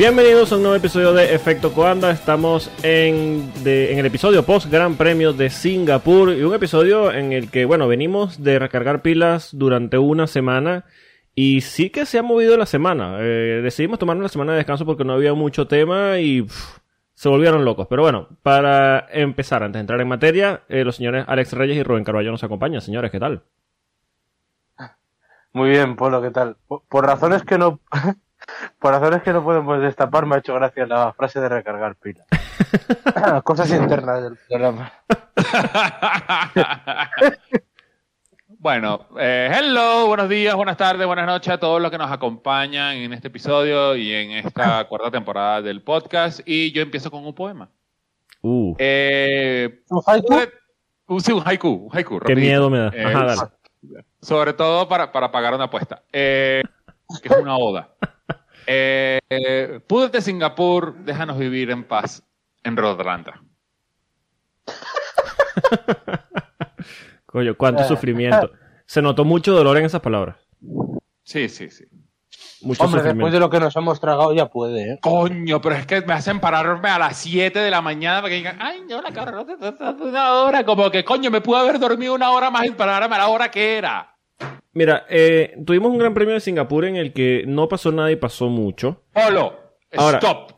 Bienvenidos a un nuevo episodio de Efecto Coanda. Estamos en, el episodio post Gran Premio de Singapur y un episodio en el que, bueno, venimos de recargar pilas durante una semana y sí que se ha movido la semana. Eh, decidimos tomar una semana de descanso porque no había mucho tema y se volvieron locos. Pero bueno, para empezar, antes de entrar en materia, eh, los señores Alex Reyes y Rubén Carballo nos acompañan. Señores, ¿qué tal? Muy bien, Polo, ¿qué tal? Por razones que no por razones que no podemos destapar, me ha hecho gracia la frase de recargar pilas. Cosas internas del programa. bueno, eh, hello, buenos días, buenas tardes, buenas noches a todos los que nos acompañan en este episodio y en esta cuarta temporada del podcast. Y yo empiezo con un poema. Uh, Eh, ¿Un haiku? un- sí, un haiku, un haiku. qué rapidito. miedo me da. Eh, dale. Sobre todo para, para pagar una apuesta. Eh, que es una oda. Eh, eh, púdrete Singapur, déjanos vivir en paz en Rodlanda. Coño, cuánto sufrimiento. Se notó mucho dolor en esas palabras. Sí, sí, sí. Mucho Hombre, sufrimiento. después de lo que nos hemos tragado ya puede, ¿eh? Coño, pero es que me hacen pararme a las 7 de la mañana para que digan, ay, no, la carrera de una hora. Como que, coño, me pude haber dormido una hora más y pararme a la hora que era. Mira, eh, tuvimos un gran premio de Singapur en el que no pasó nada y pasó mucho. Polo, Ahora. stop,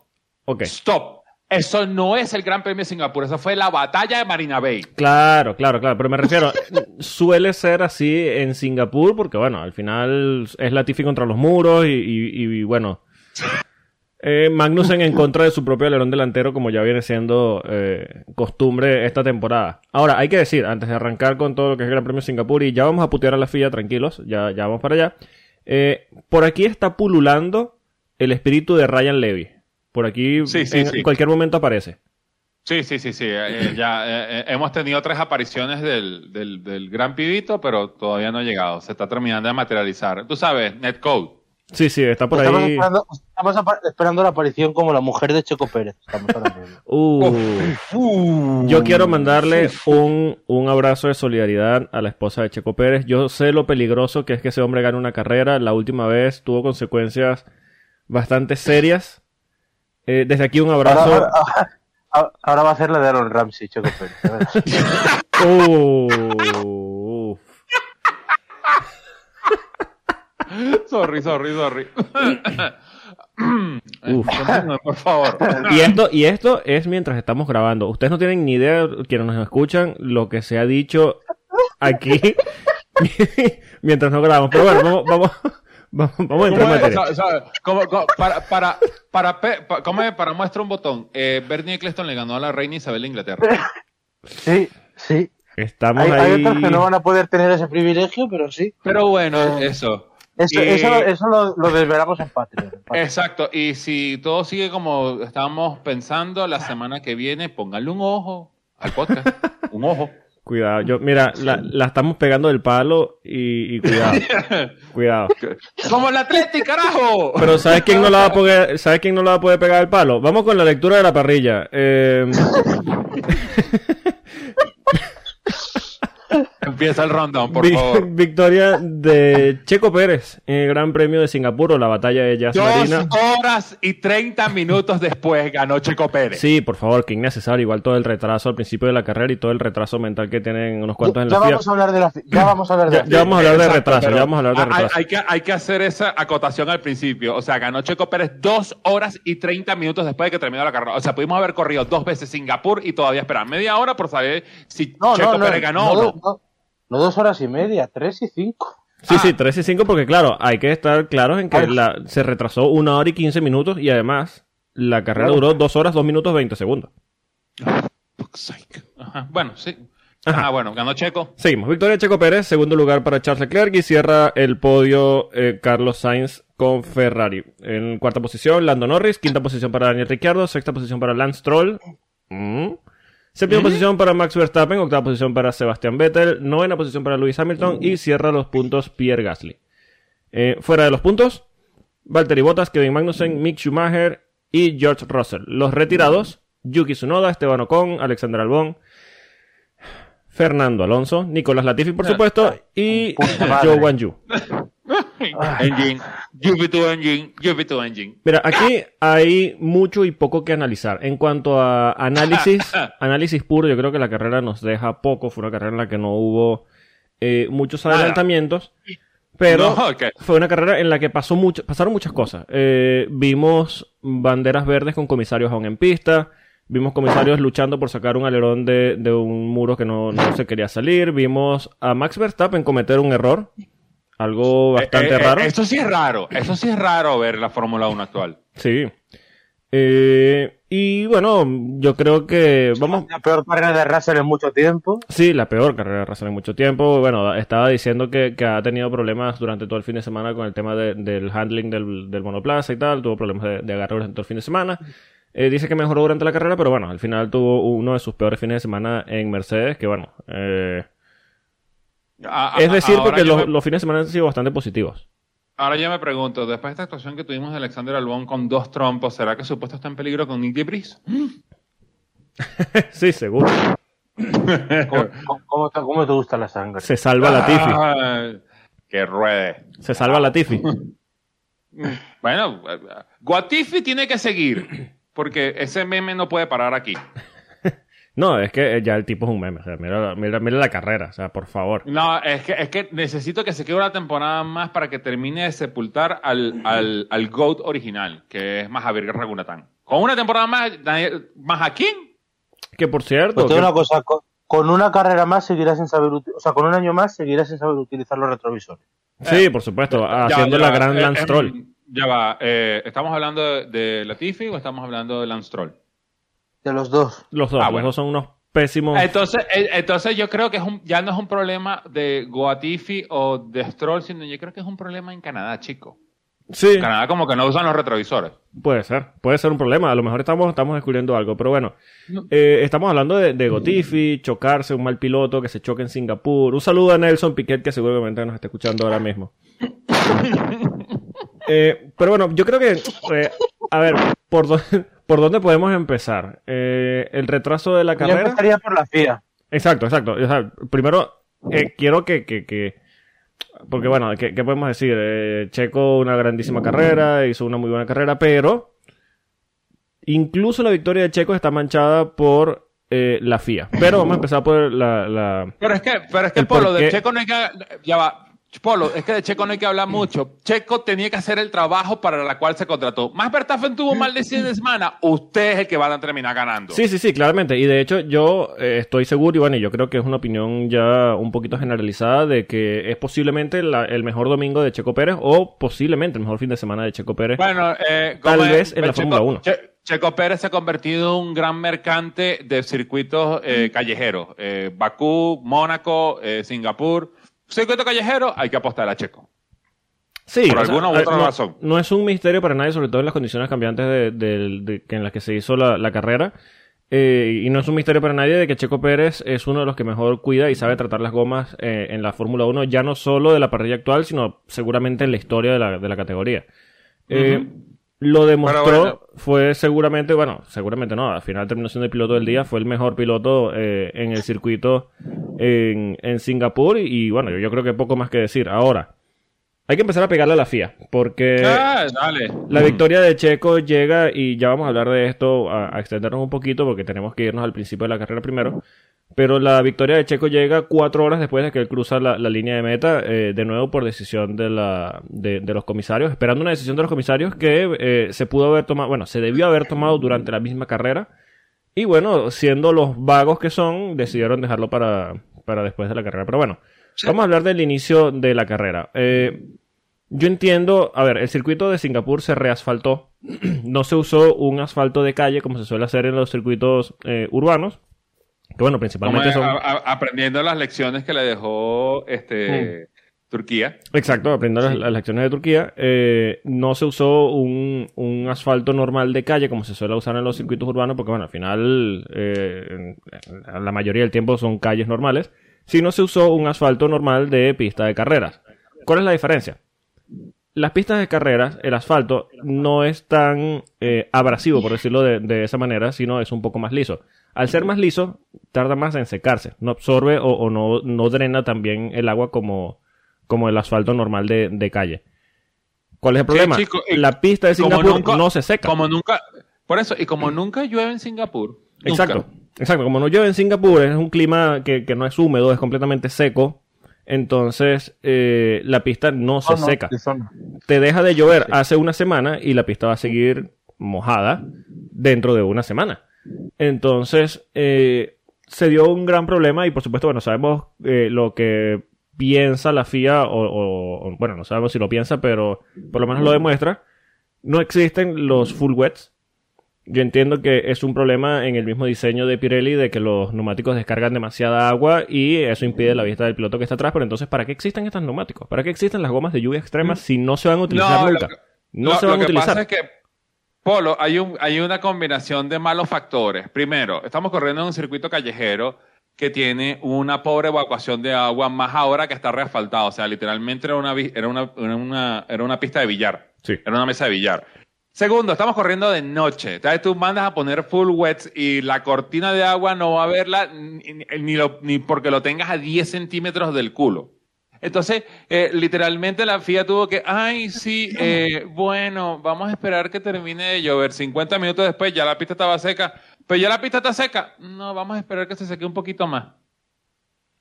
Ok, stop. Eso no es el Gran Premio de Singapur, eso fue la batalla de Marina Bay. claro, claro, claro, pero me refiero, suele ser así en Singapur porque, bueno, al final es Latifi contra los muros y, y- y, bueno, eh, Magnussen en contra de su propio alerón delantero como ya viene siendo eh, costumbre esta temporada. Ahora, hay que decir, antes de arrancar con todo lo que es el Gran Premio de Singapur y ya vamos a putear a la FIA, tranquilos, ya, ya vamos para allá, eh, por aquí está pululando el espíritu de Ryan Levy. Por aquí Sí, sí, en sí. cualquier momento aparece. Sí, sí, sí, sí. eh, ya eh, hemos tenido tres apariciones del, del, del Gran Pibito, pero todavía no ha llegado. Se está terminando de materializar. Tú sabes, Netcode. Sí, sí, está por estamos ahí. esperando, estamos esperando la aparición como la mujer de Checo Pérez. Mismo. Uh. Yo quiero mandarle un, un abrazo de solidaridad a la esposa de Checo Pérez. Yo sé lo peligroso que es que ese hombre gane una carrera. La última vez tuvo consecuencias bastante serias. Eh, desde aquí un abrazo. Ahora, ahora- ahora va a hacer la de Aaron Ramsey, Checo Pérez. Uh. Sorry, sorry, sorry. Uf. Continúe, por favor. Y esto, y esto es mientras estamos grabando. Ustedes no tienen ni idea, quienes nos escuchan, lo que se ha dicho aquí mientras no grabamos. Pero bueno, vamos, vamos, vamos, vamos a entrar para, para, para, pe- pa- ¿cómo es? para muestra un botón. Eh, Bernie Eccleston le ganó a la reina Isabel de Inglaterra. Sí, sí. Estamos Hay, hay ahí. otros que no van a poder tener ese privilegio, pero sí. Pero bueno, eso. Eso, Y- eso, eso lo, lo desvelamos en Patreon. en Patreon. Exacto. Y si todo sigue como estábamos pensando, la semana que viene, pónganle un ojo al podcast. Un ojo. Cuidado, yo, mira, la, la estamos pegando del palo y, y cuidado, cuidado. ¡Como el Atlético, carajo! Pero ¿sabes quién no la va a poder, ¿sabes quién no la va a poder pegar el palo? Vamos con la lectura de la parrilla. Eh, Empieza el rundown, por favor. victoria de Checo Pérez en el Gran Premio de Singapur o la batalla de Jazz Marina. Dos horas y 30 minutos después ganó Checo Pérez. Sí, por favor, que innecesario. Igual todo el retraso al principio de la carrera y todo el retraso mental que tienen unos cuantos en ya la FIA. vamos a hablar de la ya vamos a hablar de Ya, la ya vamos a hablar de Exacto, retraso, ya vamos a hablar de retraso. Hay, que, hay que hacer esa acotación al principio. O sea, ganó Checo Pérez dos horas y 30 minutos después de que terminó la carrera. O sea, pudimos haber corrido dos veces Singapur y todavía esperar media hora por saber si No, Checo no, no, Pérez ganó no, o no. No, dos horas y media, tres y cinco. Sí, Ah. sí, 3 y 5 porque claro, hay que estar claros en que la, se retrasó una hora y 15 minutos y además la carrera Claro. duró 2 horas, 2 minutos, 20 segundos. Fuck's sake. Ajá. Bueno, sí. Ajá. Ah, bueno, ganó Checo. Seguimos. Victoria de Checo Pérez, segundo lugar para Charles Leclerc y cierra el podio eh, Carlos Sainz con Ferrari. En cuarta posición, Lando Norris. Quinta posición para Daniel Ricciardo. Sexta posición para Lance Stroll. Mm. Séptima posición para Max Verstappen. Octava posición para Sebastian Vettel. Novena posición para Lewis Hamilton. Y cierra los puntos Pierre Gasly. Eh, fuera de los puntos, Valtteri Bottas, Kevin Magnussen, Mick Schumacher y George Russell. Los retirados, Yuki Tsunoda, Esteban Ocon, Alexander Albon, Fernando Alonso, Nicolás Latifi, por supuesto, y. Joe Wan Yu. engine, Jupiter Engine, Jupiter Engine. Mira, aquí hay mucho y poco que analizar. En cuanto a análisis, análisis puro, yo creo que la carrera nos deja poco. Fue una carrera en la que no hubo eh, muchos adelantamientos. Pero No, fue una carrera en la que pasó mucho, pasaron muchas cosas. Eh, vimos banderas verdes con comisarios aún en pista. Vimos comisarios luchando por sacar un alerón de, de un muro que no, no se quería salir. Vimos a Max Verstappen cometer un error. Algo bastante Eh, eh, raro. Eso sí es raro, eso sí es raro ver la Fórmula 1 actual. Sí. Eh, y bueno, yo creo que vamos. La peor carrera de Russell en mucho tiempo. Sí, la peor carrera de Russell en mucho tiempo. Bueno, estaba diciendo que, que ha tenido problemas durante todo el fin de semana con el tema de- del handling del, del monoplaza y tal. Tuvo problemas de, de agarre durante todo el fin de semana. Eh, dice que mejoró durante la carrera, pero bueno, al final tuvo uno de sus peores fines de semana en Mercedes, que bueno. eh, A- a- es decir, porque los, me- los fines de semana han sido bastante positivos. Ahora yo me pregunto, después de esta actuación que tuvimos de Alexander Albón con dos trompos, ¿será que su puesto está en peligro con Nick Debris? sí, seguro. ¿Cómo, cómo te, cómo te gusta la sangre? Se salva la Tiffy. Ah, que ruede. Se salva la Tiffy. Bueno, eh, Guatifi tiene que seguir, porque ese meme no puede parar aquí. No, es que ya el tipo es un meme. O sea, mira, mira, mira la carrera. O sea, por favor. No, es que, es que necesito que se quede una temporada más para que termine de sepultar al, al, al GOAT original, que es Mahavir Raghunathan. Con una temporada más, ¿más a quién? Que por cierto. Pues que- una cosa, con, con una carrera más seguirás sin saber, o sea, con un año más seguirás sin saber utilizar los retrovisores. Sí, por supuesto. Haciendo ya la gran eh, Lance eh, Troll. Ya va, eh, ¿estamos hablando de, de Latifi o estamos hablando de Lance Troll? De los dos. Los dos. Ah, los bueno. dos son unos pésimos. Entonces, eh, entonces yo creo que es un, ya no es un problema de Goatifi o de Stroll, sino yo creo que es un problema en Canadá, chico. Sí, Canadá como que no usan los retrovisores. puede ser. Puede ser un problema. A lo mejor estamos, estamos descubriendo algo. Pero bueno, eh, estamos hablando de, de Gotifi, chocarse, un mal piloto que se choque en Singapur. Un saludo a Nelson Piquet, que seguramente nos está escuchando ahora mismo. Eh, pero bueno, yo creo que. eh, a ver, ¿por, dó- ¿por dónde podemos empezar? Eh, el retraso de la Yo carrera. empezaría por la FIA. Exacto, exacto. O sea, primero, eh, quiero que, que, que- Porque bueno, ¿qué, qué podemos decir? Eh, Checo una grandísima carrera, hizo una muy buena carrera, pero... Incluso la victoria de Checo está manchada por eh, la FIA. Pero vamos a empezar por la... la- Pero es que, pero es que por de qué- Checo no hay que, ya va, Polo, es que de Checo no hay que hablar mucho. Checo tenía que hacer el trabajo para la cual se contrató. Más Verstappen tuvo mal de 100 de semana, usted es el que va a terminar ganando. Sí, sí, sí, claramente. Y de hecho yo eh, estoy seguro, y bueno, y yo creo que es una opinión ya un poquito generalizada de que es posiblemente la- el mejor domingo de Checo Pérez o posiblemente el mejor fin de semana de Checo Pérez. Bueno, eh, Tal vez en la Fórmula 1. Che- Checo Pérez se ha convertido en un gran mercante de circuitos eh, callejeros. Eh, Bakú, Mónaco, eh, Singapur. Circuito callejero, hay que apostar a Checo. Sí, Por sea, alguna u otra no, razón. No es un misterio para nadie, sobre todo en las condiciones cambiantes de, de- de- que en las que se hizo la, la carrera. Eh, y no es un misterio para nadie de que Checo Pérez es uno de los que mejor cuida y sabe tratar las gomas eh, en la Fórmula 1, ya no solo de la parrilla actual, sino seguramente en la historia de la, de la categoría. Eh, Lo demostró, bueno. fue seguramente, bueno, seguramente no, al final terminó siendo el piloto del día, fue el mejor piloto eh, en el circuito en, en Singapur y, y bueno, yo creo que poco más que decir. Ahora, hay que empezar a pegarle a la FIA, porque Ah, dale. la victoria de Checo llega y ya vamos a hablar de esto, a, a extendernos un poquito porque tenemos que irnos al principio de la carrera primero. Pero la victoria de Checo llega cuatro horas después de que él cruza la, la línea de meta, eh, de nuevo por decisión de, la, de, de los comisarios, esperando una decisión de los comisarios que eh, se pudo haber tomado, bueno, se debió haber tomado durante la misma carrera. Y bueno, siendo los vagos que son, decidieron dejarlo para, para después de la carrera. Pero bueno, vamos a hablar del inicio de la carrera. Eh, yo entiendo, a ver, el circuito de Singapur se reasfaltó. no se usó un asfalto de calle como se suele hacer en los circuitos eh, urbanos. Que bueno, principalmente eh, son... a- a- aprendiendo las lecciones que le dejó este Turquía. Exacto, aprendiendo las, las lecciones de Turquía. Eh, no se usó un, un asfalto normal de calle como se suele usar en los circuitos urbanos, porque bueno, al final eh, la mayoría del tiempo son calles normales, sino se usó un asfalto normal de pista de carreras. ¿Cuál es la diferencia? Las pistas de carreras, el asfalto no es tan eh, abrasivo, por decirlo de, de esa manera, sino es un poco más liso. Al ser más liso, tarda más en secarse. No absorbe o, o no, no drena también el agua como, como el asfalto normal de, de calle. ¿Cuál es el problema? chico, la pista de Singapur nunca- no se seca. Como nunca, por eso, y como nunca llueve en Singapur. nunca. Exacto, exacto. Como no llueve en Singapur, es un clima que, que no es húmedo, es completamente seco. Entonces, eh, la pista no se Oh, no, seca. Te deja de llover hace una semana y la pista va a seguir mojada dentro de una semana. Entonces, eh, se dio un gran problema y por supuesto, bueno, sabemos eh, lo que piensa la FIA, o, o- o, bueno, no sabemos si lo piensa, pero por lo menos lo demuestra. No existen los full wets. Yo entiendo que es un problema en el mismo diseño de Pirelli de que los neumáticos descargan demasiada agua y eso impide la vista del piloto que está atrás. Pero entonces, ¿para qué existen estos neumáticos? ¿Para qué existen las gomas de lluvia extrema si no se van a utilizar No, lo nunca? que- No lo, se van lo a que utilizar. pasa es que, Polo, hay, un, hay una combinación de malos factores. Primero, estamos corriendo en un circuito callejero que tiene una pobre evacuación de agua, más ahora que está reasfaltado. O sea, literalmente era una, era una, era una, era una pista de billar. Sí. Era una mesa de billar. Segundo, estamos corriendo de noche. Entonces tú mandas a poner full wets y la cortina de agua no va a verla ni, ni lo- ni porque lo tengas a 10 centímetros del culo. Entonces, eh, literalmente la FIA tuvo que, ay, sí, eh, bueno, vamos a esperar que termine de llover. 50 minutos después ya la pista estaba seca. Pero ya la pista está seca. No, vamos a esperar que se seque un poquito más.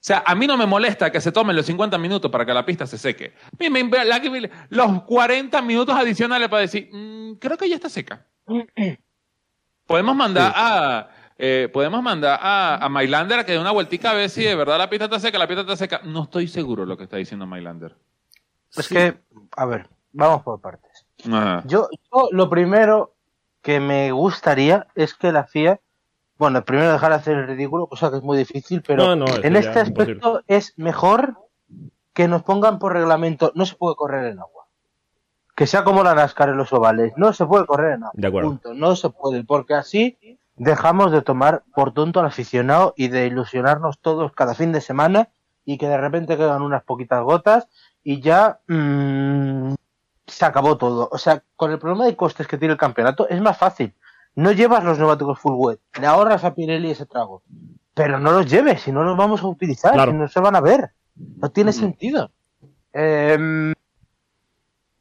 O sea, a mí no me molesta que se tomen los 50 minutos para que la pista se seque. A mí me- la- la- los 40 minutos adicionales para decir, "Mm, creo que ya está seca. Podemos mandar a... eh, podemos mandar a, a Mylander a que dé una vueltica a ver si de verdad la pista está seca, la pista está seca. No estoy seguro lo que está diciendo Mylander. Es que, a ver, vamos por partes. Yo lo primero que me gustaría es que la FIA, bueno, primero dejar de hacer el ridículo, cosa que es muy difícil, pero No, no, eso en este imposible. aspecto es mejor que nos pongan por reglamento, no se puede correr en agua. Que sea como la NASCAR en los ovales, no se puede correr en agua. De acuerdo. Punto, no se puede, porque así dejamos de tomar por tonto al aficionado y de ilusionarnos todos cada fin de semana y que de repente quedan unas poquitas gotas y ya mm, se acabó todo. O sea, con el problema de costes que tiene el campeonato es más fácil. No llevas los neumáticos full wet, le ahorras a Pirelli ese trago. Pero no los lleves, si no los vamos a utilizar, Claro. si no se van a ver. No tiene sentido. Em,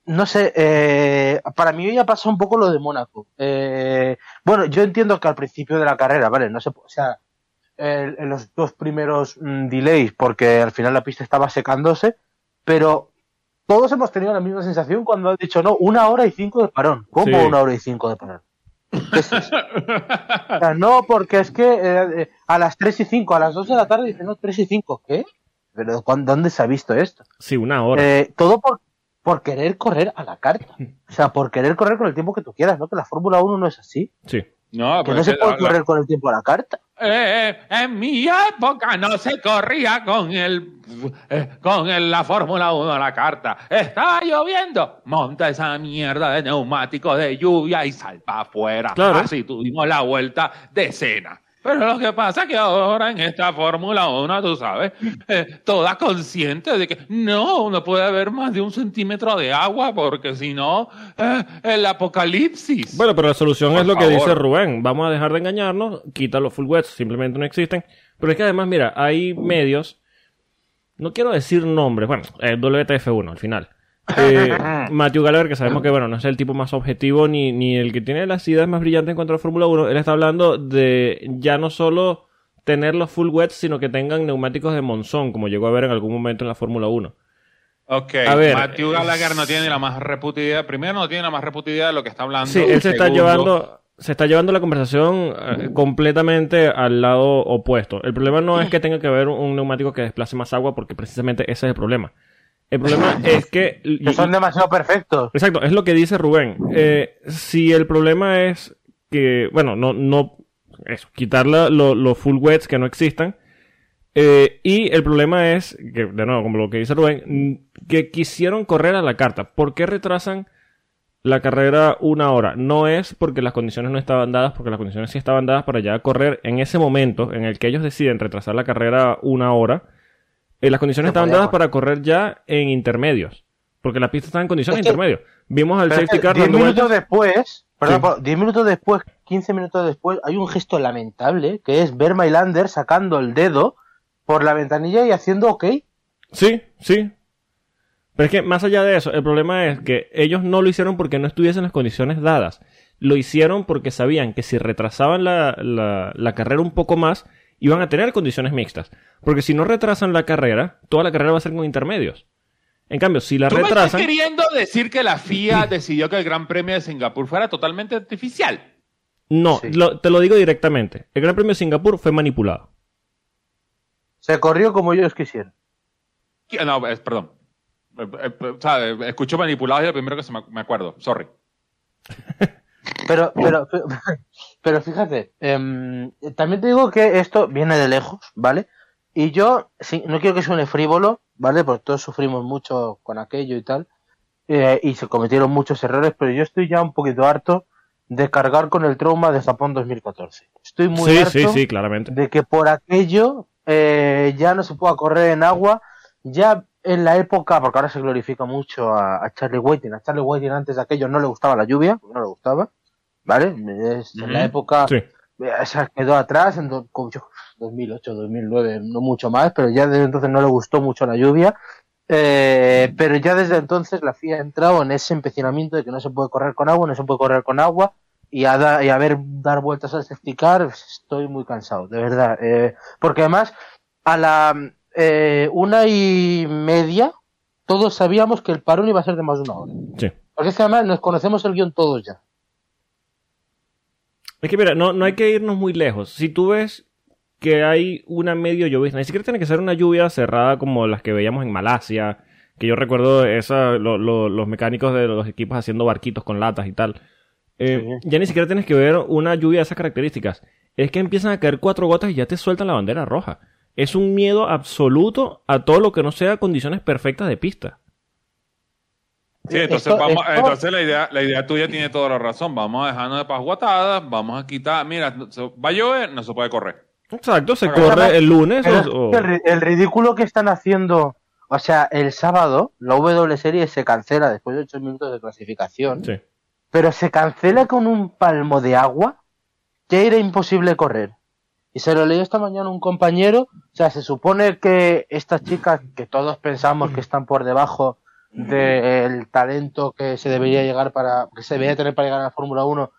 no sé, eh, para mí ya pasa un poco lo de Mónaco. Eh, bueno, yo entiendo que al principio de la carrera, vale, no sé, o sea, el- en los dos primeros mm, delays, porque al final la pista estaba secándose, pero todos hemos tenido la misma sensación cuando han dicho, no, una hora y cinco de parón. ¿Cómo Sí. una hora y cinco de parón? ¿Qué es eso? O sea, no, porque es que eh, eh, a las 3 y 5, a las 2 de la tarde dicen, no, 3 y 5, ¿qué? ¿Pero dónde se ha visto esto? Sí, una hora. Eh, todo por, por querer correr a la carta. O sea, por querer correr con el tiempo que tú quieras, ¿no? Que la Fórmula 1 no es así. Sí. No, Que no se puede la- la- correr con el tiempo a la carta. Eh, en mi época no se corría con el eh, con el- la Fórmula 1 a la carta. Estaba lloviendo. Monta esa mierda de neumático de lluvia y sal para afuera. Claro. Así tuvimos la vuelta de cena. Pero lo que pasa es que ahora en esta Fórmula 1, tú sabes, eh, toda consciente de que no, no puede haber más de un centímetro de agua porque si no, eh, el apocalipsis. Bueno, pero la solución Por es lo que dice Rubén. Vamos a dejar de engañarnos, quita los full wets, simplemente no existen. Pero es que además, mira, hay medios, no quiero decir nombres, bueno, el WTF1 al final. Eh, Matthew Gallagher, que sabemos que bueno, no es el tipo más objetivo ni, ni el que tiene las ideas más brillantes en cuanto a la Fórmula 1, él está hablando de ya no solo tener los full wets, sino que tengan neumáticos de monzón, como llegó a ver en algún momento en la Fórmula 1. Ok, A ver, Matthew Gallagher no tiene la más reputa idea. Primero, no tiene la más reputa idea de lo que está hablando. Sí, él se está llevando, se está llevando la conversación eh, completamente al lado opuesto. El problema no es que tenga que haber un neumático que desplace más agua, porque precisamente ese es el problema. El problema es que... son demasiado perfectos. Exacto, es lo que dice Rubén. Eh, si el problema es que, bueno, no, no, eso, quitar lo- los full wets que no existan. eh, y el problema es, que de nuevo, como lo que dice Rubén, que quisieron correr a la carta. ¿Por qué retrasan la carrera una hora? No es porque las condiciones no estaban dadas, porque las condiciones sí estaban dadas para ya correr en ese momento en el que ellos deciden retrasar la carrera una hora. Eh, las condiciones estaban dadas correr. para correr ya en intermedios. Porque la pista estaba en condiciones Es que- intermedios. Vimos al safety car 10 dando minutos vueltas. después, perdón, Sí. Pablo, 10 minutos después, 15 minutos después, hay un gesto lamentable que es ver Mylander sacando el dedo por la ventanilla y haciendo ok. Sí, sí. Pero es que más allá de eso, el problema es que ellos no lo hicieron porque no estuviesen las condiciones dadas. Lo hicieron porque sabían que si retrasaban la, la, la carrera un poco más, iban a tener condiciones mixtas. Porque si no retrasan la carrera, toda la carrera va a ser con intermedios. En cambio, si la ¿Tú me estás retrasan... queriendo decir que la FIA decidió que el Gran Premio de Singapur fuera totalmente artificial? No, Sí. lo- te lo digo directamente. El Gran Premio de Singapur fue manipulado. Se corrió como ellos quisieron. ¿Qui- No, es- perdón. Eh, eh, o sea, eh, escucho manipulado y es lo primero que se me, me acuerdo. Sorry. Pero, pero, pero fíjate, em, también te digo que esto viene de lejos, ¿vale? Y yo, sí, no quiero que suene frívolo, ¿vale? Porque todos sufrimos mucho con aquello y tal, eh, y se cometieron muchos errores, pero yo estoy ya un poquito harto de cargar con el trauma de Japón 2014. Estoy muy sí, harto sí, sí, claramente. de que por aquello eh, ya no se pueda correr en agua, ya en la época, porque ahora se glorifica mucho a, a Charlie Whiting, a Charlie Whiting antes de aquello no le gustaba la lluvia, no le gustaba, ¿vale? Es- En la época Sí. eh, se quedó atrás en do- como yo, 2008, 2009, no mucho más, pero ya desde entonces no le gustó mucho la lluvia. Eh, pero ya desde entonces la FIA ha entrado en ese empecinamiento de que no se puede correr con agua, no se puede correr con agua y a, da- y a ver dar vueltas al safety car, estoy muy cansado, de verdad. Eh, porque además, a la eh, una y media, todos sabíamos que el parón iba a ser de más de una hora. Sí. Porque es que además nos conocemos el guion todos ya. Es que mira, no, no hay que irnos muy lejos. Si tú ves que hay una medio llovizna, ni siquiera tiene que ser una lluvia cerrada como las que veíamos en Malasia, que yo recuerdo esa, lo- lo- los mecánicos de los equipos haciendo barquitos con latas y tal. Eh, Sí. Ya ni siquiera tienes que ver una lluvia de esas características. Es que empiezan a caer cuatro gotas y ya te sueltan la bandera roja. Es un miedo absoluto a todo lo que no sea condiciones perfectas de pista. Sí, entonces, Esto- vamos, esto- entonces la, idea, la idea tuya tiene toda la razón. Vamos a dejarnos de pasguatadas, vamos a quitar. Mira, no- se- va a llover, no se puede correr. Exacto, se Pero corre el lunes o- el, ri- el ridículo que están haciendo, o sea, el sábado la W Series se cancela después de 8 minutos de clasificación, Sí. pero se cancela con un palmo de agua que era imposible correr. Y se lo leí esta mañana un compañero, o sea, se supone que estas chicas que todos pensamos que están por debajo del talento que se debería llegar para que se debería tener para llegar a la Fórmula 1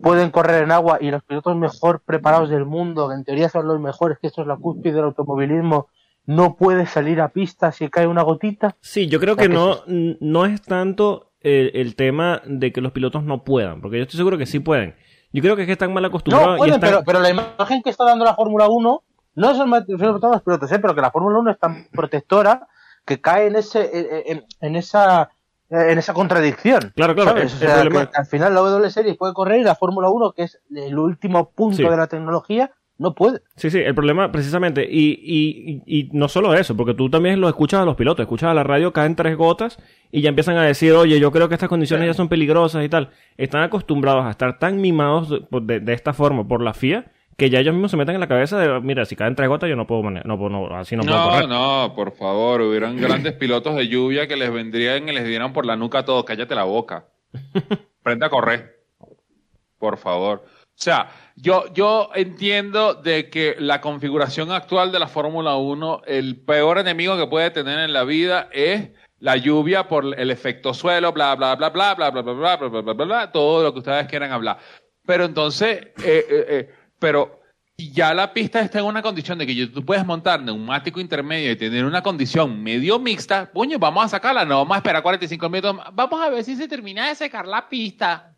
pueden correr en agua y los pilotos mejor preparados del mundo, que en teoría son los mejores, que esto es la cúspide del automovilismo, no puede salir a pista si cae una gotita. Sí, yo creo que que no, sí. no es tanto el, el tema de que los pilotos no puedan, porque yo estoy seguro que sí pueden. Yo creo que es que están mal acostumbrados No y pueden, están... pero, pero la imagen que está dando la Fórmula 1 no son todos los pilotos, ¿eh? pero que la Fórmula 1 es tan protectora que cae en ese en, en esa en esa contradicción. Claro, claro, que al final la W Series puede correr y la Fórmula 1, que es el último punto Sí. de la tecnología, no puede. Sí, sí, el problema precisamente, y, y, y, y no solo eso, porque tú también lo escuchas a los pilotos, escuchas a la radio, caen tres gotas y ya empiezan a decir, oye, yo creo que estas condiciones ya son peligrosas y tal. Están acostumbrados a estar tan mimados de, de- de esta forma por la FIA que ya ellos mismos se meten en la cabeza de, mira, si caen tres gotas yo no puedo, mane- no, puedo- no, así no, puedo No, correr. no, por favor, hubieran grandes pilotos de lluvia que les vendrían y les dieran por la nuca a todos. Cállate la boca. Prende a correr. Por favor. O sea, yo, yo entiendo de que la configuración actual de la Fórmula 1, el peor enemigo que puede tener en la vida es la lluvia por el efecto suelo, bla, bla, bla, bla, bla, bla, bla, bla, bla, bla, bla, bla, bla, todo lo que ustedes quieran hablar. Pero entonces, eh, eh, eh, pero ya la pista está en una condición de que tú puedes montar neumático intermedio y tener una condición medio mixta, puño, vamos a sacarla, no vamos a esperar 45 minutos, vamos a ver si se termina de secar la pista.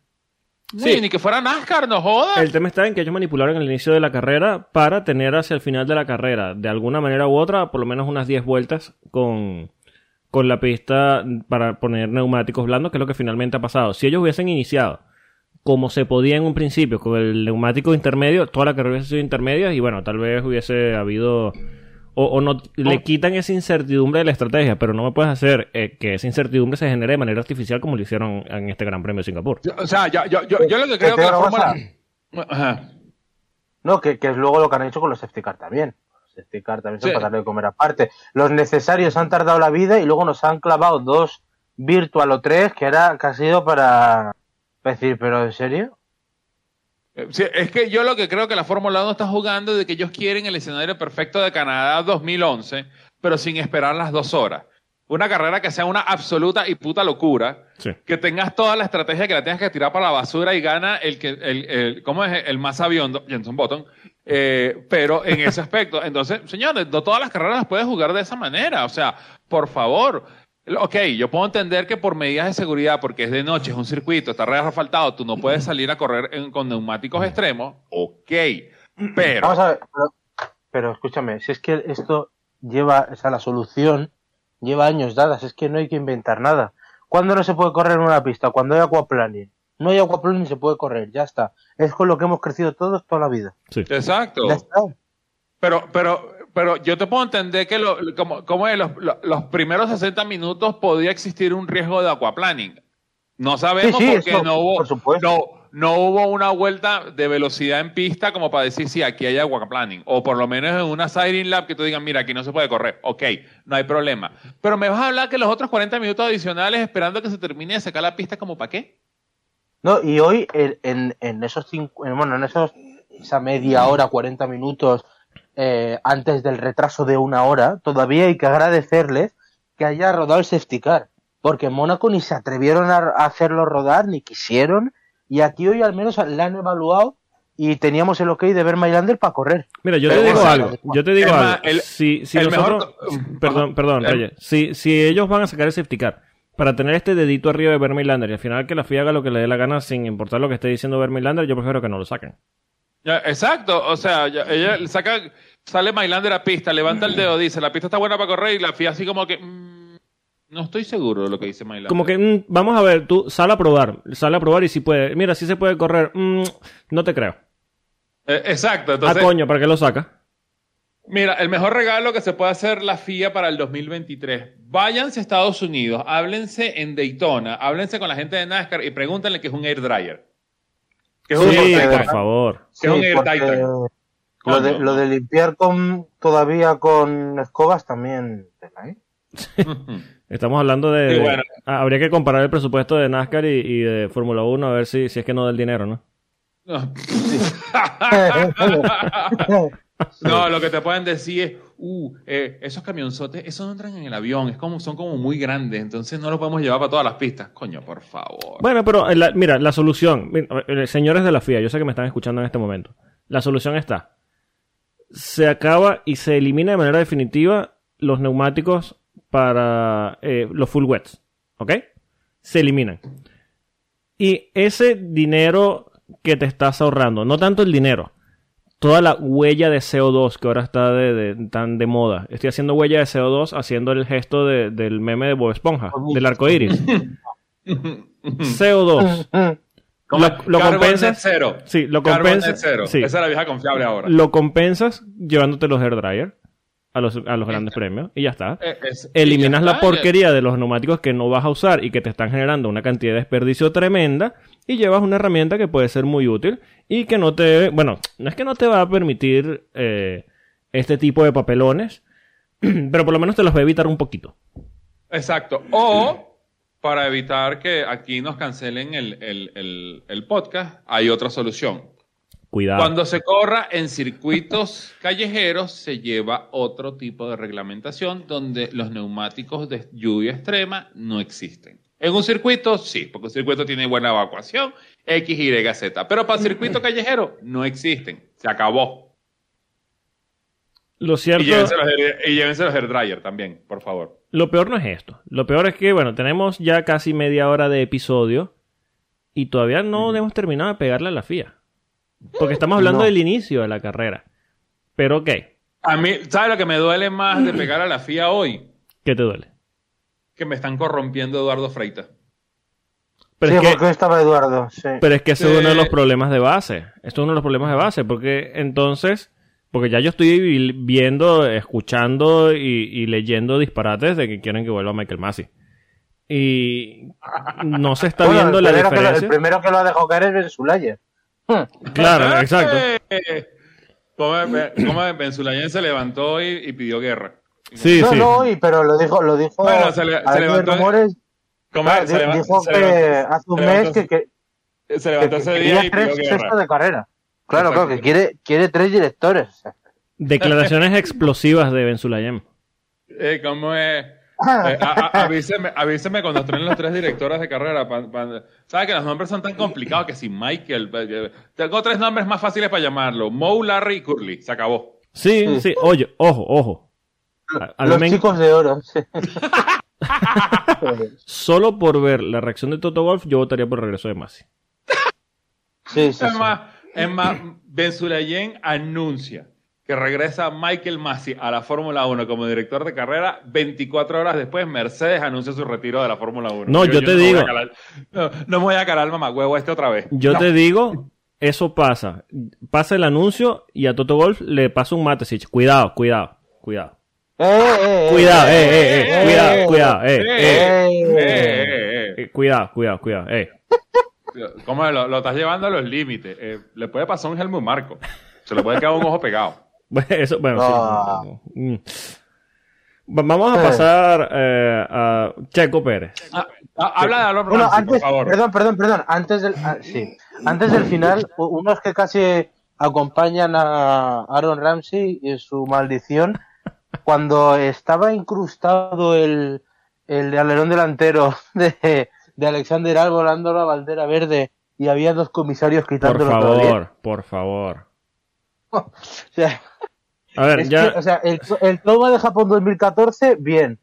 Sí. Ni que fuera NASCAR, no jodas. El tema está en que ellos manipularon el inicio de la carrera para tener hacia el final de la carrera, de alguna manera u otra, por lo menos unas 10 vueltas con, con la pista para poner neumáticos blandos, que es lo que finalmente ha pasado. Si ellos hubiesen iniciado como se podía en un principio, con el neumático intermedio, toda la carrera hubiese sido intermedia y bueno, tal vez hubiese habido... O, o no le quitan esa incertidumbre de la estrategia, pero no me puedes hacer eh, que esa incertidumbre se genere de manera artificial como lo hicieron en este Gran Premio de Singapur. Yo- o sea, yo, yo, yo, yo lo que creo te que la Fórmula... Ajá. No, que, que es luego lo que han hecho con los safety car también. Los safety car también son Sí. para darle de comer aparte. Los necesarios han tardado la vida y luego nos han clavado dos virtual o tres que era que ha sido para para decir, pero ¿en serio? Eh, sí, es que yo lo que creo que la Fórmula 1 está jugando es de que ellos quieren el escenario perfecto de Canadá 2011, pero sin esperar las dos horas. una carrera que sea una absoluta y puta locura, Sí. que tengas toda la estrategia que la tengas que tirar para la basura y gana el que, el, el- ¿cómo es? El más sabiondo, Jenson Button, eh, pero en ese aspecto. Entonces, señores, no todas las carreras las puedes jugar de esa manera. O sea, por favor. Ok, yo puedo entender que por medidas de seguridad, porque es de noche, es un circuito, está asfaltado, tú no puedes salir a correr en- con neumáticos extremos. Ok, pero... Vamos a ver, pero, pero escúchame, si es que esto lleva, o sea, la solución lleva años dadas, es que no hay que inventar nada. ¿Cuándo no se puede correr en una pista? Cuando hay aquaplaning. No hay aquaplaning se puede correr, ya está. Es con lo que hemos crecido todos toda la vida. Sí. Exacto. Ya está. Pero, pero, pero yo te puedo entender que lo, como, como en los, los- primeros 60 minutos podía existir un riesgo de aquaplaning. No sabemos Sí, sí, porque eso, no hubo, por supuesto. no, no hubo una vuelta de velocidad en pista como para decir si aquí hay aquaplaning. O por lo menos en una siren lap que tú digas, mira, aquí no se puede correr. Ok, no hay problema. Pero me vas a hablar que los otros 40 minutos adicionales esperando que se termine de sacar la pista, ¿como para qué? No, y hoy en, en, en esos cinco, en- bueno, en esos esa media hora, 40 minutos eh, antes del retraso de una hora, todavía hay que agradecerles que haya rodado el safety car, porque en Mónaco ni se atrevieron a, hacerlo rodar, ni quisieron, y aquí hoy al menos la han evaluado y teníamos el ok de ver Mylander para correr. Mira, yo te digo algo. Yo te digo algo. el- si si el nosotros. mejor- Perdón, perdón, Reyes. Si, si ellos van a sacar el safety car para tener este dedito arriba de Vermeilander y al final que la FIA haga lo que le dé la gana sin importar lo que esté diciendo Vermeilander, yo prefiero que no lo saquen. Ya, exacto, o sea, ella saca, sale Mylander a pista, levanta el dedo, dice, la pista está buena para correr y la FIA así como que, mm, no estoy seguro de lo que dice Mylander. Como que, mm, vamos a ver, tú sal a probar, sal a probar y si puede. Mira, si se puede correr, mm, no te creo. Eh, exacto, ah, entonces, coño, ¿para qué lo saca? mira, el mejor regalo que se puede hacer la FIA para el 2023, váyanse a Estados Unidos, háblense en Daytona, háblense con la gente de NASCAR y pregúntenle qué es un air dryer. ¿Qué es un Sí, por favor. Que es un Air porque Titan. Lo de, lo de limpiar con todavía con escobas también. ¿eh? Estamos hablando de. Sí, de- bueno. ah, habría que comparar el presupuesto de NASCAR y, y de Fórmula 1 a ver si, si es que no del dinero, ¿no? No. No, lo que te pueden decir es, uh, eh, esos camionzotes, esos no entran en el avión, es como, son como muy grandes, entonces no los podemos llevar para todas las pistas. Coño, por favor. Bueno, pero eh, la- mira, la solución, mira, eh, señores de la FIA, yo sé que me están escuchando en este momento. La solución está. Se acaba y se elimina de manera definitiva los neumáticos para eh, los full wets. ¿Ok? Se eliminan. Y ese dinero que te estás ahorrando, no tanto el dinero, toda la huella de CO2 que ahora está de, de- tan de moda. Estoy haciendo huella de CO2 haciendo el gesto de- del meme de Bob Esponja, del arco iris. CO2. Como lo- lo compensas- Zero. Sí, lo Carbon compensas. Zero. sí, Esa es la vieja confiable ahora. lo compensas llevándote los hair dryer a los, a los grandes premios y ya está. Eh, es- Eliminas la porquería de los neumáticos que no vas a usar y que te están generando una cantidad de desperdicio tremenda y llevas una herramienta que puede ser muy útil y que no te, bueno, no es que no te va a permitir eh, este tipo de papelones, pero por lo menos te los va a evitar un poquito. Exacto. O, para evitar que aquí nos cancelen el, el- el- el podcast, hay otra solución. Cuidado. Cuando se corra en circuitos callejeros, se lleva otro tipo de reglamentación donde los neumáticos de lluvia extrema no existen. En un circuito, sí, porque un circuito tiene buena evacuación, X, Y, Z. Pero para circuito callejero, no existen. Se acabó. Lo Y cierto, llévense los, air- y llévense los hair dryer también, por favor. lo peor no es esto. Lo peor es que, bueno, tenemos ya casi media hora de episodio y todavía no hemos terminado de pegarle a la FIA. Porque estamos hablando No. del inicio de la carrera. Pero, ok, A mí, ¿sabes lo que me duele más de pegar a la FIA hoy? ¿qué te duele? Que me están corrompiendo Eduardo Freitas. Pero, sí, es que, porque estaba Eduardo. Sí. pero es que ese es uno de los problemas de base. Esto es uno de los problemas de base. Porque entonces, porque ya yo estoy vi- viendo, escuchando y, y leyendo disparates de que quieren que vuelva Michael Massey. Y no se está Bueno, viendo el, la lo, diferencia. el primero que lo ha dejado caer es Ben Sulayer. Claro, exacto. Como, Benzulayen se levantó y, y pidió guerra. Sí, no, sí. no, y- pero lo dijo, lo dijo. Bueno, se le- levantó- rumores, claro, se di- leva- dijo se que levantó- hace un se mes levantó- que, que, se levantó que ese día y tres sextos de carrera. Claro, Exacto. claro, que quiere, quiere tres directores. Declaraciones explosivas de Ben Sulayem. Eh, como es, Eh, a- a- avíseme, avíseme cuando estén los tres directores de carrera. pa- pa- ¿Sabe que los nombres son tan complicados que si Michael. Tengo tres nombres más fáciles para llamarlo: Moe, Larry y Curly. Se acabó. Sí, sí, oye, ojo, ojo. A- a Los me- chicos de oro. sí. Solo por ver la reacción de Toto Wolf, yo votaría por el regreso de Masi. Sí, sí, Es sí. más, es más, Ben Sulayem anuncia que regresa Michael Massey a la Fórmula 1 como director de carrera. 24 horas después, Mercedes anuncia su retiro de la Fórmula 1. No, yo te digo. calar- no, no me voy a calar, mamá, huevo, este otra vez. Yo No. te digo, eso pasa. Pasa el anuncio y a Toto Wolf le pasa un Matesich. Cuidado, cuidado, cuidado. Eh, eh, eh, Cuidado, eh, eh, eh, eh, cuidado, eh, cuidado, eh, Eh, eh, eh, eh, eh. eh, cuidado, cuidado, cuidado, eh. ¿Cómo lo, lo estás llevando a los límites? Eh, le puede pasar un Helmut Marco. Se le puede quedar un ojo pegado. Bueno, Eso, bueno, Ah. sí. Mm. Va- Vamos a Eh. pasar eh, a Checo Pérez. Ah, ah, habla de Alonso Bueno, antes, por favor. perdón, perdón, perdón, antes del, ah, sí, antes del final, unos que casi acompañan a Aaron Ramsey y su maldición, cuando estaba incrustado el, el alerón delantero de, de Alexander Al volando la bandera verde y había dos comisarios Por quitándolo todavía. favor, por favor. O sea, A ver, ya. que, o sea, el, el toma de Japón 2014, bien,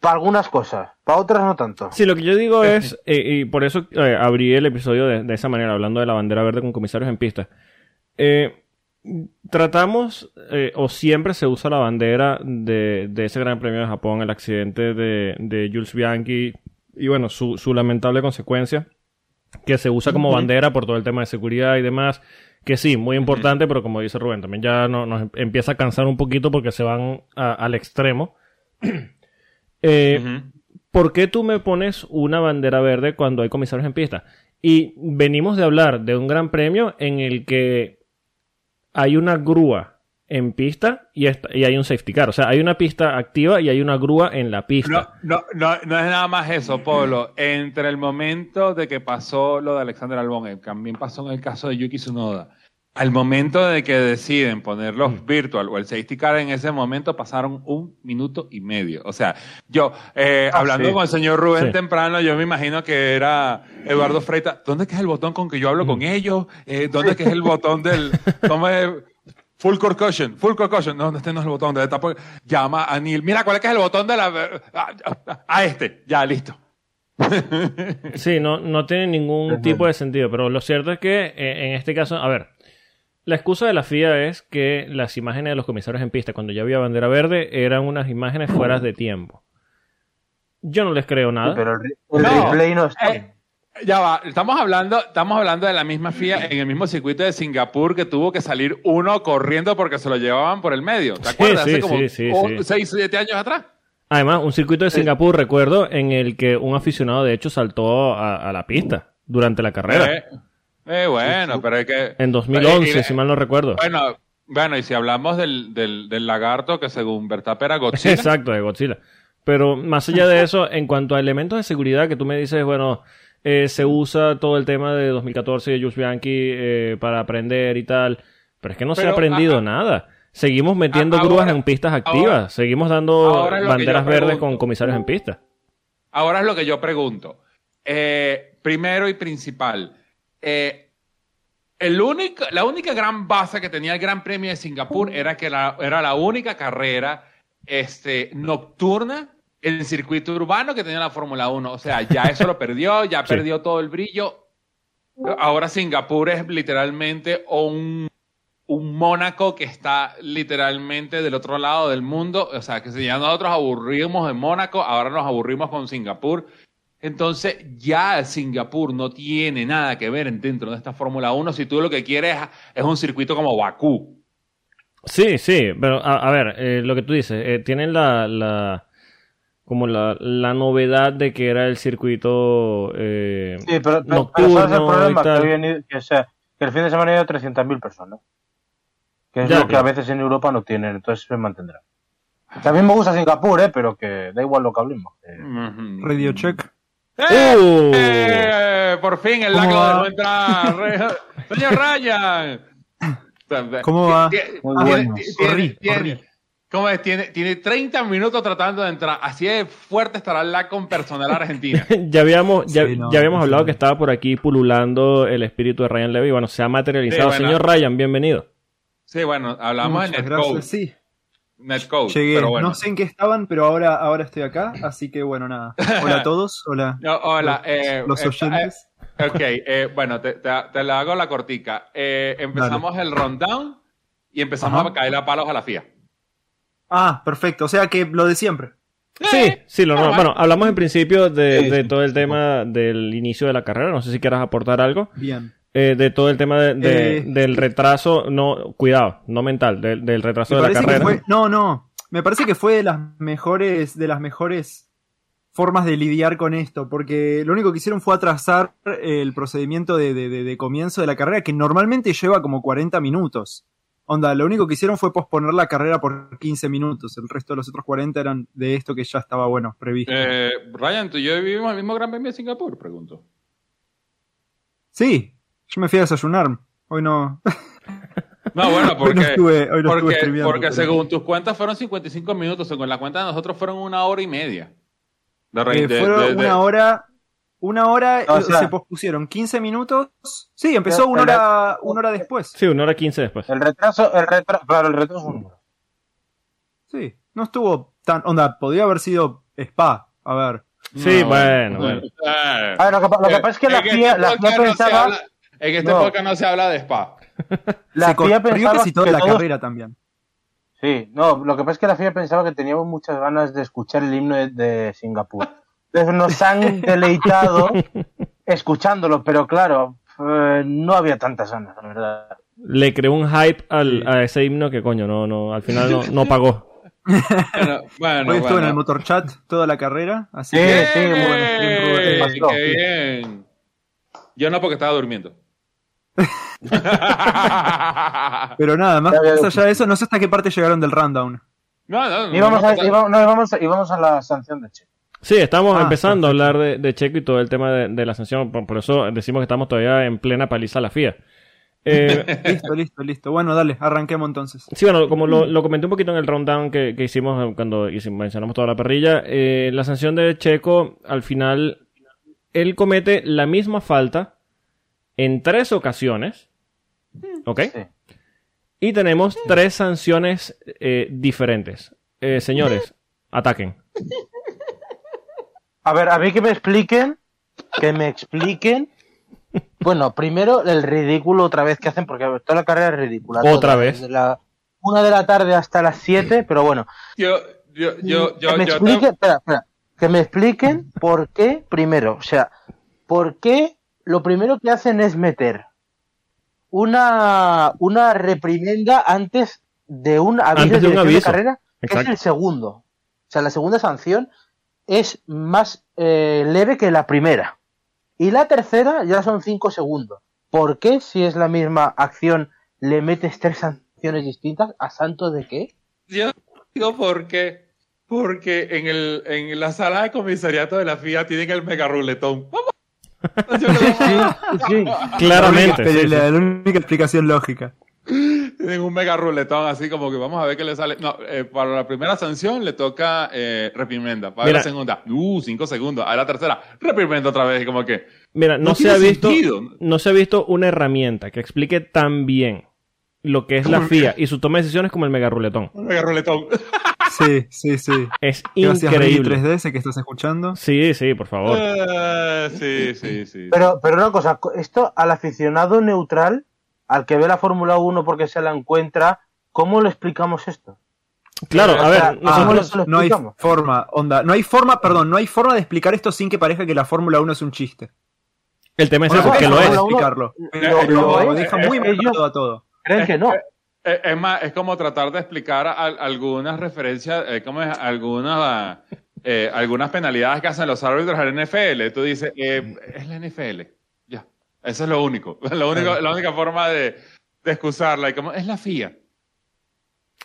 para algunas cosas, para otras no tanto. Sí, lo que yo digo es, eh, y por eso eh, abrí el episodio de, de esa manera, hablando de la bandera verde con comisarios en pista. Eh, tratamos, eh, o siempre se usa la bandera de, de ese Gran Premio de Japón, el accidente de, de Jules Bianchi, y bueno, su, su lamentable consecuencia, que se usa como bandera por todo el tema de seguridad y demás, que sí, muy importante, pero como dice Rubén, también ya no- nos empieza a cansar un poquito porque se van a- al extremo. Eh. ¿por qué tú me pones una bandera verde cuando hay comisarios en pista? Y venimos de hablar de un gran premio en el que hay una grúa en pista y, esta- y hay un safety car. O sea, hay una pista activa y hay una grúa en la No, pista. no, no, no es nada más eso, Pablo. Entre el momento de que pasó lo de Alexander Albon, eh, también pasó en el caso de Yuki Tsunoda, al momento de que deciden poner Mm. los virtual o el safety car en ese momento pasaron un minuto y medio. O sea, yo, eh, Ah, hablando sí. con el señor Rubén Sí. temprano, yo me imagino que era Eduardo Freita. ¿Dónde es que es el botón con que yo hablo con ellos? Eh, ¿Dónde es que es el botón del... Full concussion, full concussion. No, este no es el botón de esta. Llama a Neil. Mira, ¿cuál es que es el botón de la. A, a- a este. Ya, listo. Sí, no, no tiene ningún tipo de sentido, pero lo cierto es que eh, en este caso, a ver, la excusa de la FIA es que las imágenes de los comisarios en pista cuando ya había bandera verde eran unas imágenes fuera de tiempo. Yo no les creo nada. Pero el, el No, replay no está. Eh, ya va, estamos hablando, estamos hablando de la misma FIA en el mismo circuito de Singapur que tuvo que salir uno corriendo porque se lo llevaban por el medio. ¿Te acuerdas? sí, Hace como sí, sí, oh, sí. seis, siete años atrás. Además, un circuito de Singapur, recuerdo, en el que un aficionado de hecho saltó a, a la pista durante la carrera. Eh, eh, bueno, pero es que. En 2011, Eh, si mal no recuerdo. Bueno, bueno, y si hablamos del, del, del lagarto que según Verstappen era Godzilla. Exacto, de Godzilla. Pero más allá de eso, en cuanto a elementos de seguridad que tú me dices, bueno, eh, se usa todo el tema de 2014 de Jules Bianchi eh, para aprender y tal. Pero es que no se ha aprendido nada. Seguimos metiendo grúas en pistas activas. ahora- Seguimos dando banderas verdes pregunto. con comisarios en pista. Ahora es lo que yo pregunto. Eh, primero y principal, eh, el único, la única gran base que tenía el Gran Premio de Singapur era que la- era la única carrera este, nocturna en circuito urbano que tenía la Fórmula 1. O sea, ya eso lo perdió, ya Sí. perdió todo el brillo. Ahora Singapur es literalmente un, un Mónaco que está literalmente del otro lado del mundo. O sea, que si ya nosotros aburrimos de Mónaco, ahora nos aburrimos con Singapur. Entonces ya Singapur no tiene nada que ver en- dentro de esta Fórmula 1 si tú lo que quieres es un circuito como Bakú. Sí, sí, pero a, a ver, eh, lo que tú dices, eh, tienen la, la como la, la novedad de que era el circuito eh, Sí, pero, pero- pero nocturno ¿sabes el problema? y Que, tal. hoy en que, o sea, que el fin de semana ha ido 300.000 personas. Que es Ya, lo que claro. a veces en Europa no tienen, entonces se mantendrá. También me gusta Singapur, ¿eh? pero que da igual lo que hablemos. Eh. Radio check. ¡Eh! ¡Uh! ¡Eh! Por fin el ¿Cómo lago entrar. Re- Señor Ryan. ¿Cómo va? Tie- Muy tiene- bueno. tiene- Corrí, tiene- corrí. ¿Cómo es? Tiene, tiene 30 minutos tratando de entrar. Así de fuerte estará la con personal argentina. ya habíamos, ya, Sí, no, ya habíamos no hablado que estaba por aquí pululando el espíritu de Ryan Levy. Bueno, se ha materializado. Sí, bueno. Señor Ryan, bienvenido. Sí, bueno, hablamos de Muchas Netcode. gracias. Sí, Netcode, llegué. pero bueno. No sé en qué estaban, pero ahora, ahora estoy acá. Así que bueno, nada. Hola a todos. Hola. No, hola, los, eh, los oyentes. eh, ok, eh, bueno, te, te, te la hago la cortica. Eh, empezamos el rundown y empezamos Ajá. a caer a palos a la FIA. Ah, perfecto. O sea que lo de siempre. Sí, sí, lo normal. normal. Bueno, hablamos en principio de, Sí, de todo el tema del inicio de la carrera. No sé si quieras aportar algo. Bien. Eh, de todo el tema de- de- Eh. del retraso, no, cuidado, no mental, del, del retraso Me de la parece que carrera. fue. No, no. Me parece que fue de las mejores, de las mejores formas de lidiar con esto, porque lo único que hicieron fue atrasar el procedimiento de, de- de- de comienzo de la carrera, que normalmente lleva como 40 minutos. Onda, lo único que hicieron fue posponer la carrera por 15 minutos. El resto de los otros 40 eran de esto que ya estaba, bueno, previsto. Eh, Ryan, ¿tú y yo vivimos el mismo Gran Premio de Singapur? Pregunto. Sí, yo me fui a desayunar. Hoy no. No, bueno, Hoy porque, no estuve, hoy no estuve porque, streameando, porque pero- según tus cuentas fueron 55 minutos, según la cuenta de nosotros fueron una hora y media. De Eh, de- fueron de- de- una hora. Una hora O eh, sea- se pospusieron 15 minutos. Sí, empezó una hora, una hora después. Sí, una hora quince después. El retraso, el retraso, claro, el retraso es un número. Sí, no estuvo tan. Onda, podría haber sido Spa. A ver. Sí, No, bueno, bueno. Eh, A ver, lo que, pa- lo que eh, pasa es que la FIA, la FIA pensaba, En este No. podcast no se habla de spa. la se FIA pensaba casi toda que la todos- carrera también. Sí, no, lo que pasa es que la FIA pensaba que teníamos muchas ganas de escuchar el himno de, de Singapur. Entonces nos han deleitado escuchándolo, pero claro, eh, no había tantas ganas, la verdad. Le creó un hype al, a ese himno que coño, no, no, al final no, no pagó. Bueno, bueno, Hoy estuve en bueno. el motorchat toda la carrera. Así Sí, que. sí, bueno, bien, Rubén. ¡Qué bien! Yo no, porque estaba durmiendo. Pero nada, más, allá de eso, no sé hasta qué parte llegaron del rundown. no, no, no. Íbamos no, a, no, íbamos, no, íbamos a, la sanción de Che. Sí, estamos Ah, empezando a hablar de, de Checo y todo el tema de, de la sanción. Por, por eso decimos que estamos todavía en plena paliza a la FIA. Eh, Listo, listo, listo. Bueno, dale, arranquemos entonces. Sí, bueno, como lo, lo comenté un poquito en el rundown que, que hicimos cuando hicimos- mencionamos toda la parrilla, eh, la sanción de Checo, al final, él comete la misma falta en tres ocasiones, ¿ok? Sí. Y tenemos tres sanciones eh, diferentes. Eh, señores, ataquen. A ver, a mí que me expliquen, que me expliquen. Bueno, primero el ridículo otra vez que hacen, porque a ver, toda la carrera es ridícula. Otra toda, vez. desde la una de la tarde hasta las 7, pero bueno. Yo, yo, yo, yo, que me yo expliquen, tengo- espera, espera, que me expliquen por qué, primero, o sea, por qué lo primero que hacen es meter una, una reprimenda antes de un aviso Antes de un aviso. carrera, que Exacto. es el segundo. O sea, la segunda sanción es más eh, leve que la primera. Y la tercera ya son cinco segundos. ¿Por qué, si es la misma acción, le metes tres sanciones distintas? ¿A santo de qué? Yo digo por qué. Porque en, el, en la sala de comisariato de la FIA tienen el mega ruletón. Vamos. Sí. Claramente. La sí, única, sí. la única explicación lógica. Tienen un mega ruletón así como que vamos a ver qué le sale. No, eh, para la primera sanción le toca eh, reprimenda. Para Mira. la segunda, uh, cinco segundos. A la tercera, reprimenda otra vez. Como que. Mira, no, No se ha visto, sentido. no se ha visto una herramienta que explique tan bien lo que es la FIA y su toma de decisiones como el mega ruletón. Un mega ruletón. Sí, sí, sí. Es Gracias, increíble. 3D, ese que estás escuchando. Sí, sí, por favor. Eh, sí, sí, sí. Pero, pero una cosa, esto al aficionado neutral, al que ve la Fórmula 1 porque se la encuentra, ¿cómo le explicamos esto? Claro, o a ver, ah, nosotros, no se lo No hay forma, onda. No hay forma, perdón, no hay forma de explicar esto sin que parezca que la Fórmula 1 es un chiste. el tema es O sea, eso, no que lo es. explicarlo. Lo- Lo, lo es. deja muy Ellos marcado a todo. creen que no. Eh, Es más, es como tratar de explicar al- algunas referencias, eh, ¿cómo es? Algunas, eh, algunas penalidades que hacen los árbitros del NFL. Tú dices, eh, es la NFL. Ya. Eso es lo único. Lo único la única forma de, de excusarla. Y como, es la FIA.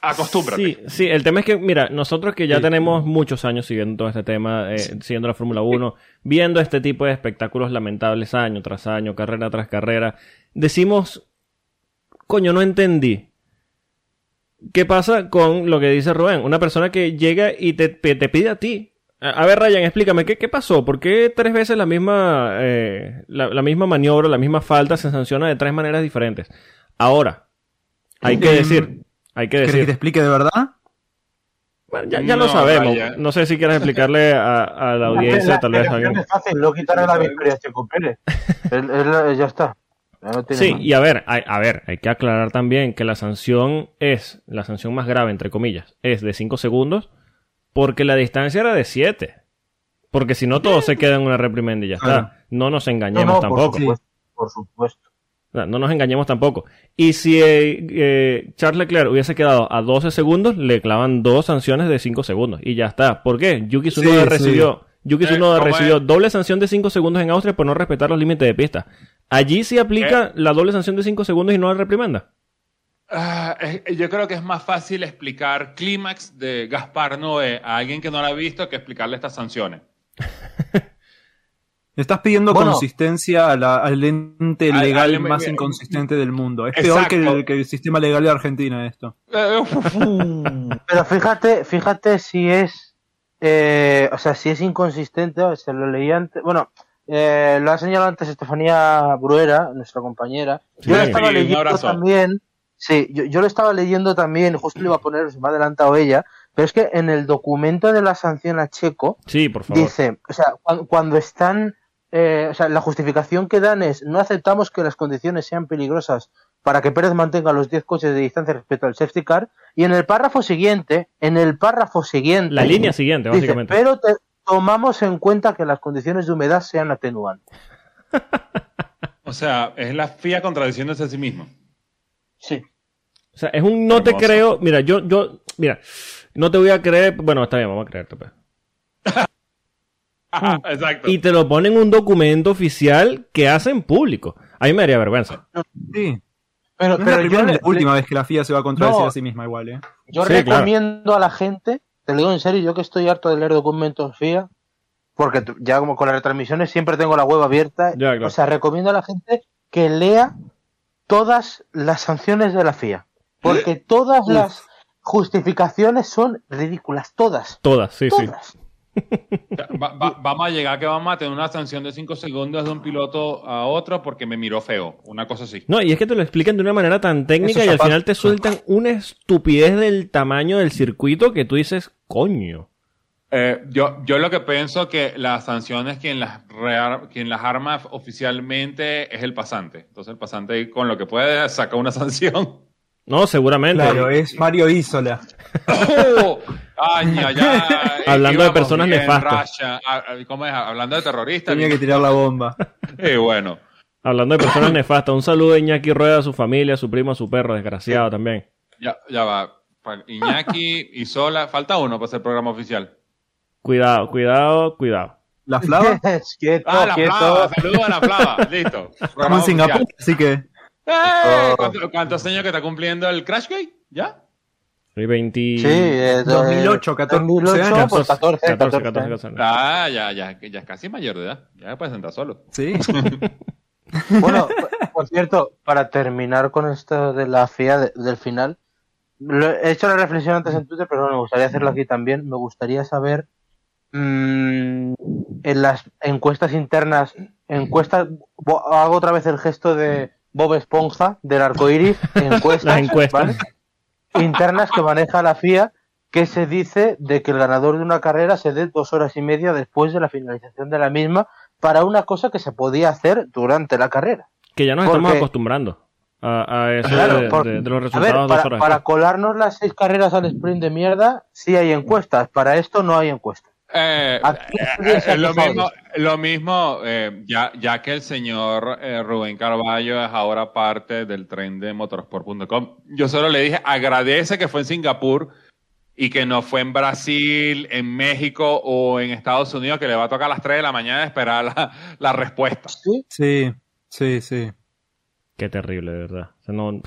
Acostúmbrate. Sí, sí, el tema es que, mira, nosotros que ya Sí. tenemos muchos años siguiendo todo este tema, eh, siguiendo la Fórmula 1, viendo este tipo de espectáculos lamentables año tras año, carrera tras carrera, decimos, coño, no entendí. ¿Qué pasa con lo que dice Rubén? Una persona que llega y te, te- te pide a ti. A ver, Ryan, explícame, ¿qué, qué pasó? ¿Por qué tres veces la misma, eh, la, la misma maniobra, la misma falta se sanciona de tres maneras diferentes? Ahora, hay que Em, decir, hay que ¿Querés que te decir, explique de verdad? bueno, ya, ya No, lo sabemos. Ryan. No sé si quieres explicarle a, a la audiencia, La tal vez a explicación alguien. es fácil, no quitarle la victoria a Checo Pérez. Él- él- ya está. Ya no tiene Sí, más. y a ver, hay, a ver, hay que aclarar también que la sanción es, la sanción más grave, entre comillas, es de 5 segundos, porque la distancia era de 7. Porque si no, todo se queda en una reprimenda y ya está. No nos No, engañemos no, tampoco. Por supuesto, por No nos engañemos tampoco. Y si eh, eh, Charles Leclerc hubiese quedado a 12 segundos, le clavan dos sanciones de 5 segundos. Y ya está. ¿Por qué? Yuki Tsunoda Sí, recibió, Yuki Eh, Tsunoda ¿cómo recibió doble sanción de 5 segundos en Austria por no respetar los límites de pista. Allí sí aplica la doble sanción de 5 segundos y no la reprimenda. Ah, yo creo que es más fácil explicar Clímax de Gaspar Noé a alguien que no lo ha visto que explicarle estas sanciones. Estás pidiendo Bueno. consistencia a la- al ente Al- legal al- más me- inconsistente del mundo. Es peor que el, que el sistema legal de Argentina esto. Eh. Pero fíjate, fíjate si es, eh, o sea, si es inconsistente, se lo leí antes, bueno, eh, lo ha señalado antes Estefanía Bruera, nuestra compañera. Yo Sí. lo estaba Sí, leyendo también, sí, yo, yo lo estaba leyendo también, justo lo iba a poner, se me ha adelantado ella, pero es que en el documento de la sanción a Checo, Sí, por favor. dice, o sea, cuan- cuando, están, eh, o sea, la justificación que dan es, no aceptamos que las condiciones sean peligrosas para que Pérez mantenga los 10 coches de distancia respecto al safety car, y en el párrafo siguiente, en el párrafo siguiente, La línea siguiente, dice, básicamente. pero te- tomamos en cuenta que las condiciones de humedad sean atenuantes. O sea, es la FIA contradiciéndose a sí mismo. Sí. O sea, es un no te creo. Mira, yo, yo, mira, no te voy a creer. Bueno, está bien, vamos a creerte. pues. Ajá, exacto. Y te lo ponen en un documento oficial que hacen público. A mí me daría vergüenza. Sí. Pero, No es pero la yo, primera le- la última vez que la FIA se va a contradecir No. a sí misma igual, ¿eh? yo Sí, recomiendo a la gente, te lo digo en serio, yo que estoy harto de leer documentos FIA, porque ya como con las retransmisiones siempre tengo la web abierta, Ya, claro. o sea, recomiendo a la gente que lea todas las sanciones de la FIA, porque todas las justificaciones son ridículas, todas, Todas, sí, sí. Todas. Va- va- vamos a llegar que vamos a tener una sanción de 5 segundos de un piloto a otro porque me miró feo. Una cosa así. No, y es que te lo explican de una manera tan técnica y al final te sueltan una estupidez del tamaño del circuito que tú dices, coño. Eh, yo, yo lo que pienso que las sanciones quien las, rear- quien las arma oficialmente es el pasante. Entonces el pasante con lo que puede saca una sanción. No, seguramente. Claro, es Mario Isola. Hablando de personas nefastas. Russia. Ah, ah, ¿Cómo es? Hablando de terroristas. Tenía que tirar la bomba. Eh, bueno. Hablando de personas nefastas, un saludo a Iñaki Rueda, a su familia, a su primo, a su perro, desgraciado también. Ya, ya va. Iñaki y Sola. Falta uno para ser programa oficial. Cuidado, cuidado, cuidado. ¿La flava? quieto, Ah, la quieto. flava. Saludos a la flava. Listo. Estamos en Singapur, así que... ¡Eh! ¿Cuánto- ¿Cuántos años que está cumpliendo el Crash Gate? ¿Ya? Soy 20... Sí, eh, 2008, 14 2008, años. pues 14, 14, 14, 14, 14. Ah, ya, ya, ya es casi mayor de edad. Ya se puede sentar solo. Sí. Bueno, por cierto, para terminar con esto de la FIA de- del final, lo- he hecho la reflexión antes en Twitter, pero bueno, me gustaría hacerlo aquí también. Me gustaría saber mm, en las encuestas internas, encuestas, bo- hago otra vez el gesto de Bob Esponja del arco iris, encuestas, encuestas. ¿vale? Internas que maneja la FIA, que se dice de que el ganador de una carrera se dé dos horas y media después de la finalización de la misma para una cosa que se podía hacer durante la carrera. Que ya nos Porque- estamos acostumbrando a, a eso Claro, de, por- de- de los A ver, resultados dos para, horas para colarnos las seis carreras al sprint de mierda, sí hay encuestas. Para esto no hay encuestas. Eh, Aquí eh, eh, lo mismo, lo mismo eh, ya, ya que el señor eh, Rubén Carballo es ahora parte del tren de motorsport.com, yo solo le dije, agradece que fue en Singapur y que no fue en Brasil, en México o en Estados Unidos, que le va a tocar a las 3 de la mañana esperar la, la respuesta. Sí. Sí, sí, sí. Qué terrible, de verdad. O sea, no-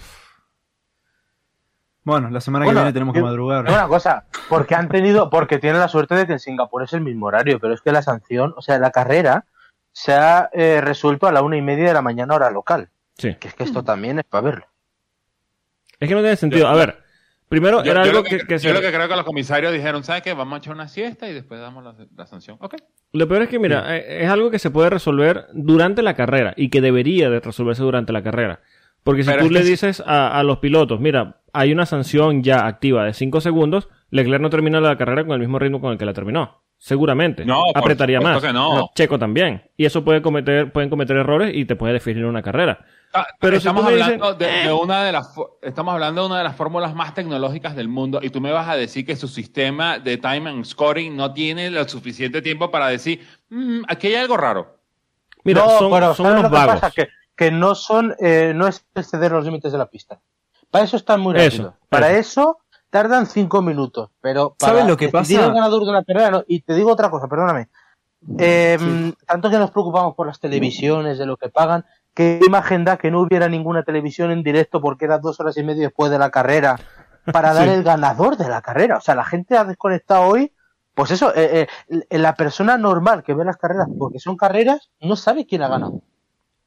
Bueno, la semana Bueno, que viene tenemos que madrugar. Es una cosa, porque han tenido, porque tienen la suerte de que en Singapur es el mismo horario, pero es que la sanción, o sea, la carrera se ha eh, resuelto a la una y media de la mañana hora local. Sí. Que es que esto también es para verlo. Es que no tiene sentido. A ver, Primero, Yo, era yo algo lo que, yo lo que creo que los comisarios dijeron, ¿sabes qué? Vamos a echar una siesta y después damos la, la sanción. Ok. Lo peor es que, mira, eh, es algo que se puede resolver durante la carrera y que debería de resolverse durante la carrera. Porque si Pero tú le dices a, a los pilotos, mira, hay una sanción ya activa de 5 segundos, Leclerc no termina la carrera con el mismo ritmo con el que la terminó. Seguramente. No, Apretaría más. que no. Checo también. Y eso puede cometer, pueden cometer errores y te puede definir una carrera. Ah, Pero estamos hablando dices, "Eh". de, de una de las estamos hablando de una de las fórmulas más tecnológicas del mundo y tú me vas a decir que su sistema de time and scoring no tiene lo suficiente tiempo para decir "Mm, aquí hay algo raro. Mira, no, son, pero son ¿sabes unos lo que vagos. pasa? Que, que no son, eh, no es exceder los límites de la pista. Para eso están muy Eso, rápido. Para eso. eso tardan cinco minutos. Pero para ¿Sabes lo que pasa? el ganador de una carrera, no. Y te digo otra cosa, perdóname. Eh, Tanto que nos preocupamos por las televisiones, de lo que pagan, ¿qué imagen da que no hubiera ninguna televisión en directo porque era dos horas y media después de la carrera para dar el ganador de la carrera? O sea, la gente ha desconectado hoy. Pues eso, eh, eh, la persona normal que ve las carreras porque son carreras no sabe quién ha ganado.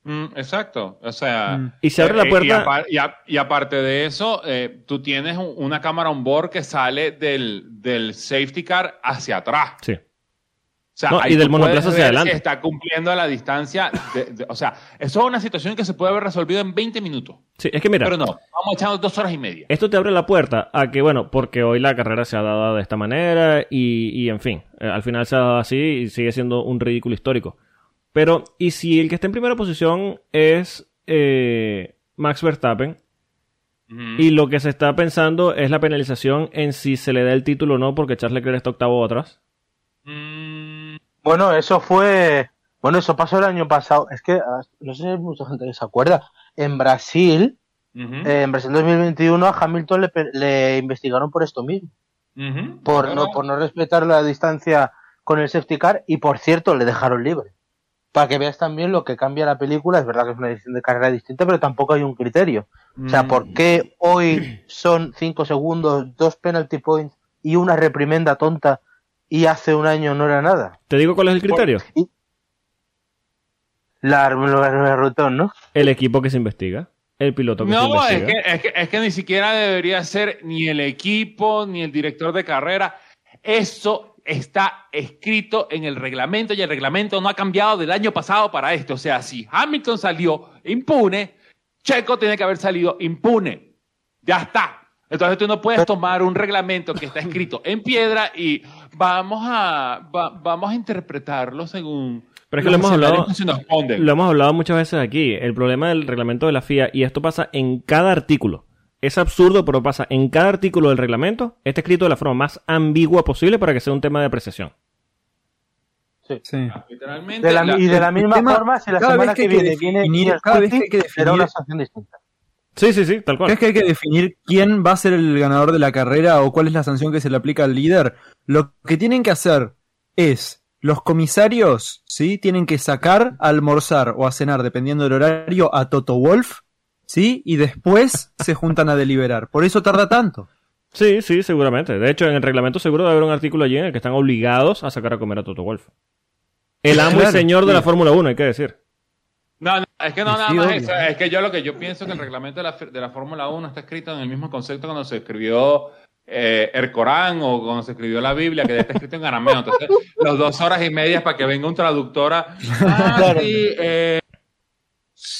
Mm, exacto. O sea. Mm. Y se abre la eh, puerta- Y, apar- y a- y aparte de eso, eh, tú tienes un- una cámara on board que sale del, del safety car hacia atrás. Sí. O sea, No, y del monoplaza hacia adelante. si está cumpliendo la distancia. de- de- o sea, eso es una situación que se puede haber resolvido en 20 minutos. Sí, es que mira, Pero no, vamos echando dos horas y media. esto te abre la puerta a que, bueno, porque hoy la carrera se ha dado de esta manera y, y en fin, eh, al final se ha dado así y sigue siendo un ridículo histórico. Pero, ¿y si el que está en primera posición es eh, Max Verstappen y lo que se está pensando es la penalización en si se le da el título o no porque Charles Leclerc está octavo atrás? Mm, Bueno, eso fue. Bueno, eso pasó el año pasado. Es que ah, no sé si hay mucha gente que se acuerda. En Brasil, ujú, eh, en Brasil 2021, a Hamilton le, investigaron por esto mismo. Por Claro. no, por no respetar la distancia con el safety car y por cierto, le dejaron libre. Para que veas también lo que cambia la película. Es verdad que es una edición de carrera distinta, pero tampoco hay un criterio. O sea, Mm. ¿por qué hoy son 5 segundos, dos penalty points y una reprimenda tonta y hace un año no era nada? ¿Te digo cuál es el criterio? La, la, ¿no? El equipo que se investiga, el piloto que se No, es investiga. que, es, que, es que ni siquiera debería ser ni el equipo ni el director de carrera. Eso está escrito en el reglamento y el reglamento no ha cambiado del año pasado para esto. O sea, si Hamilton salió impune, Checo tiene que haber salido impune. Ya está. Entonces tú no puedes tomar un reglamento que está escrito en piedra y vamos a, va- vamos a interpretarlo según Pero es que lo hemos hablado-. Lo hemos hablado muchas veces aquí. El problema del reglamento de la FIA, y esto pasa en cada artículo. Es absurdo, pero pasa en cada artículo del reglamento. Está escrito de la forma más ambigua posible para que sea un tema de apreciación. Sí. Literalmente, De la- la- y de la misma tema- forma, si la cada semana vez que que, viene viene definir- Niels cada vez que hay que definir- será una sanción distinta. Sí, sí, sí, tal cual. ¿Crees que hay que definir quién va a ser el ganador de la carrera o cuál es la sanción que se le aplica al líder? Lo que tienen que hacer es, los comisarios, ¿sí? Tienen que sacar a almorzar o a cenar, dependiendo del horario, a Toto Wolf, ¿sí? Y después se juntan a deliberar. Por eso tarda tanto. Sí, sí, seguramente. De hecho, en el reglamento seguro debe haber un artículo allí en el que están obligados a sacar a comer a Toto Wolf. El amo y Claro, señor de la Fórmula 1, hay que decir. No, no, es que no Sí, nada más eso. Es que yo lo que yo pienso que el reglamento de la, de la Fórmula 1 está escrito en el mismo concepto cuando se escribió eh, el Corán o cuando se escribió la Biblia, que ya está escrito en arameo. Entonces, los dos horas y media para que venga un traductor a... Ah, Claro. sí, eh,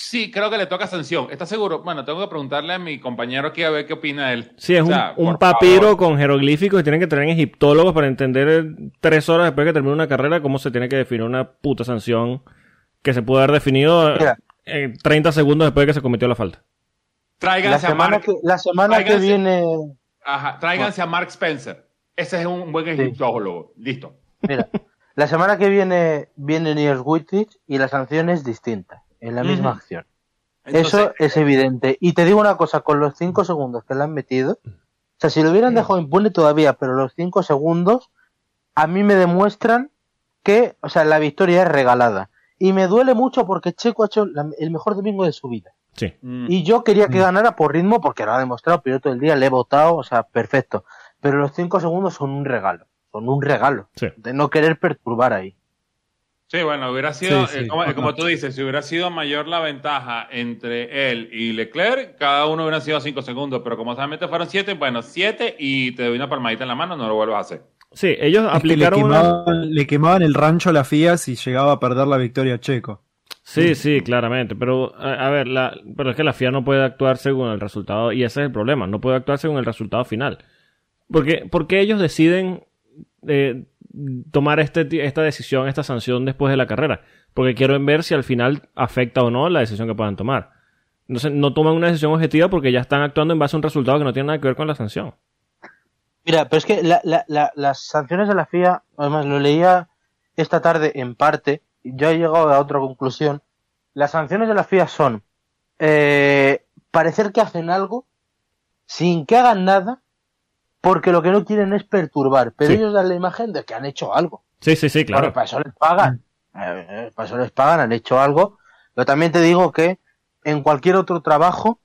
sí, creo que le toca sanción. ¿Estás seguro? Bueno, tengo que preguntarle a mi compañero aquí a ver qué opina él. Sí, es O un, sea, un por papiro favor. con jeroglíficos y tienen que tener egiptólogos para entender eh, tres horas después de que termine una carrera cómo se tiene que definir una puta sanción que se puede haber definido eh, Mira. en 30 segundos después de que se cometió la falta. La Tráiganse a semana Mark, que, la semana que viene, ajá, tráiganse a Mark Spencer. Ese es un buen egiptólogo. Listo. mira, la semana que viene viene Niels Wittich y la sanción es distinta, en la misma acción. Entonces, Eso es evidente. Y te digo una cosa, con los 5 segundos que le han metido, o sea, si lo hubieran dejado impune todavía, pero los 5 segundos a mí me demuestran que, o sea, la victoria es regalada. Y me duele mucho porque Checo ha hecho la- el mejor domingo de su vida. Sí. Y yo quería que Mm. ganara por ritmo porque lo ha demostrado piloto del día, le he votado, o sea, perfecto. Pero los 5 segundos son un regalo, son un regalo Sí. de no querer perturbar ahí. Sí, bueno, hubiera sido, Sí, eh, como, eh, como tú dices, si hubiera sido mayor la ventaja entre él y Leclerc, cada uno hubiera sido 5 segundos, pero como solamente fueron 7, bueno, 7 y te doy una palmadita en la mano, no lo vuelvas a hacer. Sí, ellos Es que le, aplicaron una... le quemaban el rancho a la FIA si llegaba a perder la victoria a Checo. Sí, sí, claramente. Pero, a, a ver, la, pero es que la FIA no puede actuar según el resultado, y ese es el problema, no puede actuar según el resultado final. Porque, porque ellos deciden eh, tomar este, esta decisión, esta sanción después de la carrera. Porque quieren ver si al final afecta o no la decisión que puedan tomar. Entonces, no toman una decisión objetiva porque ya están actuando en base a un resultado que no tiene nada que ver con la sanción. Mira, pero es que la- la- la- las sanciones de la FIA, además lo leía esta tarde en parte, y yo he llegado a otra conclusión. Las sanciones de la FIA son eh, parecer que hacen algo sin que hagan nada, porque lo que no quieren es perturbar, pero Sí. ellos dan la imagen de que han hecho algo. Sí, sí, sí, claro. Bueno, para eso les pagan. Eh, eh, para eso les pagan, han hecho algo. Pero también te digo que en cualquier otro trabajo,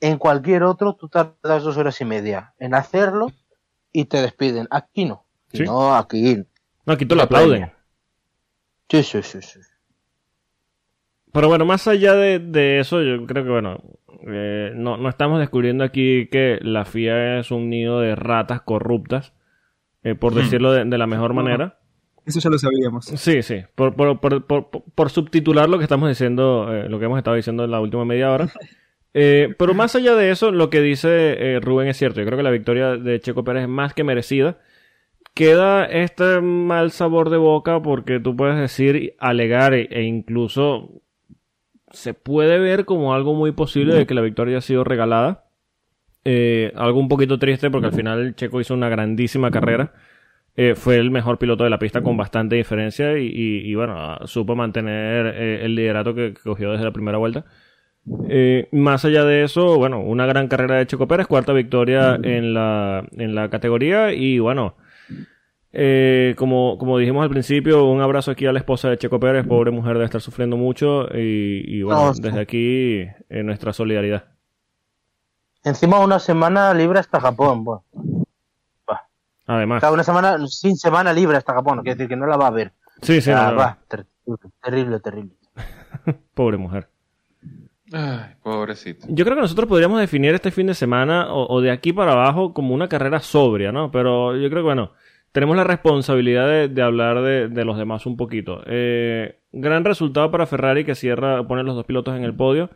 en cualquier otro, tú tardas dos horas y media en hacerlo y te despiden. Aquí no. Sí. No, aquí. No, aquí te lo La aplauden. Sí, sí, sí, sí. Pero bueno, más allá de, de eso, yo creo que, bueno, eh, no, no estamos descubriendo aquí que la FIA es un nido de ratas corruptas, eh, por decirlo de, de la mejor manera. Eso ya lo sabíamos. Sí, sí, por, por, por, por, por subtitular lo que estamos diciendo, eh, lo que hemos estado diciendo en la última media hora. Eh, pero más allá de eso, lo que dice eh, Rubén es cierto. Yo creo que la victoria de Checo Pérez es más que merecida. Queda este mal sabor de boca porque tú puedes decir, alegar e, e incluso se puede ver como algo muy posible de que la victoria ha sido regalada. Eh, algo un poquito triste porque al final Checo hizo una grandísima carrera. Eh, fue el mejor piloto de la pista con bastante diferencia y, y- y, bueno, supo mantener eh, el liderato que, que cogió desde la primera vuelta. Más allá de eso, bueno, una gran carrera de Checo Pérez, cuarta victoria en la, en la categoría y bueno, eh, como, como dijimos al principio, un abrazo aquí a la esposa de Checo Pérez, pobre mujer debe estar sufriendo mucho y, y bueno, No, sí. desde aquí eh, nuestra solidaridad. Encima una semana libre hasta Japón. Bueno, Además, cada una semana sin semana libre hasta Japón. Quiere decir que no la va a ver. sí, sí, Ah, no, no, va, ter- terrible, terrible. pobre mujer. Ay, pobrecito. Yo creo que nosotros podríamos definir este fin de semana o, o de aquí para abajo como una carrera sobria, ¿no? Pero yo creo que, bueno, tenemos la responsabilidad de, de hablar de, de los demás un poquito. Eh, gran resultado para Ferrari que cierra, pone los dos pilotos en el podio.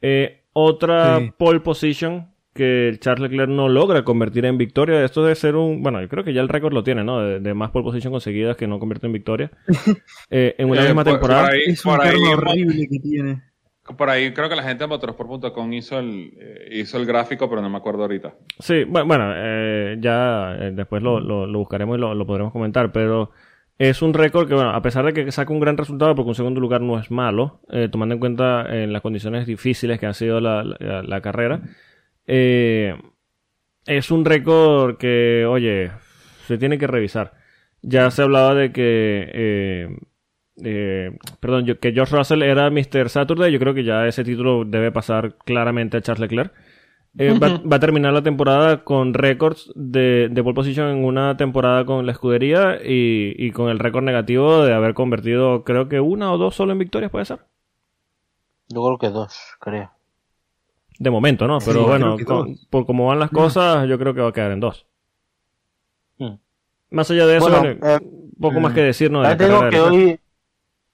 Eh, otra Sí. pole position que Charles Leclerc no logra convertir en victoria. Esto debe ser un, bueno, yo creo que ya el récord lo tiene, ¿no? De, de más pole position conseguidas que no convierte en victoria. Eh, en una Eh, misma por- temporada. por ahí- Es un por ahí- horrible que tiene. Por ahí creo que la gente de motorsport.com hizo el, eh, hizo el gráfico, pero no me acuerdo ahorita. Sí, bu- bueno, eh, ya eh, después lo, lo- buscaremos y lo, lo podremos comentar, pero es un récord que, bueno, a pesar de que saca un gran resultado, porque un segundo lugar no es malo, eh, tomando en cuenta eh, las condiciones difíciles que ha sido la, la- carrera, es un récord que, oye, se tiene que revisar. Ya se hablaba de que, eh, perdón, yo- que George Russell era Mr. Saturday, yo creo que ya ese título debe pasar claramente a Charles Leclerc. Eh, va, va a terminar la temporada con récords de, de pole position en una temporada con la escudería y, y con el récord negativo de haber convertido, creo que una o dos solo en victorias, puede ser. Yo creo que dos, creo. De momento, ¿no? Pero Sí, bueno, con- por cómo van las cosas, yo creo que va a quedar en dos. Mm. Más allá de eso, Bueno, bueno, eh, poco más que decir, ¿no? De la También tengo carrera que hoy,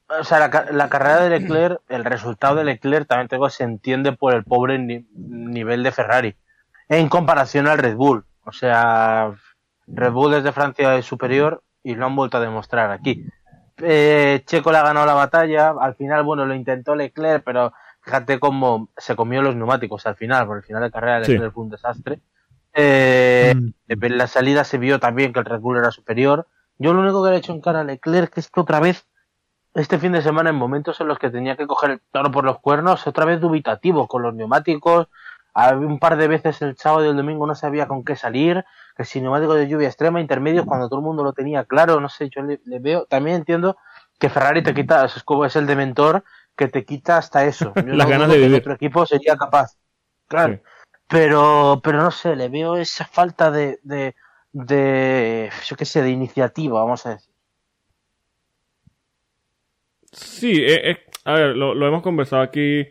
o sea, la, la carrera de Leclerc, el resultado de Leclerc también tengo se entiende por el pobre ni- nivel de Ferrari en comparación al Red Bull. O sea, Red Bull desde Francia es superior y lo han vuelto a demostrar aquí. Eh, Checo le ha ganado la batalla, al final, bueno, lo intentó Leclerc, pero fíjate cómo se comió los neumáticos al final, por el final de carrera Sí. Leclerc fue un desastre. Eh, Mm. en la salida se vio también que el Red Bull era superior. Yo lo único que le he hecho en cara a Leclerc es que otra vez, este fin de semana, en momentos en los que tenía que coger el toro por los cuernos, otra vez dubitativo con los neumáticos. Un par de veces el sábado y el domingo no sabía con qué salir, que si neumático de lluvia extrema, intermedios, cuando todo el mundo lo tenía claro, no sé, yo le, le veo. También entiendo que Ferrari te quita, es como es el de mentor, que te quita hasta eso. Yo Las no ganas de vivir. otro equipo sería capaz. Claro Sí. pero pero no sé le veo esa falta de de, de yo qué sé de iniciativa vamos a decir Sí, eh, eh, a ver, lo, lo hemos conversado aquí.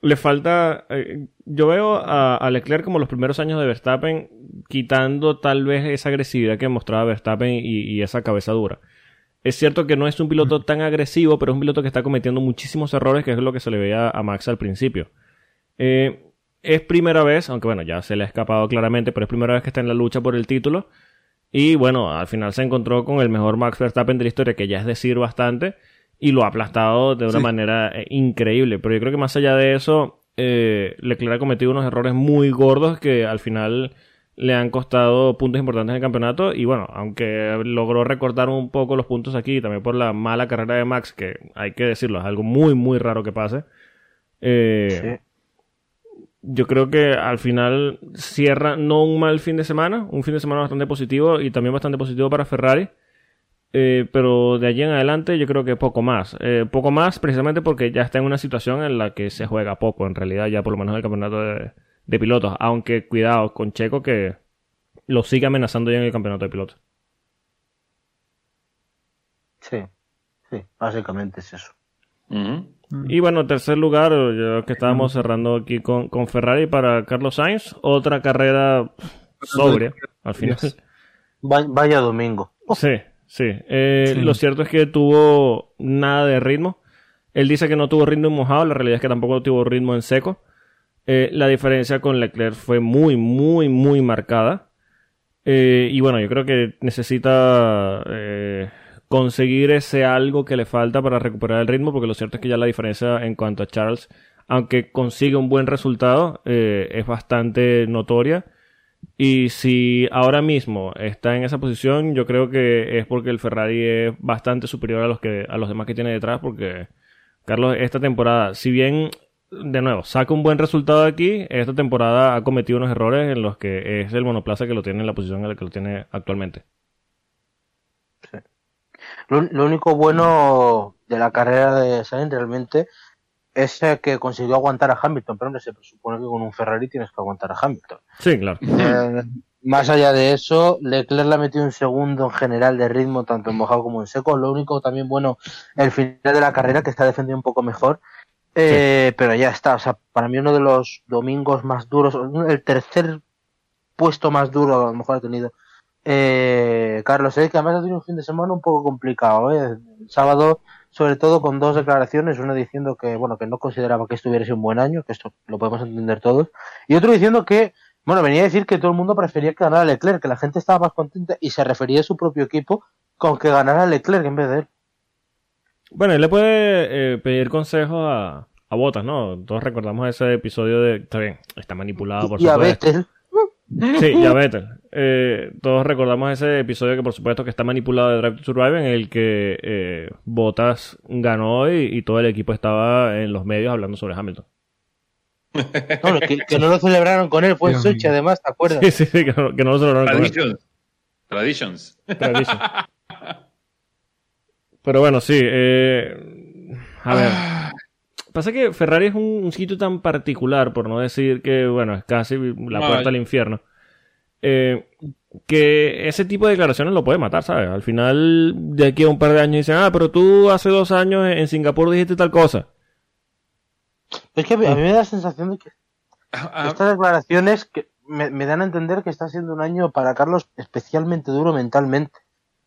Le falta. eh, yo veo a, a Leclerc como los primeros años de Verstappen, quitando tal vez esa agresividad que mostraba Verstappen y, y esa cabeza dura. Es cierto que no es un piloto tan agresivo, pero es un piloto que está cometiendo muchísimos errores, que es lo que se le veía a Max al principio. Eh, es primera vez, aunque bueno, ya se le ha escapado claramente, pero es primera vez que está en la lucha por el título. Y bueno, al final se encontró con el mejor Max Verstappen de la historia, que ya es decir bastante, y lo ha aplastado de una Sí. manera eh, increíble. Pero yo creo que más allá de eso, eh, Leclerc ha cometido unos errores muy gordos que al final le han costado puntos importantes en el campeonato. Y bueno, aunque logró recortar un poco los puntos aquí, también por la mala carrera de Max, que hay que decirlo, es algo muy, muy raro que pase. Eh, Sí. yo creo que al final cierra no un mal fin de semana, un fin de semana bastante positivo y también bastante positivo para Ferrari. Eh, pero de allí en adelante yo creo que poco más. Eh, poco más precisamente porque ya está en una situación en la que se juega poco, en realidad, ya por lo menos en el campeonato de, de pilotos. Aunque cuidado con Checo que lo sigue amenazando ya en el campeonato de pilotos. Sí, sí, básicamente es eso. Y bueno, tercer lugar, ya que estábamos cerrando aquí con, con Ferrari para Carlos Sainz. Otra carrera sobria, al final. Va- vaya domingo. Sí, sí. Eh, Sí. Lo cierto es que tuvo nada de ritmo. Él dice que no tuvo ritmo en mojado, la realidad es que tampoco tuvo ritmo en seco. Eh, la diferencia con Leclerc fue muy, muy, muy marcada. Eh, y bueno, yo creo que necesita eh, conseguir ese algo que le falta para recuperar el ritmo, porque lo cierto es que ya la diferencia en cuanto a Charles, aunque consigue un buen resultado, es bastante notoria. Y si ahora mismo está en esa posición, yo creo que es porque el Ferrari es bastante superior a los que a los demás que tiene detrás, porque Carlos esta temporada, si bien de nuevo saca un buen resultado aquí, esta temporada ha cometido unos errores en los que es el monoplaza que lo tiene en la posición en la que lo tiene actualmente. Lo, lo único bueno de la carrera de Sainz realmente es que consiguió aguantar a Hamilton, pero hombre, se presupone que con un Ferrari tienes que aguantar a Hamilton. Sí, claro. Eh, más allá de eso, Leclerc le ha metido un segundo en general de ritmo, tanto en mojado como en seco. Lo único también bueno, el final de la carrera, que está defendiendo un poco mejor. Eh, Pero ya está, o sea, para mí uno de los domingos más duros, el tercer puesto más duro a lo mejor ha tenido eh, Carlos, eh, que además ha tenido un fin de semana un poco complicado. ¿eh? El sábado, sobre todo con dos declaraciones, uno diciendo que bueno que no consideraba que estuviera un buen año, que esto lo podemos entender todos, y otro diciendo que bueno, venía a decir que todo el mundo prefería que ganara Leclerc, que la gente estaba más contenta y se refería a su propio equipo con que ganara Leclerc en vez de él. Bueno, él le puede eh, pedir consejos a, a Botas, ¿no? Todos recordamos ese episodio de... Está bien, está manipulado, por y a. Vettel, Sí, ya Vettel. Eh, todos recordamos ese episodio que por supuesto que está manipulado de Drive to Survive en el que eh, Bottas ganó y, y todo el equipo estaba en los medios hablando sobre Hamilton. no, que, que no lo celebraron con él, fue en Sochi además, ¿te acuerdas? Sí, sí, sí, que no, que no lo celebraron con él. Traditions. Traditions. Tradition. Pero bueno, sí. eh, a ver. Pasa que Ferrari es un, un sitio tan particular, por no decir que, bueno, es casi la Ay. puerta al infierno. eh, que ese tipo de declaraciones lo puede matar, ¿sabes? Al final, de aquí a un par de años dicen, ah, pero tú hace dos años en Singapur dijiste tal cosa. Es que a mí mí me da la sensación de que Ah, estas declaraciones que me, me dan a entender que está siendo un año para Carlos especialmente duro mentalmente.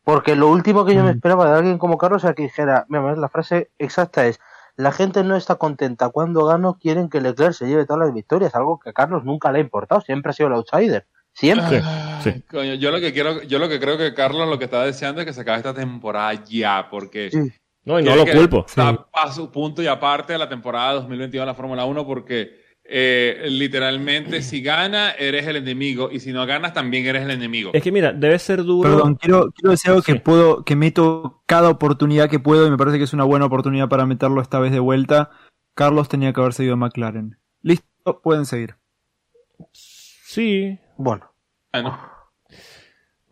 Porque lo último que yo me Mm. esperaba de alguien como Carlos era que dijera, mira, la frase exacta es, la gente no está contenta cuando gano, quieren que Leclerc se lleve todas las victorias, algo que a Carlos nunca le ha importado, siempre ha sido el outsider, siempre. Sí, sí. Coño, yo lo que quiero, yo lo que creo que Carlos lo que está deseando es que se acabe esta temporada ya, porque Sí. No, y no lo culpo. Está a su punto y aparte de la temporada 2022 de la Fórmula 1, porque eh, literalmente si gana eres el enemigo y si no ganas también eres el enemigo. Es que mira, debe ser duro. Perdón, quiero, quiero decir algo Sí. que puedo, que meto cada oportunidad que puedo y me parece que es una buena oportunidad para meterlo esta vez de vuelta. Carlos tenía que haber seguido a McLaren. Listo, pueden seguir. Sí. Bueno, Ah, ¿no?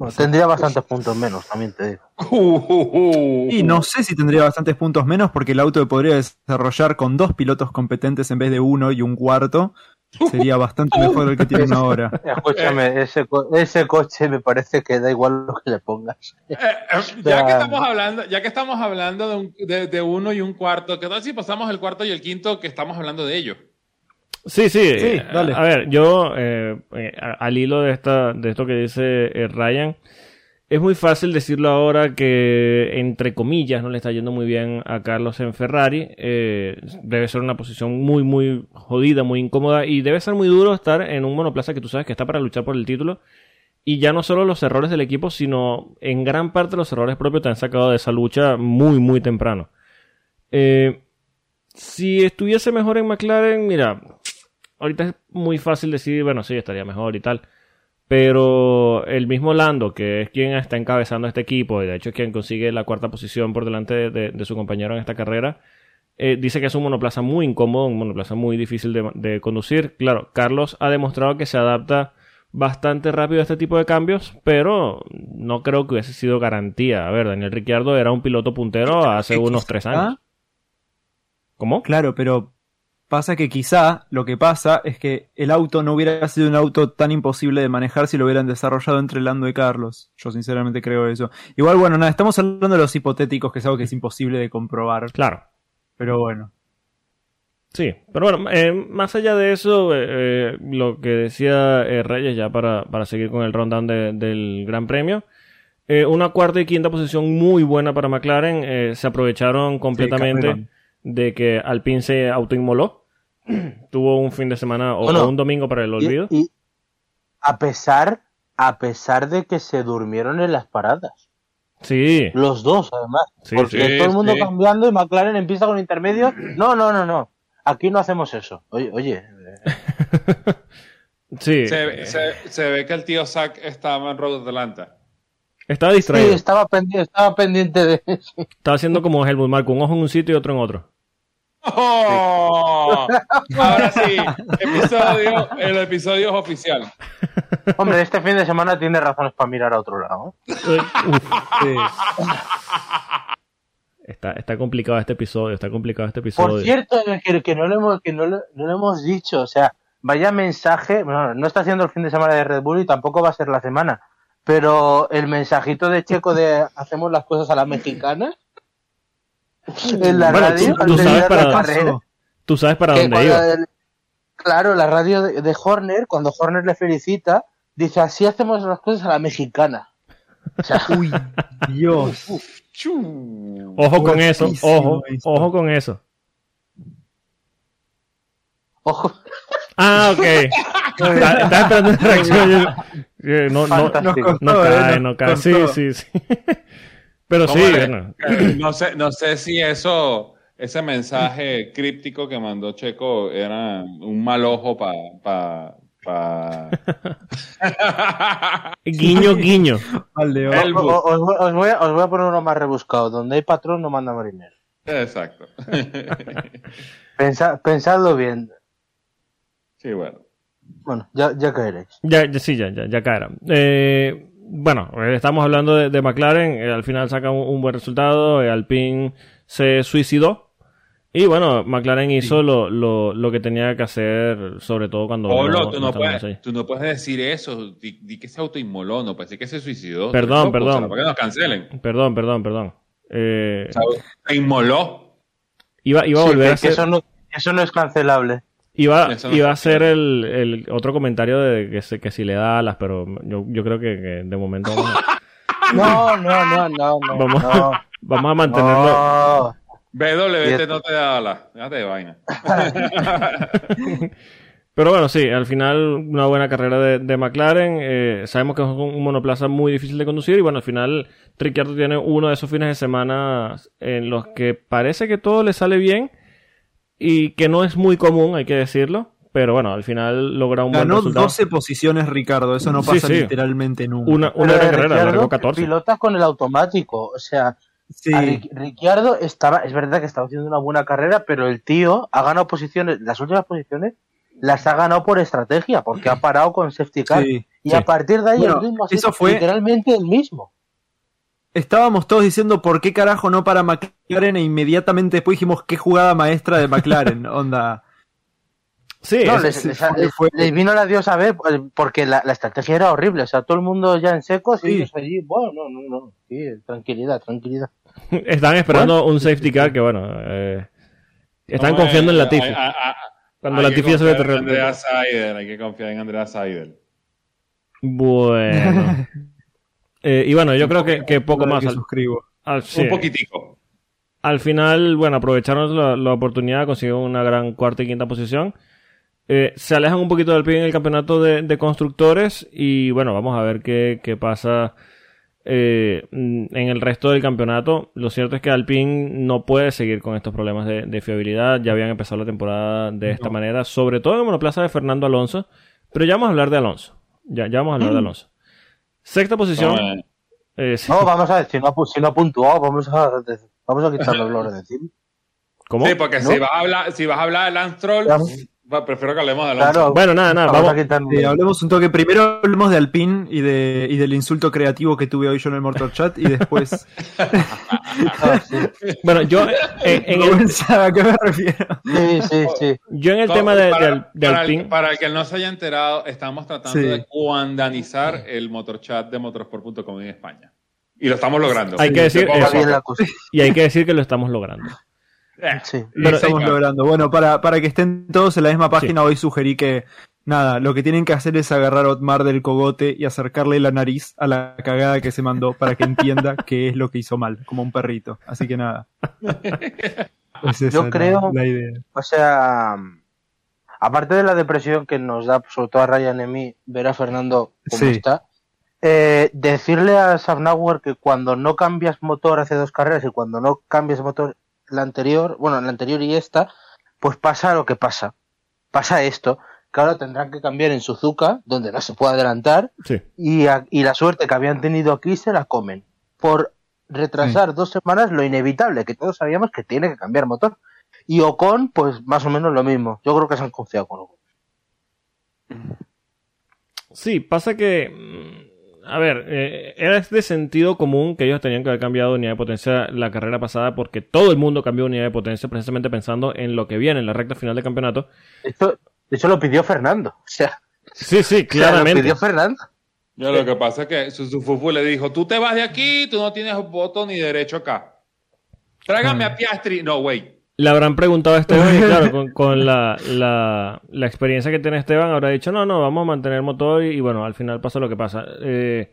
Bueno, tendría bastantes puntos menos, también te digo. Y no sé si tendría bastantes puntos menos porque el auto podría desarrollar con dos pilotos competentes en vez de uno y un cuarto. Sería bastante mejor el que tienen ahora. Escúchame, ese, co- ese coche me parece que da igual lo que le pongas. Eh, eh, ya, que estamos hablando, ya que estamos hablando de, un- de- de uno y un cuarto, ¿qué tal si pasamos el cuarto y el quinto que estamos hablando de ellos? Sí, sí. Sí, eh, dale. A ver, yo, eh, eh, al hilo de, esta, de esto que dice Ryan, es muy fácil decirlo ahora que, entre comillas, no le está yendo muy bien a Carlos en Ferrari. Eh, debe ser una posición muy, muy jodida, muy incómoda y debe ser muy duro estar en un monoplaza que tú sabes que está para luchar por el título. Y ya no solo los errores del equipo, sino en gran parte los errores propios te han sacado de esa lucha muy, muy temprano. Eh, si estuviese mejor en McLaren, mira, ahorita es muy fácil decir, bueno, sí, estaría mejor y tal. Pero el mismo Lando, que es quien está encabezando este equipo, y de hecho es quien consigue la cuarta posición por delante de, de- de su compañero en esta carrera, eh, dice que es un monoplaza muy incómodo, un monoplaza muy difícil de, de conducir. Claro, Carlos ha demostrado que se adapta bastante rápido a este tipo de cambios, pero no creo que hubiese sido garantía. A ver, Daniel Ricciardo era un piloto puntero hace unos tres años. ¿Cómo? Claro, pero pasa que quizá lo que pasa es que el auto no hubiera sido un auto tan imposible de manejar si lo hubieran desarrollado entre Lando y Carlos. Yo sinceramente creo eso. Igual, bueno, nada, estamos hablando de los hipotéticos, que es algo que es imposible de comprobar. Claro. Pero bueno. Sí, pero bueno, eh, más allá de eso, eh, eh, lo que decía Reyes, ya para, para seguir con el rundown de- del Gran Premio, una cuarta y quinta posición muy buena para McLaren, se aprovecharon completamente de que Alpine se autoinmoló, tuvo un fin de semana o, Bueno, o un domingo para el olvido. y a pesar, a pesar de que se durmieron en las paradas. Sí, Los dos, además. Sí, porque sí, todo el mundo sí. cambiando y McLaren empieza con intermedio. No, no, no, no. Aquí no hacemos eso. Oye, oye. sí, Se, se- se ve que el tío Zack estaba en Road Atlanta. estaba Sí, distraído, estaba pendiente, estaba pendiente de eso. estaba haciendo como Helmut Marko, un ojo en un sitio y otro en otro. ¡Oh! Ahora sí, episodio, el episodio es oficial. Hombre, este fin de semana tiene razones para mirar a otro lado. uf, Sí. está, está complicado este episodio, está complicado este Por episodio. cierto, que, que no, le hemos, que no, le, no le hemos dicho, o sea, vaya mensaje, bueno, no está haciendo el fin de semana de Red Bull y tampoco va a ser la semana, pero el mensajito de Checo de hacemos las cosas a la mexicana en la Bueno, radio tú- tú sabes para- la carrera. Tú sabes para dónde iba. el- claro, la radio de, de Horner, cuando Horner le felicita, dice así hacemos las cosas a la mexicana. O sea, Uy, Dios. Ojo con eso, ojo, esto. ojo con eso. ojo, Ah, ok. Está- Estaba esperando una reacción. No, no, no costó, cae, no cae. Sí, sí, sí. Pero sí, ¿Cómo le- bueno. No sé, no sé si eso, ese mensaje críptico que mandó Checo era un mal ojo para pa, pa... guiño, guiño. Os, voy- os voy a, os voy a poner uno más rebuscado. Donde hay patrón no manda marinero. Exacto. Pensa- pensadlo bien. Sí, bueno. Bueno, ya, ya caeréis. Ya, ya, sí, ya, ya, ya caerá. Eh, bueno, eh, estamos hablando de, de McLaren. eh, al final saca un, un buen resultado. eh, Alpine se suicidó. Y bueno, McLaren hizo lo, lo, lo que tenía que hacer, sobre todo cuando. Polo, tú, no puedes, tú no puedes decir eso. Di, di que se autoinmoló, no decir que se suicidó. Perdón, perdón. o sea, ¿Para que nos cancelen? Perdón, perdón, perdón. Eh, O sea, se inmoló. iba, iba a volver que- a que ser. eso, no, eso no es cancelable. Iba, no iba a ser el, el otro comentario de que, se- que si le da alas, pero yo, yo creo que, que de momento vamos a, No, no, no, no, no. Vamos. no, vamos a mantenerlo. no. BWT no te da alas. Déjate de vaina. Pero bueno, sí, al final una buena carrera de, de McLaren. eh, sabemos que es un, un monoplaza muy difícil de conducir y bueno, al final Ricciardo tiene uno de esos fines de semana en los que parece que todo le sale bien y que no es muy común, hay que decirlo. Pero bueno, al final logra un buen Ganó resultado. 12 posiciones Ricardo, eso no pasa sí. literalmente nunca. Una, una gran de carrera, Ricciardo, largó 14. Pilotas con el automático. O sea, Sí. Ricciardo estaba, es verdad que estaba haciendo una buena carrera, pero el tío ha ganado posiciones, las últimas posiciones las ha ganado por estrategia, porque ha parado con safety car. Sí. y sí. a partir de ahí Bueno, el ritmo ha sido fue- literalmente el mismo. Estábamos todos diciendo por qué carajo no para McLaren e inmediatamente después dijimos qué jugada maestra de McLaren, onda. Sí, No, es- les, sí, les- fue- les- fue- les vino la diosa a ver pues, porque la, la estrategia era horrible. O sea, todo el mundo ya en secos y Sí. ellos allí. Bueno, no, no, no. Sí, tranquilidad, tranquilidad. Están esperando un safety car que, bueno, eh, están No, confiando en Latifi. hay- hay- hay- Cuando Latifi ya se terreno. Andrea Seidel, hay que confiar en Andrea Seidel. Bueno. Eh, y bueno, yo creo que, que poco La más. que Al, suscribo. al- sí. Un poquitico. Al final, bueno, aprovecharon la, la oportunidad, consiguieron una gran cuarta y quinta posición. Eh, se alejan un poquito del pie en el campeonato de, de constructores y bueno, vamos a ver qué, qué pasa eh, mm, en el resto del campeonato. Lo cierto es que Alpine no puede seguir con estos problemas de, de fiabilidad. Ya habían empezado la temporada de esta manera, sobre todo en monoplaza de Fernando Alonso. Pero ya vamos a hablar de Alonso. Ya, ya vamos a hablar de Alonso. Sexta posición. No, eh, sí. No, vamos a ver, si no, si no ha puntuado, vamos a, vamos a quitar los logros de encima. ¿Cómo? Sí, porque ¿No? si vas a hablar, si vas a hablar de Lance Troll. Va, prefiero que hablemos de Alonso. Claro, Bueno, nada, nada. vamos, Vamos, Eh, hablemos un toque. Primero hablemos de Alpine y, de, y del insulto creativo que tuve hoy yo en el Mortal Chat y después... Ah, sí. Bueno, yo eh, en, el, ¿A qué me refiero? sí, sí, sí. yo en el tema de, de para, Al- de para Alpine. el, para el que no se haya enterado, estamos tratando Sí. de cuandanizar el motorchat de motorsport.com en España. Y lo estamos logrando. Hay que decir eso. Y hay que decir que lo estamos logrando. Eh, Sí. Lo Pero- estamos logrando. Bueno, para, para que estén todos en la misma página, hoy sugerí que, nada, lo que tienen que hacer es agarrar a Otmar del cogote y acercarle la nariz a la cagada que se mandó para que entienda qué es lo que hizo mal, como un perrito. Así que nada. Es esa Yo la- creo- la idea. O sea, aparte de la depresión que nos da, sobre todo a Ryan y a mí, ver a Fernando como Sí. está, eh, decirle a Safnauer que cuando no cambias motor hace dos carreras y cuando no cambias motor la anterior, bueno, la anterior y esta, pues pasa lo que pasa. Pasa esto, que ahora tendrán que cambiar en Suzuka, donde no se puede adelantar, Sí. y, a- y la suerte que habían tenido aquí se la comen. Por retrasar dos semanas lo inevitable, que todos sabíamos que tiene que cambiar motor. Y Ocon, pues más o menos lo mismo. Yo creo que se han confiado con Ocon. Sí, pasa que. Mm, A ver, eh, era de sentido común que ellos tenían que haber cambiado de unidad de potencia la carrera pasada porque todo el mundo cambió de unidad de potencia precisamente pensando en lo que viene en la recta final del campeonato. De hecho, de hecho lo pidió Fernando. O sea, Sí, sí, o sea, lo claramente. pidió Fernando. Yo lo que pasa es que su, su fufu le dijo, tú te vas de aquí, tú no tienes voto ni derecho acá. Trágame a Piastri. No, güey. Le habrán preguntado a Esteban y claro, con, con la, la, la experiencia que tiene Esteban habrá dicho, no, no, vamos a mantener el motor y, y bueno, al final pasa lo que pasa. Eh,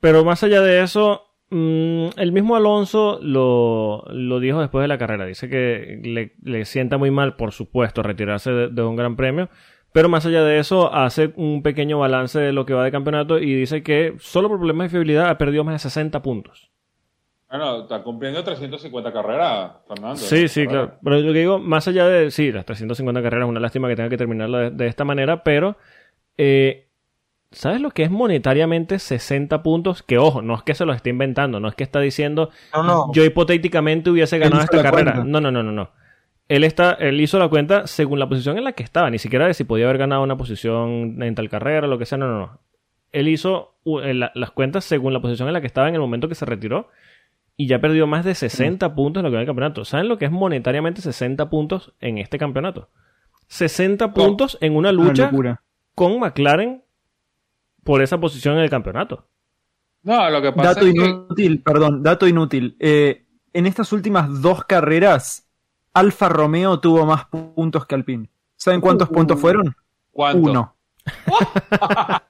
pero más allá de eso, mm, el mismo Alonso lo, lo dijo después de la carrera. Dice que le, le sienta muy mal, por supuesto, retirarse de, de un gran premio. Pero más allá de eso, hace un pequeño balance de lo que va de campeonato y dice que solo por problemas de fiabilidad ha perdido más de 60 puntos. Bueno, está cumpliendo 350 carreras, Fernando. Sí, sí, claro. Pero lo que digo, más allá de, sí, las 350 carreras, una lástima que tenga que terminarla de, de esta manera, pero, eh, ¿sabes lo que es monetariamente 60 puntos? Que ojo, no es que se los esté inventando, no es que está diciendo, No, no. yo hipotéticamente hubiese ganado esta carrera. cuenta. No, no, no, no, no. Él, está, él hizo la cuenta según la posición en la que estaba, ni siquiera de si podía haber ganado una posición en tal carrera, lo que sea, no, no, no. Él hizo uh, eh, la- las cuentas según la posición en la que estaba en el momento que se retiró y ya perdió más de 60 puntos en lo que va el campeonato. ¿Saben lo que es monetariamente 60 puntos en este campeonato? 60 puntos en una lucha con McLaren por esa posición en el campeonato. No, lo que pasa Dato es que... inútil, perdón, dato inútil. Eh, en estas últimas dos carreras, Alfa Romeo tuvo más puntos que Alpine. ¿Saben cuántos Uh. puntos fueron? ¿Cuánto? Uno.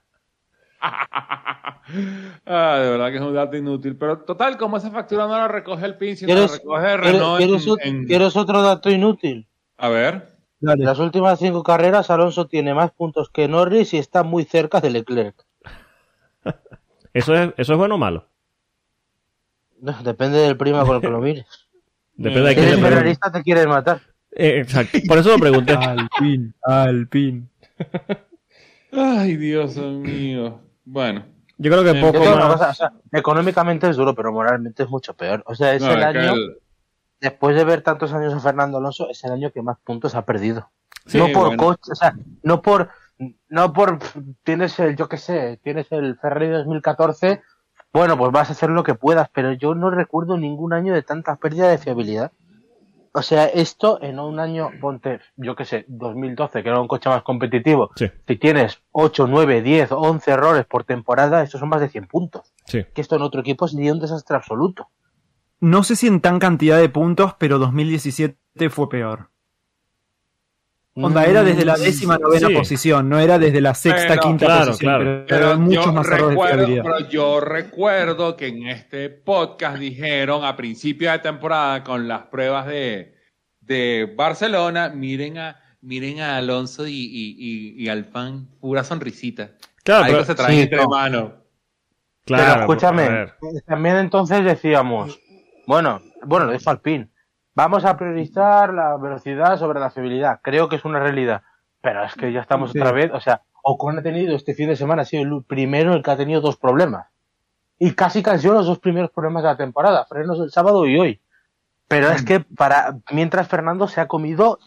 ah, de verdad que es un dato inútil. Pero total, como esa factura no la recoge el PIN, sino la ¿Quieres, recoge Renault ¿quieres, en- en- quieres otro dato inútil? A ver. En Dale. las últimas cinco carreras, Alonso tiene más puntos que Norris y está muy cerca de Leclerc. ¿Eso es, eso es bueno o malo? No, Depende del prima con el que lo mires. Depende de Si quién le eres ferrarista, te quieres matar. Eh, exacto. Por eso lo pregunté. Alpine, Alpine. Ay, Dios mío. Bueno. Yo creo que poco más. cosa, o sea, económicamente es duro, pero moralmente es mucho peor. O sea, es no, el año, el- después de ver tantos años a Fernando Alonso, es el año que más puntos ha perdido. Sí, no por bueno. coche, o sea, no por, no por, tienes el, yo qué sé, tienes el Ferrari 2014, bueno, pues vas a hacer lo que puedas, pero yo no recuerdo ningún año de tantas pérdidas de fiabilidad. O sea, esto en un año, ponte, yo qué sé, 2012, que era un coche más competitivo. Sí. Si tienes 8, 9, 10, 11 errores por temporada, estos son más de 100 puntos. Sí. Que esto en otro equipo sería un desastre absoluto. No sé si en tan cantidad de puntos, pero 2017 fue peor. Onda, era desde la décima novena Sí. posición, no era desde la sexta, Pero- quinta claro, posición. claro. Pero, Pero muchos yo más errores de recuerdo, fiabilidad. pero yo recuerdo que en este podcast dijeron a principio de temporada con las pruebas de, de Barcelona, miren a miren a Alonso y, y, y, y al fan, pura sonrisita. Claro, Algo pero- se traen sí, entre no. manos. claro, Pero escúchame, también entonces decíamos, bueno, bueno, lo dijo Alpine, vamos a priorizar la velocidad sobre la fiabilidad. Creo que es una realidad. Pero es que ya estamos Sí. otra vez, o sea, Ocon ha tenido este fin de semana, ha sido el primero el que ha tenido dos problemas. Y casi canció los dos primeros problemas de la temporada, frenos el sábado y hoy. Pero es que para mientras Fernando se ha comido,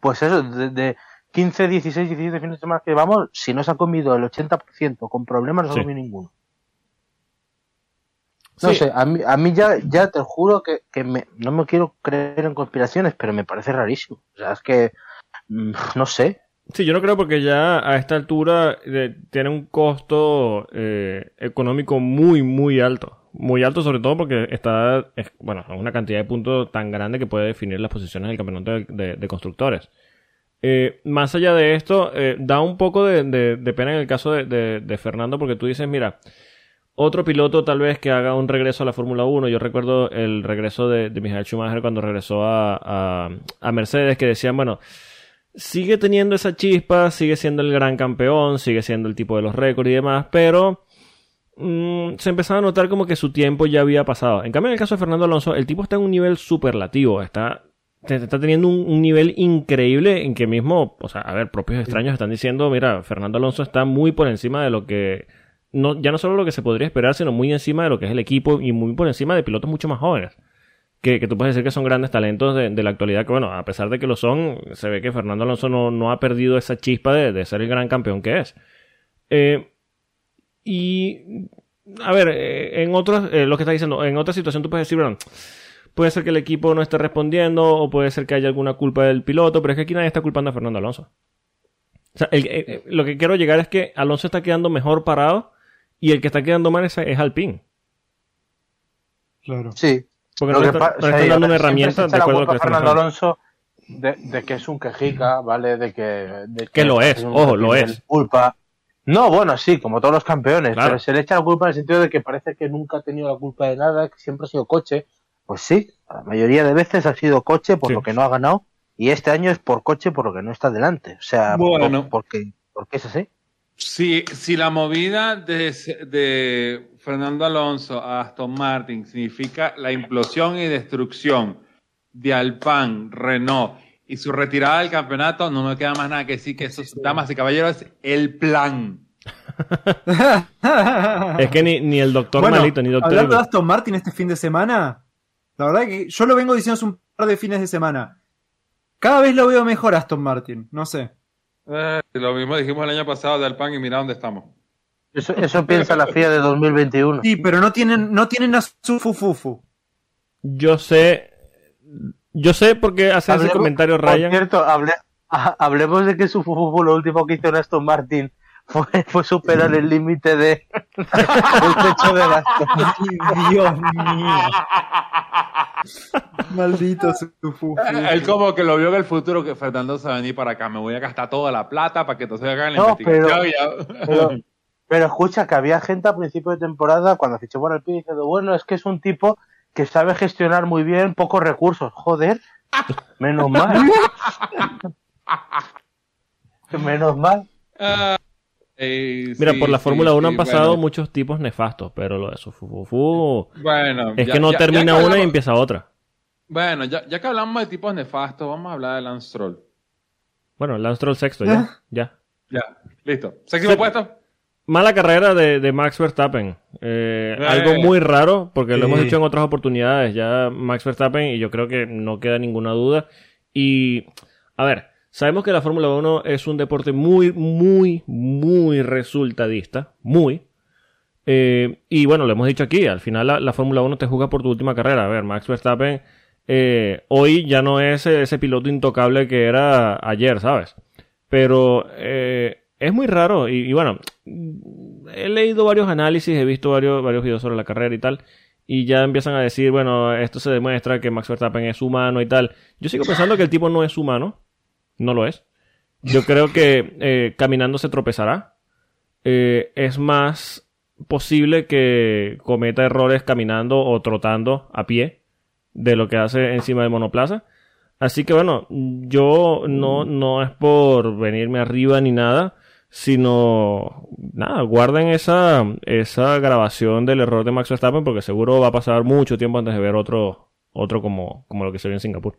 pues eso, de, de 15, 16, 17 fines de semana que llevamos, si no se ha comido el 80% con problemas, no se Sí. ha comido ninguno. No Sí. sé, a mí, a mí ya, ya te juro que, que me, no me quiero creer en conspiraciones, pero me parece rarísimo. O sea, es que, mm, no sé. Sí, yo no creo porque ya a esta altura eh, tiene un costo eh, económico muy, muy alto. Muy alto sobre todo porque está, es- bueno, es una cantidad de puntos tan grande que puede definir las posiciones del campeonato de, de- de constructores. Eh, más allá de esto, eh, da un poco de, pena en el caso de Fernando porque tú dices, mira, otro piloto tal vez que haga un regreso a la Fórmula 1. Yo recuerdo el regreso de, de Michael Schumacher cuando regresó a, a- a Mercedes que decían, bueno, sigue teniendo esa chispa, sigue siendo el gran campeón, sigue siendo el tipo de los récords y demás, pero mm, se empezaba a notar como que su tiempo ya había pasado. En cambio, en el caso de Fernando Alonso, el tipo está en un nivel superlativo, está, está teniendo un, un nivel increíble en que mismo, o sea, a ver, propios extraños están diciendo, mira, Fernando Alonso está muy por encima de lo que, no, ya no solo lo que se podría esperar, sino muy encima de lo que es el equipo y muy por encima de pilotos mucho más jóvenes que, que tú puedes decir que son grandes talentos de, de la actualidad, que bueno, a pesar de que lo son, se ve que Fernando Alonso no, no ha perdido esa chispa de, de ser el gran campeón que es. Eh, y, a ver, eh, en otros, eh, lo que está diciendo, en otra situación tú puedes decir, bueno, puede ser que el equipo no esté respondiendo o puede ser que haya alguna culpa del piloto, pero es que aquí nadie está culpando a Fernando Alonso. O sea, eh, lo que quiero llegar es que Alonso está quedando mejor parado y el que está quedando mal es, es Alpine. Claro. Sí. Porque Lo no está, no le o sea, están dando una herramienta echa de la acuerdo a lo culpa que Fernando. Alonso de, de que es un quejica, ¿vale? De que, de Que lo es, ojo, lo es. Culpa. No, bueno, sí, como todos los campeones, Claro. pero se le echa la culpa en el sentido de que parece que nunca ha tenido la culpa de nada, que siempre ha sido coche. Pues sí, la mayoría de veces ha sido coche por Sí. lo que no ha ganado, y este año es por coche por lo que no está delante. O sea, Bueno. por- porque, porque es así. Si, si la movida de, de Fernando Alonso a Aston Martin significa la implosión y destrucción de Alpine, Renault y su retirada del campeonato, no me queda más nada que decir que eso, damas y caballeros, es el plan. Es que ni, ni el doctor Bueno, malito, ni doctor. hablando de Aston Martin este fin de semana, la verdad que yo lo vengo diciendo hace un par de fines de semana. Cada vez lo veo mejor Aston Martin, no sé. Eh, lo mismo dijimos el año pasado de Alpine y mira dónde estamos. Eso, eso piensa la FIA de 2021. Sí, pero no tienen, no tienen a su fufufu. Yo sé. Yo sé por qué hace ese Hablemos- comentario Por Ryan. cierto, hable- ha- hablemos de que su fufufu lo último que hizo en Aston Martin fue, fue superar el límite de el techo de gasto. Dios mío. Maldito su fufufu. Él como que lo vio en el futuro que Fernando se va a venir para acá, me voy a gastar toda la plata para que entonces hagan la No, investigación. pero- Pero, pero escucha que había gente a principio de temporada cuando fichó por el pie diciendo, bueno, es que es un tipo que sabe gestionar muy bien pocos recursos. Joder, menos mal. menos mal. Eh, Mira, sí, por la sí, Fórmula 1 sí, han pasado bueno. muchos tipos nefastos, pero lo de su fufufu Bueno, es ya- que no ya- termina ya que una y empieza otra. Bueno, ya, ya que hablamos de tipos nefastos, vamos a hablar de Lance Stroll. Bueno, Lance Stroll sexto, ya. ya. Ya, listo. Séptimo puesto. Mala carrera de, de Max Verstappen. Eh, Eh. Algo muy raro, porque lo Sí. hemos dicho en otras oportunidades. Ya Max Verstappen, y yo creo que no queda ninguna duda. Y, a ver, sabemos que la Fórmula 1 es un deporte muy, muy, muy resultadista. Muy. Eh, y bueno, lo hemos dicho aquí, al final la, la Fórmula 1 te juega por tu última carrera. A ver, Max Verstappen eh, hoy ya no es ese piloto intocable que era ayer, ¿sabes? Pero eh, es muy raro y, y, bueno, he leído varios análisis, he visto varios, varios videos sobre la carrera y tal, y ya empiezan a decir, bueno, esto se demuestra que Max Verstappen es humano y tal. Yo sigo pensando que el tipo no es humano, no lo es. Yo creo que eh, caminando se tropezará. Eh, es más posible que cometa errores caminando o trotando a pie de lo que hace encima de monoplaza. Así que bueno, yo no, no es por venirme arriba ni nada, sino nada, guarden esa, esa grabación del error de Max Verstappen porque seguro va a pasar mucho tiempo antes de ver otro, otro como, como lo que se vio en Singapur.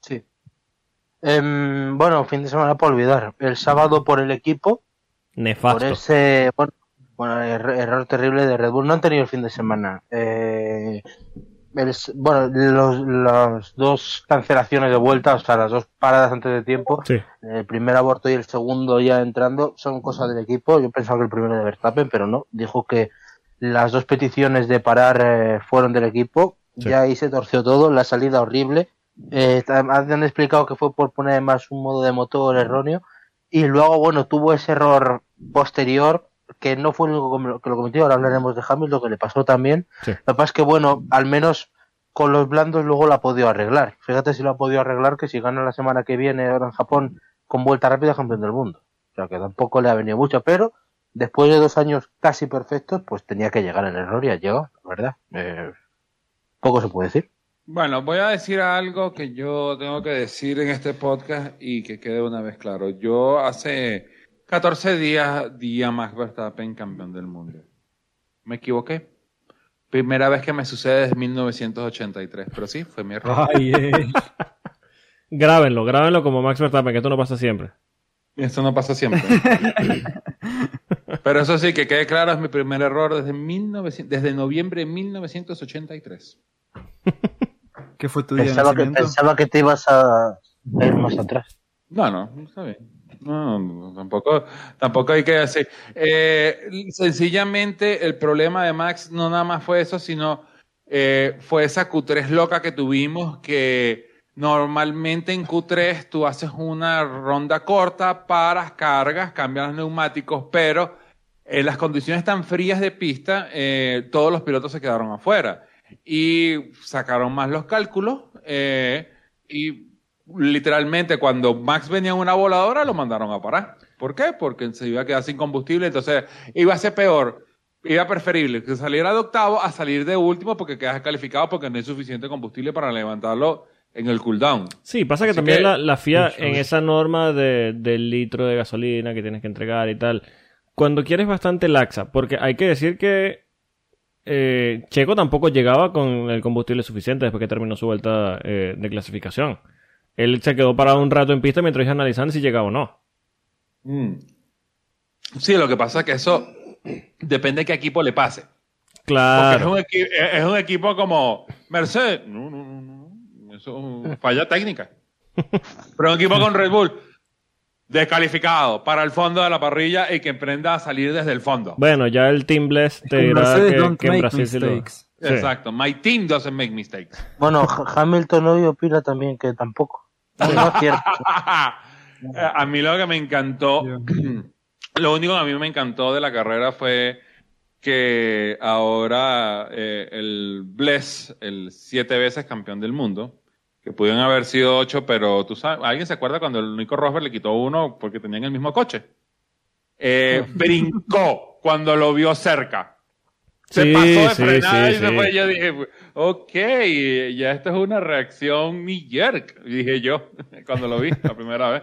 Sí. Eh, bueno, fin de semana por olvidar. El sábado por el equipo. Nefasto. Por ese, bueno, bueno er error terrible de Red Bull. No han tenido el fin de semana. Eh, el, bueno, los, las dos cancelaciones de vuelta, o sea, las dos paradas antes de tiempo, sí. el primer aborto y el segundo ya entrando, son cosas del equipo. Yo pensaba que el primero de Verstappen, pero no. Dijo que las dos peticiones de parar eh, fueron del equipo. Sí. Ya ahí se torció todo, la salida horrible. Eh, han explicado que fue por poner más un modo de motor erróneo. Y luego, bueno, tuvo ese error posterior que no fue el único que lo cometió, ahora hablaremos de Hamilton, que le pasó también. Sí. Lo que pasa es que, bueno, al menos con los blandos luego la ha podido arreglar. Fíjate si lo ha podido arreglar, que si gana la semana que viene ahora en Japón con vuelta rápida, campeón del mundo. O sea, que tampoco le ha venido mucho, pero después de dos años casi perfectos, pues tenía que llegar el error y ha llegado, ¿verdad? Eh, poco se puede decir. Bueno, voy a decir algo que yo tengo que decir en este podcast y que quede una vez claro. Yo hace 14 días di a Max Verstappen campeón del mundo. Me equivoqué. Primera vez que me sucede desde 1983, pero sí, fue mi error. Ay, eh. Grábenlo, grábenlo como Max Verstappen, que esto no pasa siempre. Esto no pasa siempre. pero eso sí, que quede claro, es mi primer error desde, 1900, desde noviembre de 1983. ¿Qué fue tu día de Pensaba que, pensaba que te ibas a ir más atrás. No, no, está bien. No, no, tampoco, tampoco hay que decir. Eh, sencillamente, el problema de Max no nada más fue eso, sino eh, fue esa Q3 loca que tuvimos que normalmente en Q3 tú haces una ronda corta, paras, cargas, cambias los neumáticos, pero en las condiciones tan frías de pista, eh, todos los pilotos se quedaron afuera y sacaron más los cálculos eh, y literalmente cuando Max venía en una voladora lo mandaron a parar. ¿Por qué? Porque se iba a quedar sin combustible, entonces iba a ser peor, iba preferible que saliera de octavo a salir de último porque quedas descalificado porque no hay suficiente combustible para levantarlo en el cooldown. Sí, pasa que Así también que- la, la FIA en esa norma de, del litro de gasolina que tienes que entregar y tal, cuando quieres bastante laxa, porque hay que decir que eh, Checo tampoco llegaba con el combustible suficiente después que terminó su vuelta eh, de clasificación. Él se quedó parado un rato en pista mientras iba analizando si llegaba o no. Mm. Sí, lo que pasa es que eso depende de qué equipo le pase. Porque es Claro. un, equi- es un equipo como Mercedes. No, no, no, no. Eso es falla técnica. Pero un equipo con Red Bull. Descalificado para el fondo de la parrilla y que emprenda a salir desde el fondo. Bueno, ya el Team Bless te dirá que, en Brasil sí lo... Exacto. My team doesn't make mistakes. Bueno, Ha- Hamilton hoy opina también que tampoco. No, no es cierto. a mí lo que me encantó, lo único que a mí me encantó de la carrera fue que ahora eh, el Bless, el siete veces campeón del mundo, que pudieron haber sido ocho, pero tú sabes, ¿alguien se acuerda cuando el Nico Rosberg le quitó uno porque tenían el mismo coche? Eh, brincó cuando lo vio cerca. Se Sí, pasó de sí, frenada sí, y se fue. Yo dije, ok, ya esto es una reacción mi jerk, dije yo cuando lo vi la primera vez.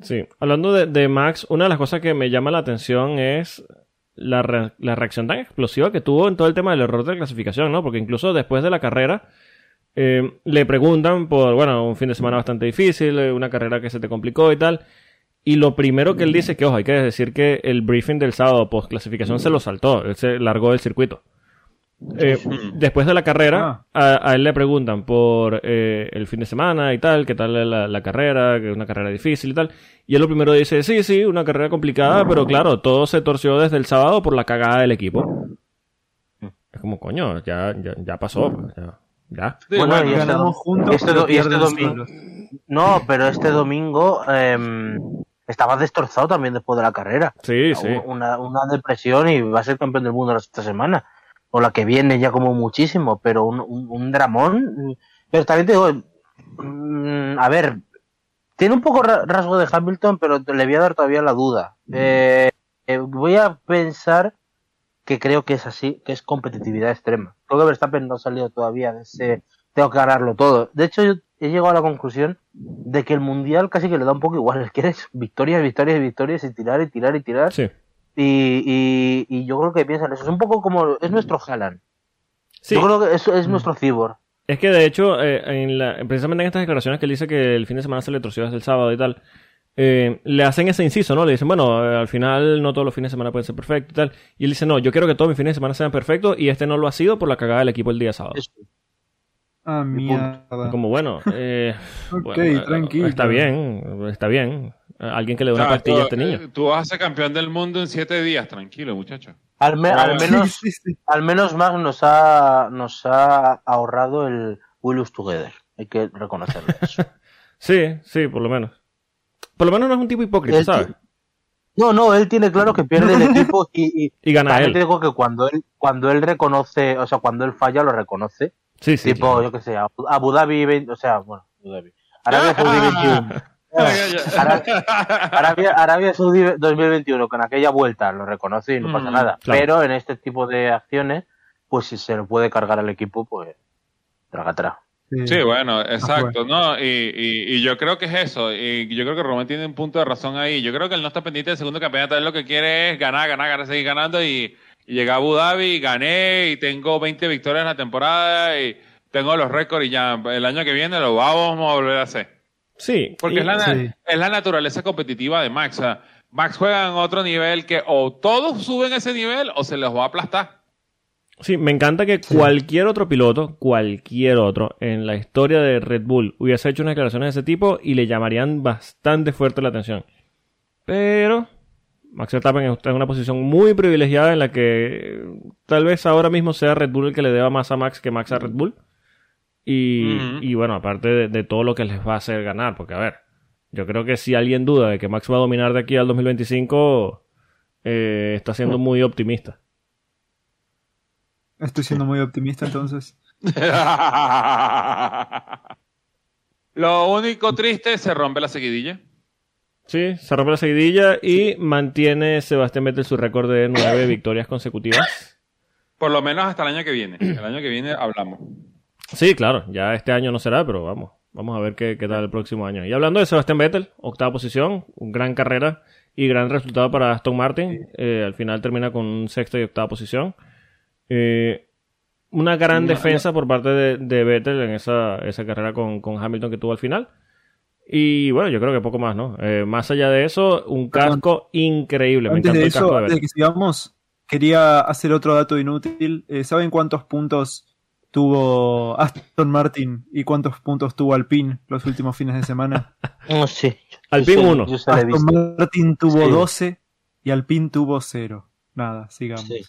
Sí, hablando de, de Max, una de las cosas que me llama la atención es la, re- la reacción tan explosiva que tuvo en todo el tema del error de clasificación, ¿no? Porque incluso después de la carrera eh, le preguntan por, bueno, un fin de semana bastante difícil, eh, una carrera que se te complicó y tal. Y lo primero que él dice, que ojo, hay que decir que el briefing del sábado post clasificación se lo saltó, él se largó del circuito. Eh, después de la carrera, a, a él le preguntan por eh, el fin de semana y tal, qué tal la, la carrera, que es una carrera difícil y tal. Y él lo primero dice, sí, sí, una carrera complicada, pero claro, todo se torció desde el sábado por la cagada del equipo. Es como, coño, ya, ya, ya pasó. ya. Ya. Sí, Bueno, bueno, y este juntos, este pero do- y este domingo-. No, pero este domingo em, estaba destrozado también después de la carrera. Sí, sí. Una, una depresión y va a ser campeón del mundo esta semana. O la que viene ya como muchísimo, pero un, un, un dramón. Pero también te digo, mm, a ver, tiene un poco ra- rasgo de Hamilton, pero le voy a dar todavía la duda. Eh, eh, voy a pensar que creo que es así, que es competitividad extrema. Creo que Verstappen no ha salido todavía de ese tengo que ganarlo todo. De hecho, yo he llegado a la conclusión de que el mundial casi que le da un poco igual. Es que es victorias, victorias, victorias y tirar y tirar y tirar. Sí. Y, y, y yo creo que piensan eso. Es un poco como. Es nuestro Haaland. Sí. Yo creo que eso es nuestro Cibor. Es que de hecho, eh, en la, precisamente en estas declaraciones que él dice que el fin de semana se le torció desde el sábado y tal, eh, le hacen ese inciso, ¿no? Le dicen, bueno, eh, al final no todos los fines de semana pueden ser perfectos y tal. Y él dice, no, yo quiero que todos mis fines de semana sean perfectos y este no lo ha sido por la cagada del equipo el día sábado. Ah, mierda. Como bueno, eh, Ok, bueno, eh, tranquilo. Está bien, está bien. Alguien que le dé una O sea, pastilla a tú- este niño. Tú vas a ser campeón del mundo en siete días, tranquilo, muchacho. Al, me- al sí, menos, Sí, sí, sí. al menos Max nos ha, nos ha ahorrado el Lose Together. Hay que reconocerle eso. Sí, sí, por lo menos. Por lo menos no es un tipo hipócrita, Él No, no, él tiene claro que pierde el equipo y, y Y gana también te él. digo que cuando él, cuando él reconoce, o sea, cuando él falla, lo reconoce. Sí, sí. tipo, yo qué sé, Abu Abu Dhabi 20, o sea, bueno, Abu Dhabi. Arabia Saudí 21. Arabia, Arabia, Arabia Saudí 2021, con aquella vuelta lo reconoce y no pasa Mm, nada. claro. Pero en este tipo de acciones, pues si se le puede cargar al equipo, pues traga traga. Sí, bueno, exacto, ¿no? Y, y, y yo creo que es eso. Y yo creo que Román tiene un punto de razón ahí. Yo creo que él no está pendiente del segundo campeonato. Él lo que quiere es ganar, ganar, ganar, seguir ganando. Y, y llegué a Abu Dhabi, gané y tengo 20 victorias en la temporada y tengo los récords y ya el año que viene lo vamos a volver a hacer. Sí. Porque y- es, la, Sí. es la naturaleza competitiva de Max. O sea, Max juega en otro nivel que o todos suben ese nivel o se los va a aplastar. Sí, me encanta que cualquier otro piloto, cualquier otro, en la historia de Red Bull hubiese hecho unas declaraciones de ese tipo y le llamarían bastante fuerte la atención. Pero Max Verstappen está en una posición muy privilegiada en la que tal vez ahora mismo sea Red Bull el que le deba más a Max que Max a Red Bull. Y, bueno, aparte de, de todo lo que les va a hacer ganar, porque a ver, yo creo que si alguien duda de que Max va a dominar de aquí al 2025, eh, está siendo muy optimista. Estoy siendo muy optimista entonces. Lo único triste se rompe la seguidilla. Sí, se rompe la seguidilla y mantiene Sebastián Vettel su récord de nueve victorias consecutivas. Por lo menos hasta el año que viene. El año que viene hablamos. Sí, claro, ya este año no será, pero vamos, vamos a ver qué, qué tal el próximo año. Y hablando de Sebastián Vettel, octava posición, gran carrera y gran resultado para Aston Martin. Eh, al final termina con un sexta y octava posición. Eh, una gran defensa por parte de, de Vettel en esa, esa carrera con, con Hamilton que tuvo al final. Y bueno, yo creo que poco más, ¿no? Eh, más allá de eso, un casco increíble. Me Antes encantó de el casco eso, de antes de que sigamos, quería hacer otro dato inútil. Eh, ¿Saben cuántos puntos tuvo Aston Martin y cuántos puntos tuvo Alpine los últimos fines de semana? No. Alpine sé- lo he Aston visto. Martin tuvo Sí. 12 y Alpine tuvo 0. Nada, sigamos. Sí.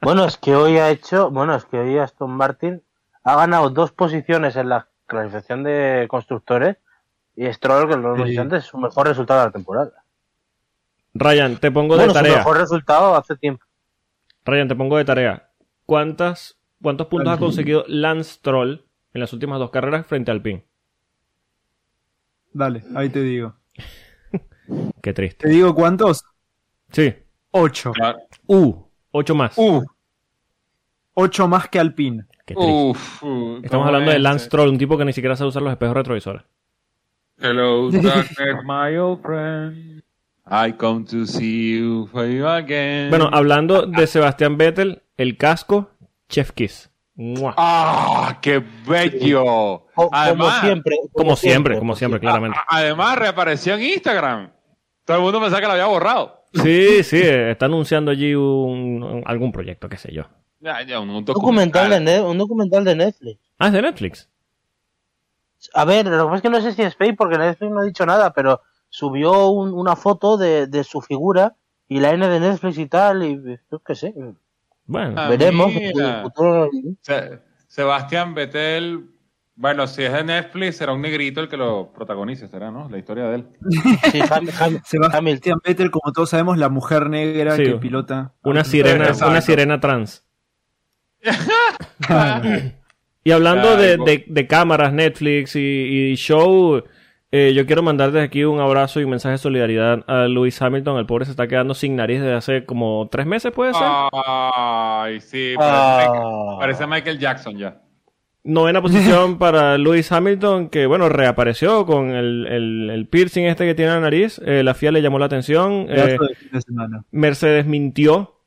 Bueno, es que hoy ha hecho, bueno, es que hoy Aston Martin ha ganado dos posiciones en la clasificación de constructores y Stroll, que lo hemos Sí. dicho antes, es su mejor resultado de la temporada. Ryan, te pongo Bueno, de su tarea. mejor resultado hace tiempo. Ryan, te pongo de tarea. ¿Cuántas, ¿Cuántos puntos ha conseguido Lance Troll en las últimas dos carreras frente al PIN? Dale, ahí te digo. Qué triste. ¿Te digo cuántos? Sí. 8. Claro. Uh, ocho más. Uh, 8 más que Alpine. Qué triste. uf, uh, Estamos ¿cómo hablando de? Lance Troll, un tipo que ni siquiera sabe usar los espejos retrovisores. Hello, darkness, my old friend. I come to see you for you again. Bueno, hablando de Sebastián Vettel, el casco, Chef Kiss. ¡Mua! ¡Ah, qué bello! Co- como Además, siempre. Como siempre, como siempre, claramente. a- además reapareció en Instagram. Todo el mundo pensaba que lo había borrado. Sí, sí, está anunciando allí un, un- algún proyecto, qué sé yo. Ya, ya, un, documental, de un documental de Netflix. Ah, es de Netflix. A ver, lo que pasa es que no sé si es fake porque Netflix no ha dicho nada, pero subió un- una foto de, de su figura y la N de Netflix y tal, y yo qué sé. Bueno, Ah, Veremos. mira. el futuro- Se, Sebastián Vettel, bueno, si es de Netflix, será un negrito el que lo protagonice, será, ¿no? La historia de él. Sí, Ham- Ham- Sebastián Hamilton. Vettel, como todos sabemos, la mujer negra Sí. que pilota. Una sirena, una sirena trans. Y hablando de, de- de cámaras, Netflix y, y show, eh, yo quiero mandar desde aquí un abrazo y un mensaje de solidaridad a Lewis Hamilton. El pobre se está quedando sin nariz desde hace como tres meses, ¿puede ser? Ay, sí, parece, Ah. parece Michael Jackson ya. Novena posición para Lewis Hamilton, que bueno, reapareció con el, el- el piercing este que tiene en la nariz. Eh, la FIA le llamó la atención. Eh. Mercedes mintió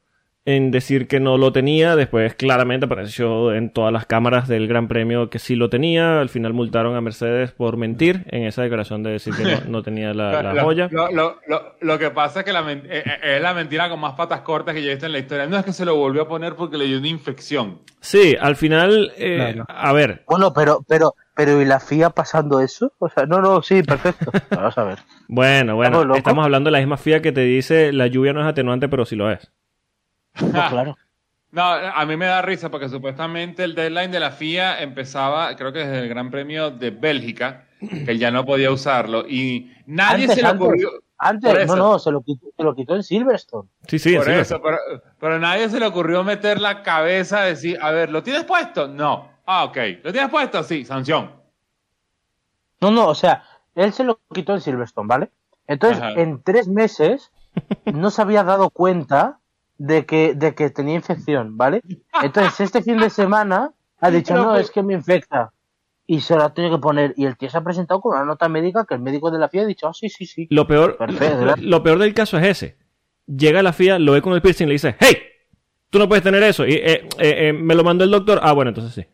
en decir que no lo tenía. Después claramente apareció en todas las cámaras del Gran Premio que sí lo tenía. Al final multaron a Mercedes por mentir en esa declaración de decir que no, no tenía la, la Lo- joya. Lo, lo- lo- lo que pasa es que la eh, eh, es la mentira con más patas cortas que yo he visto en la historia. No es que se lo volvió a poner porque le dio una infección. Sí, al final, eh, Claro. a ver, Bueno, pero, pero, pero ¿y la FIA pasando eso? O sea, no, no, sí, perfecto. Vamos a ver. bueno, bueno, estamos hablando de la misma FIA que te dice la lluvia no es atenuante, pero sí lo es. No, claro. No, a mí me da risa porque supuestamente el deadline de la FIA empezaba, creo que desde el Gran Premio de Bélgica, que ya no podía usarlo. Y nadie Antes, se le antes. ocurrió. Antes, no, no, se lo, quitó, se lo quitó en Silverstone. Sí, sí, por sí, eso, pero, pero nadie se le ocurrió meter la cabeza, decir, a ver, ¿lo tienes puesto? No. Ah, ok. ¿Lo tienes puesto? Sí, sanción. No, no, o sea, él se lo quitó en Silverstone, ¿vale? Entonces, Ajá. en tres meses no se había dado cuenta de que, de que tenía infección, ¿vale? Entonces, este fin de semana ha dicho, no, es que me infecta. Y se lo ha tenido que poner. Y el tío se ha presentado con una nota médica que el médico de la FIA ha dicho, ah, sí, sí, sí. Lo peor, Perfecto. lo peor del caso es ese. Llega la FIA, lo ve con el piercing y le dice, hey, tú no puedes tener eso. Y eh, eh, eh, me lo mandó el doctor. Ah, bueno, entonces sí.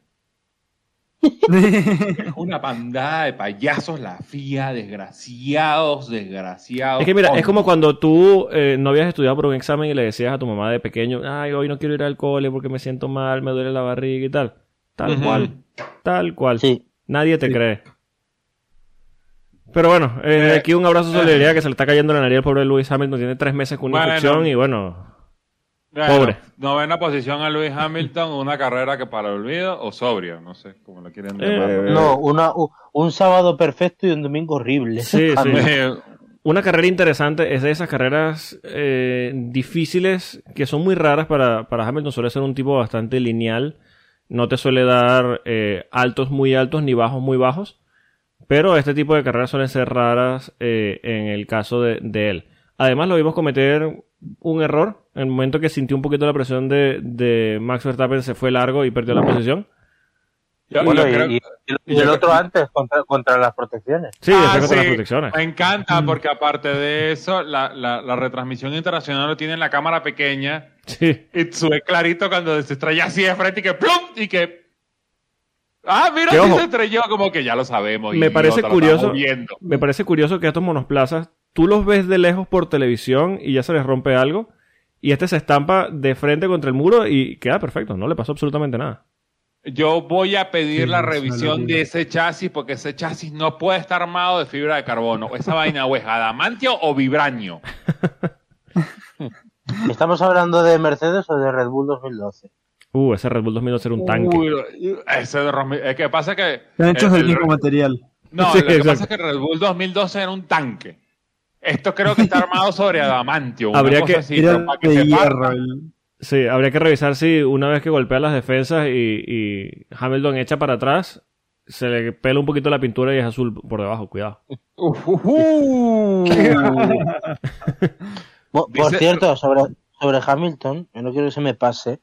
Es una pandada de payasos, la FIA, desgraciados, desgraciados. Es que mira, es como cuando tú eh, no habías estudiado por un examen y le decías a tu mamá de pequeño, ay, hoy no quiero ir al cole porque me siento mal, me duele la barriga y tal. Tal cual. Tal cual. Sí. Nadie te Sí. cree. Pero bueno, eh, Eh, aquí un abrazo de solidaridad que se le está cayendo la nariz al pobre Lewis Hamilton. Tiene tres meses con una Bueno. infección y bueno, Bueno, Pobre. Novena posición a Lewis Hamilton, una carrera que para el olvido o sobria, no sé cómo lo quieren Eh, llamar. No, una, u- un sábado perfecto y un domingo horrible. Sí, sí. Una carrera interesante es de esas carreras eh, difíciles que son muy raras para, para Hamilton. Suele ser un tipo bastante lineal. No te suele dar eh, altos muy altos ni bajos muy bajos. Pero este tipo de carreras suelen ser raras eh, en el caso de, de él. Además lo vimos cometer un error. En el momento que sintió un poquito la presión de, de Max Verstappen se fue largo y perdió la posición. Yo- Bueno, yo y, creo- y- y yo el creo- otro antes contra, contra las protecciones. Sí, Ah, sí. las protecciones. Me encanta porque aparte de eso, la, la, la retransmisión internacional lo tiene en la cámara pequeña Sí. y sube clarito cuando se estrella así de frente y que ¡plum! y que... Ah, mira, Que sí se estrelló, como que ya lo sabemos. Me parece idiota, lo curioso. Me parece curioso que estos monoplazas, tú los ves de lejos por televisión y ya se les rompe algo. Y este se estampa de frente contra el muro y queda perfecto. No le pasó absolutamente nada. Yo voy a pedir Sí, la revisión de ese chasis porque ese chasis no puede estar armado de fibra de carbono. Esa vaina o es adamantio o vibranio. ¿Estamos hablando de Mercedes o de Red Bull 2012? Uh, ese Red Bull 2012 era un tanque. Uy, ese de que pasa que... Están hechos el- del el- mismo material. No, Sí, lo que exacto. pasa es que el Red Bull 2012 era un tanque. Esto creo que está armado sobre adamantio. Habría que- así, para que de se hierro. parta. el- Sí, habría que revisar si una vez que golpea las defensas y, y Hamilton echa para atrás, se le pela un poquito la pintura y es azul por debajo. Cuidado. Por Dice- cierto, sobre, sobre Hamilton, yo no quiero que se me pase,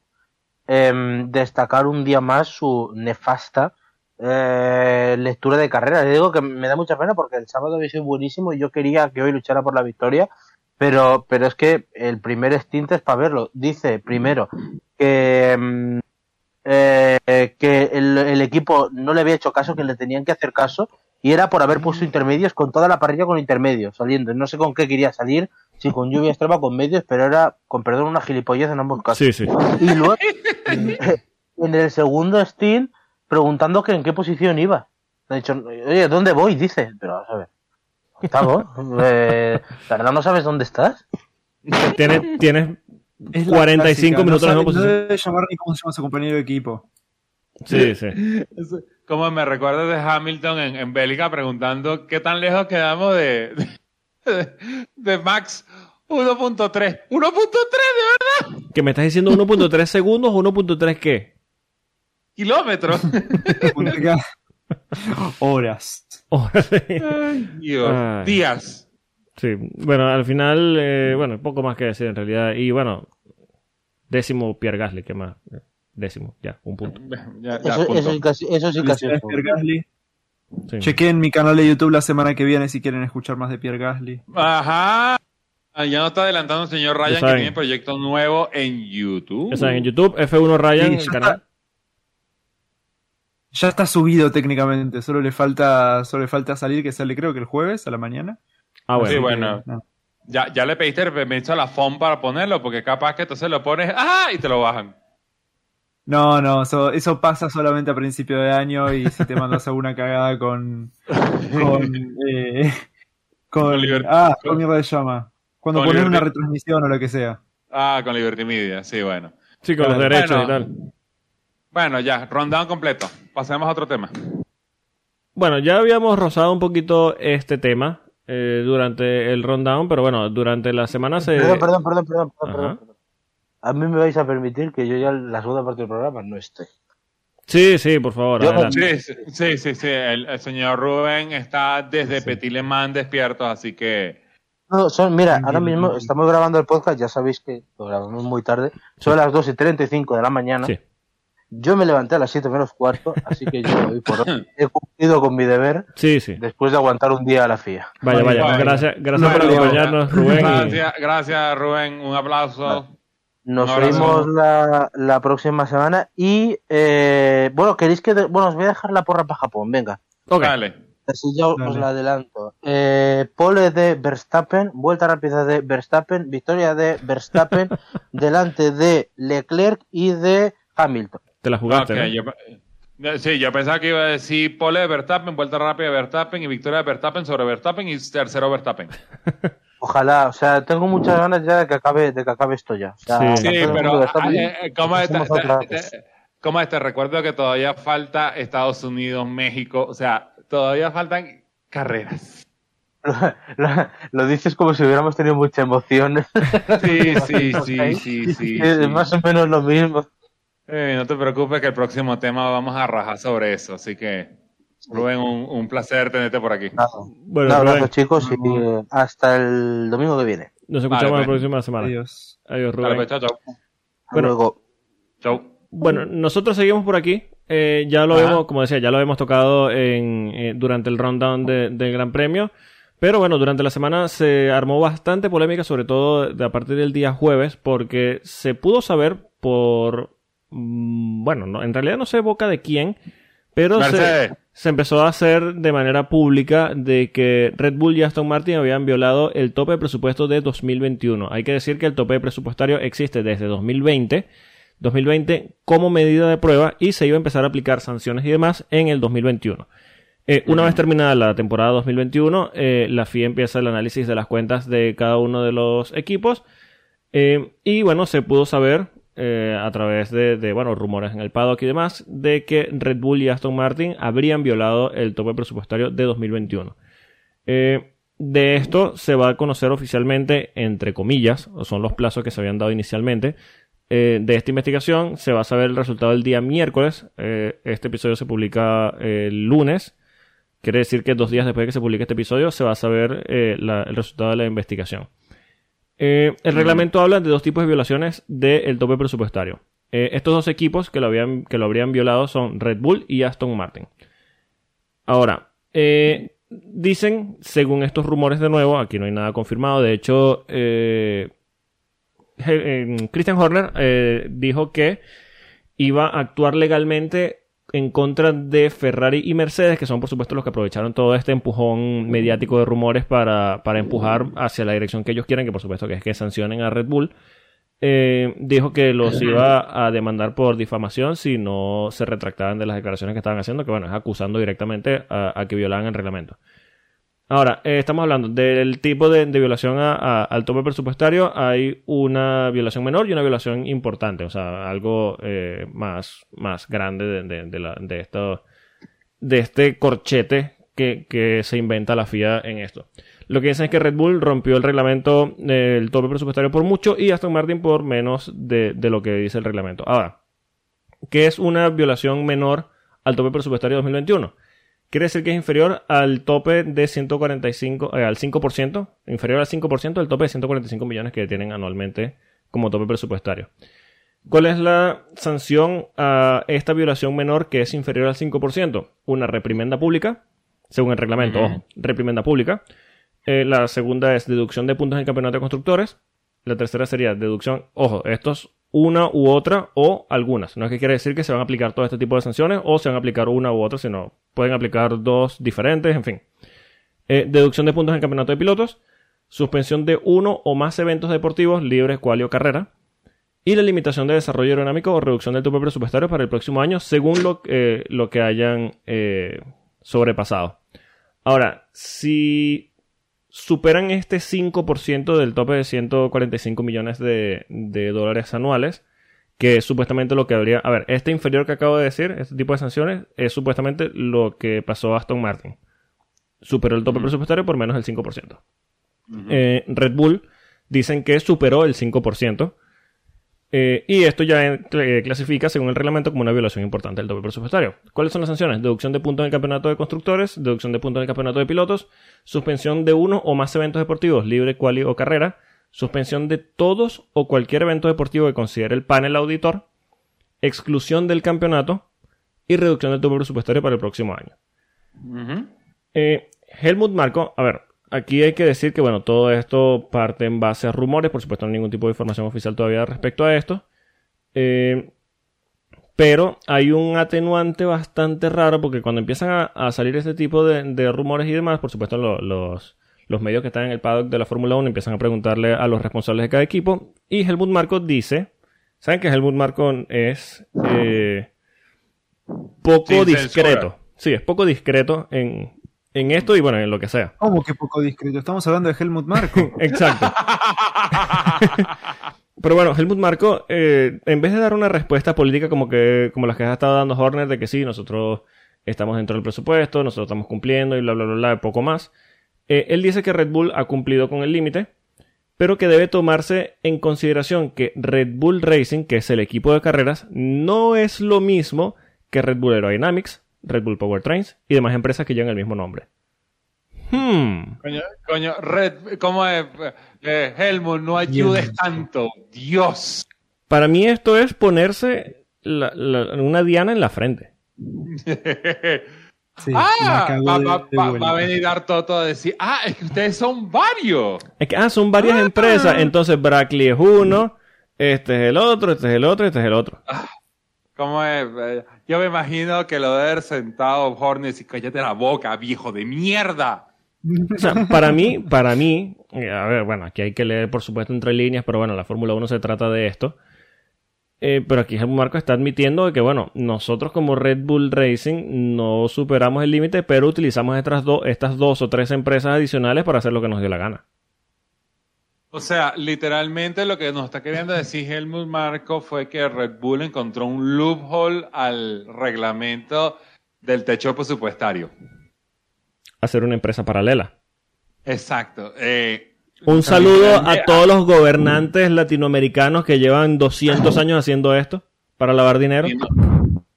em, destacar un día más su nefasta eh, lectura de carrera. Le digo que me da mucha pena porque el sábado había sido buenísimo y yo quería que hoy luchara por la victoria, pero, pero es que el primer stint es para verlo. Dice primero que, em, eh, que el, el equipo no le había hecho caso, que le tenían que hacer caso y era por haber puesto intermedios con toda la parrilla con intermedios saliendo. No sé con qué quería salir, si con lluvia extrema con medios, pero era, con perdón, una gilipollez en ambos casos. Sí, sí. Y luego, en el segundo stint, preguntando que en qué posición iba. Ha dicho, oye, ¿dónnde voy? Dice, pero vamos a ver. Octavo, eh, ¿la verdad no sabes dónde estás? Tienes, tienes Es la 45 clásica, minutos en la no, misma sabe- no posición. debe llamar ni cómo se llama su compañero de equipo. Sí, sí. Como me recuerda de Hamilton en, en Bélgica preguntando qué tan lejos quedamos de, de, de Max 1.3. ¡1.3 de verdad! ¿Que me estás diciendo 1.3 segundos o 1.3 qué? Kilómetros. Horas. Ay, Dios. Ay. Días. Sí, bueno, al final, eh, bueno, poco más que decir en realidad. Y bueno, décimo Pierre Gasly, ¿qué más? Décimo, ya, un punto. Ya, ya, Eso, punto. eso sí casi, eso sí casi es Pierre Gasly. Sí. Chequen mi canal de YouTube la semana que viene si quieren escuchar más de Pierre Gasly. Ajá. Ah, Ya nos está adelantando el señor Ryan que tiene proyecto nuevo en YouTube. Ya saben, en YouTube, F1 Ryan, Sí, el canal. Ya está subido técnicamente, solo le falta, solo le falta salir que sale creo que el jueves a la mañana. Ah, bueno. Sí, bueno. nada. Ya, ya le pediste el permiso a la FOM para ponerlo, porque capaz que entonces lo pones, ¡ah! y te lo bajan. No, no, eso, eso pasa solamente a principio de año y si te mandas alguna cagada con. con. eh, con. Con ah, con- mierda de llama. Cuando pones una libertad. retransmisión o lo que sea. Ah, con Liberty Media, sí, bueno. Sí, con los Bueno, derechos y tal. Bueno, ya, rundown completo. Pasemos a otro tema. Bueno, ya habíamos rozado un poquito este tema eh, durante el rundown, pero bueno, durante la semana se... Perdón, perdón, perdón, perdón, perdón, perdón, perdón. A mí me vais a permitir que yo ya la segunda parte del programa no esté. Sí, sí, por favor. Sí, sí, sí, sí, sí. El, el señor Rubén está desde Petilemán despierto, así que... No, son, mira, ahora mismo estamos grabando el podcast, ya sabéis que lo grabamos muy tarde. Son las 2 y 35 de la mañana. Sí. Yo me levanté a las 7 menos cuarto, así que yo hoy por hoy he cumplido con mi deber Sí, sí. después de aguantar un día a la FIA. Vaya, vaya. Vaya. Gracias, gracias por acompañarnos, Rubén. y- Gracias, Rubén. Un aplauso. Nos vemos la, la próxima semana y, eh, bueno, queréis que... de- bueno, os voy a dejar la porra para Japón, venga. Ok. Dale. Así ya os la adelanto. Eh, pole de Verstappen, vuelta rápida de Verstappen, victoria de Verstappen delante de Leclerc y de Hamilton. Te la jugaste, Ok, ¿no? yo pe- sí, yo pensaba que iba a decir pole de Verstappen, vuelta rápida de Verstappen y victoria de Verstappen sobre Verstappen y tercero Verstappen. Ojalá, o sea, tengo muchas ganas ya de que acabe, de que acabe esto ya. O sea, Sí. Sí, pero Verstappen, eh, eh, ¿cómo es? hacemos otra vez. ¿Cómo es? Te recuerdo que todavía falta Estados Unidos, México, o sea, todavía faltan carreras. lo, lo dices como si hubiéramos tenido mucha emoción. Sí, sí, sí, sí, sí. es sí. más o menos lo mismo. Eh, no te preocupes que el próximo tema vamos a rajar sobre eso, así que Rubén, un, un placer tenerte por aquí. Nada. Bueno, Un abrazo, Rubén, chicos, y eh, hasta el domingo que viene. nos escuchamos Vale, la pues. próxima semana. Adiós. Adiós, Dale, Rubén. pues, chao, chao. Hasta Bueno. luego. Chao. Bueno, nosotros seguimos por aquí. Eh, ya lo Ajá. hemos, como decía, ya lo hemos tocado en, eh, durante el rundown de- del Gran Premio. Pero bueno, durante la semana se armó bastante polémica, sobre todo de- a partir del día jueves, porque se pudo saber por... mm, Bueno, no, en realidad no sé boca de quién, pero se, empezó a hacer de manera pública de que Red Bull y Aston Martin habían violado el tope de presupuesto de 2021. Hay que decir que el tope presupuestario existe desde 2020. 2020 como medida de prueba y se iba a empezar a aplicar sanciones y demás en el 2021. Eh, una vez terminada la temporada 2021, eh, la FIA empieza el análisis de las cuentas de cada uno de los equipos eh, y bueno, se pudo saber eh, a través de, bueno, rumores en el paddock y demás de que Red Bull y Aston Martin habrían violado el tope presupuestario de 2021. Eh, de esto se va a conocer oficialmente, entre comillas, son los plazos que se habían dado inicialmente, eh, de esta investigación. Se va a saber el resultado el día miércoles. Este episodio se publica el lunes. Quiere decir que dos días después de que se publique este episodio se va a saber el resultado de la investigación. Eh, el reglamento habla de dos tipos de violaciones del tope presupuestario. Eh, estos dos equipos que lo, habían, que lo habrían violado son Red Bull y Aston Martin. Ahora, eh, dicen, según estos rumores de nuevo, aquí no hay nada confirmado, de hecho, Christian Horner dijo que iba a actuar legalmente en contra de Ferrari y Mercedes, que son por supuesto los que aprovecharon todo este empujón mediático de rumores para, para empujar hacia la dirección que ellos quieren, que por supuesto que es que sancionen a Red Bull. Eh, dijo que los iba a demandar por difamación si no se retractaban de las declaraciones que estaban haciendo, que bueno, es acusando directamente a, a que violaban el reglamento. Ahora, eh, estamos hablando del tipo de, violación a- al tope presupuestario. Hay una violación menor y una violación importante, o sea, algo eh, más, más grande de, de- de de esto, este corchete que, que se inventa la FIA en esto. Lo que dicen es que Red Bull rompió el reglamento del tope presupuestario por mucho y Aston Martin por menos de, de lo que dice el reglamento. Ahora, ¿qué es una violación menor al tope presupuestario 2021? Quiere decir que es inferior al tope de 145, eh, al 5%, inferior al 5% del tope de 145 millones que tienen anualmente como tope presupuestario. ¿Cuál es la sanción a esta violación menor que es inferior al 5%? Una reprimenda pública, según el reglamento, ojo, reprimenda pública. Eh, la segunda es deducción de puntos en el campeonato de constructores. La tercera sería deducción, ojo, estos una u otra o algunas. No es que quiere decir que se van a aplicar todo este tipo de sanciones o se van a aplicar una u otra, sino pueden aplicar dos diferentes, en fin. Eh, deducción de puntos en campeonato de pilotos, suspensión de uno o más eventos deportivos libres, cual o carrera, y la limitación de desarrollo aeronámico o reducción del tope presupuestario para el próximo año según lo, eh, lo que hayan eh, sobrepasado. Ahora, si superan este 5% del tope de 145 millones de, de dólares anuales, que es supuestamente lo que habría... A ver, este inferior que acabo de decir, este tipo de sanciones, es supuestamente lo que pasó a Aston Martin. Superó el tope presupuestario por menos del 5%. Ujú. Eh, Red Bull dicen que superó el 5%. Eh, y esto ya eh, cl- clasifica, según el reglamento, como una violación importante del tope presupuestario. ¿Cuáles son las sanciones? Deducción de puntos en el campeonato de constructores, deducción de puntos en el campeonato de pilotos, suspensión de uno o más eventos deportivos, libre, quali o carrera, suspensión de todos o cualquier evento deportivo que considere el panel auditor, exclusión del campeonato y reducción del tope presupuestario para el próximo año. Eh, Helmut Marco, a ver, aquí hay que decir que, bueno, todo esto parte en base a rumores, por supuesto no hay ningún tipo de información oficial todavía respecto a esto. Eh, pero hay un atenuante bastante raro porque cuando empiezan a, a salir este tipo de, de rumores y demás, por supuesto lo- los, los medios que están en el paddock de la Fórmula 1 empiezan a preguntarle a los responsables de cada equipo y Helmut Marco dice, ¿saben que Helmut Marco es eh, poco discreto? Sí, es poco discreto en, en esto y bueno, en lo que sea. ¿Cómo que poco discreto? Estamos hablando de Helmut Marko. Exacto. Pero bueno, Helmut Marco, eh, en vez de dar una respuesta política como que como las que ha estado dando Horner de que sí, nosotros estamos dentro del presupuesto, nosotros estamos cumpliendo y bla, bla, bla, bla, poco más, eh, él dice que Red Bull ha cumplido con el límite, pero que debe tomarse en consideración que Red Bull Racing, que es el equipo de carreras, no es lo mismo que Red Bull Aerodynamics, Red Bull Powertrains y demás empresas que llevan el mismo nombre. Hmm. Coño, coño, Red, ¿cómo es? Eh, Helmut, no ayudes tanto. Dios. Para mí esto es ponerse la- la- una diana en la frente. Sí, ah, va, de- va- de va- vuelta. va a venir Toto a decir, ah, es que ustedes son varios. Es que, ah, son varias Ah. empresas. Entonces Brackley es uno, este es el otro, este es el otro, este es el otro. ¿Cómo es? Eh, Yo me imagino que lo de haber sentado Hornes y cállate la boca, viejo de mierda. Para mí, para mí, eh, a ver, bueno, aquí hay que leer, por supuesto, entre líneas, pero bueno, la Fórmula 1 se trata de esto. Eh, pero aquí Helmut Marco está admitiendo que, bueno, nosotros como Red Bull Racing no superamos el límite, pero utilizamos estas, do- estas dos o tres empresas adicionales para hacer lo que nos dio la gana. O sea, literalmente lo que nos está queriendo decir Helmut Marco fue que Red Bull encontró un loophole al reglamento del techo presupuestario. Hacer una empresa paralela. Exacto. Eh, Un saludo a todos los gobernantes latinoamericanos que llevan 200 años haciendo esto para lavar dinero.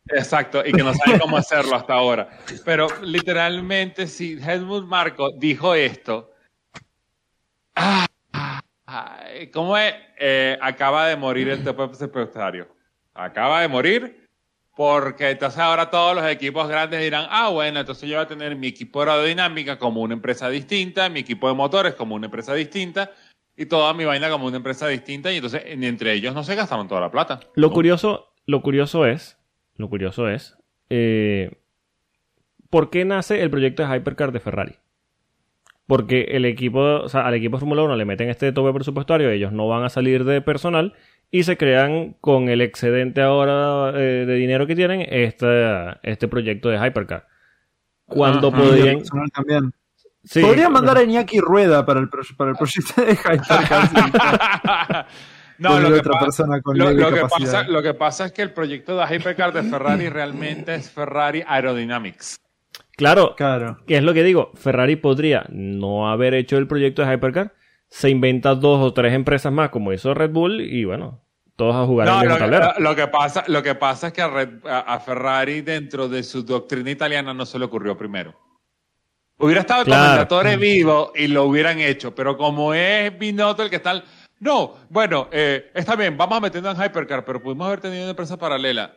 exacto, y que no saben cómo hacerlo hasta ahora. Pero literalmente, si Helmut Marco dijo esto, ah, ¿cómo es? Eh, acaba de morir el tope presupuestario. Acaba de morir. Porque entonces ahora todos los equipos grandes dirán, ah, bueno, entonces yo voy a tener mi equipo aerodinámica como una empresa distinta, mi equipo de motores como una empresa distinta, y toda mi vaina como una empresa distinta, y entonces en- entre ellos no se gastaron toda la plata. Lo curioso, lo curioso es, lo curioso es, eh, ¿por qué nace el proyecto de Hypercar de Ferrari? Porque el equipo, o sea, al equipo de Fórmula 1 le meten este tope presupuestario, ellos no van a salir de personal y se crean con el excedente ahora eh, de dinero que tienen este, este proyecto de Hypercar. Cuando Ajá. podrían, también. Sí, Podría mandar a Iñaki Rueda para el, para el proyecto de Hypercar. no, Poner lo que, otra pa- persona con lo- lo que capacidad. pasa, lo que pasa es que el proyecto de Hypercar de Ferrari realmente es Ferrari Aerodynamics. Claro, Claro. que es lo que digo, Ferrari podría no haber hecho el proyecto de Hypercar, se inventa dos o tres empresas más como hizo Red Bull y bueno, todos a jugar en No, el mismo lo, tablero. lo que pasa, lo que pasa es que a, Red- a- a Ferrari dentro de su doctrina italiana no se le ocurrió primero. Hubiera estado el Claro. comendatore vivo y lo hubieran hecho, pero como es Binotto el que está... al- No, bueno, eh, está bien, vamos a meternos en Hypercar, pero pudimos haber tenido una empresa paralela.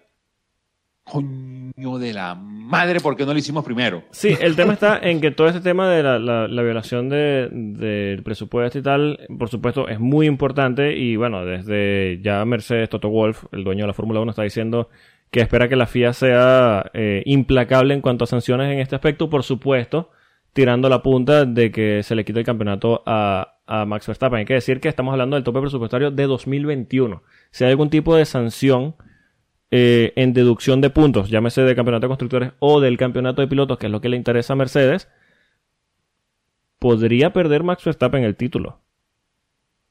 De la madre, ¿por qué no lo hicimos primero? Sí, el tema está en que todo este tema de la, la- la violación de- del presupuesto y tal, por supuesto, es muy importante. Y bueno, desde ya Mercedes, Toto Wolf, el dueño de la Fórmula 1, está diciendo que espera que la FIA sea eh, implacable en cuanto a sanciones en este aspecto, por supuesto, tirando la punta de que se le quite el campeonato a, a Max Verstappen. Hay que decir que estamos hablando del tope presupuestario de 2021. Si hay algún tipo de sanción eh, en deducción de puntos, llámese de campeonato de constructores o del campeonato de pilotos, que es lo que le interesa a Mercedes, podría perder Max Verstappen el título.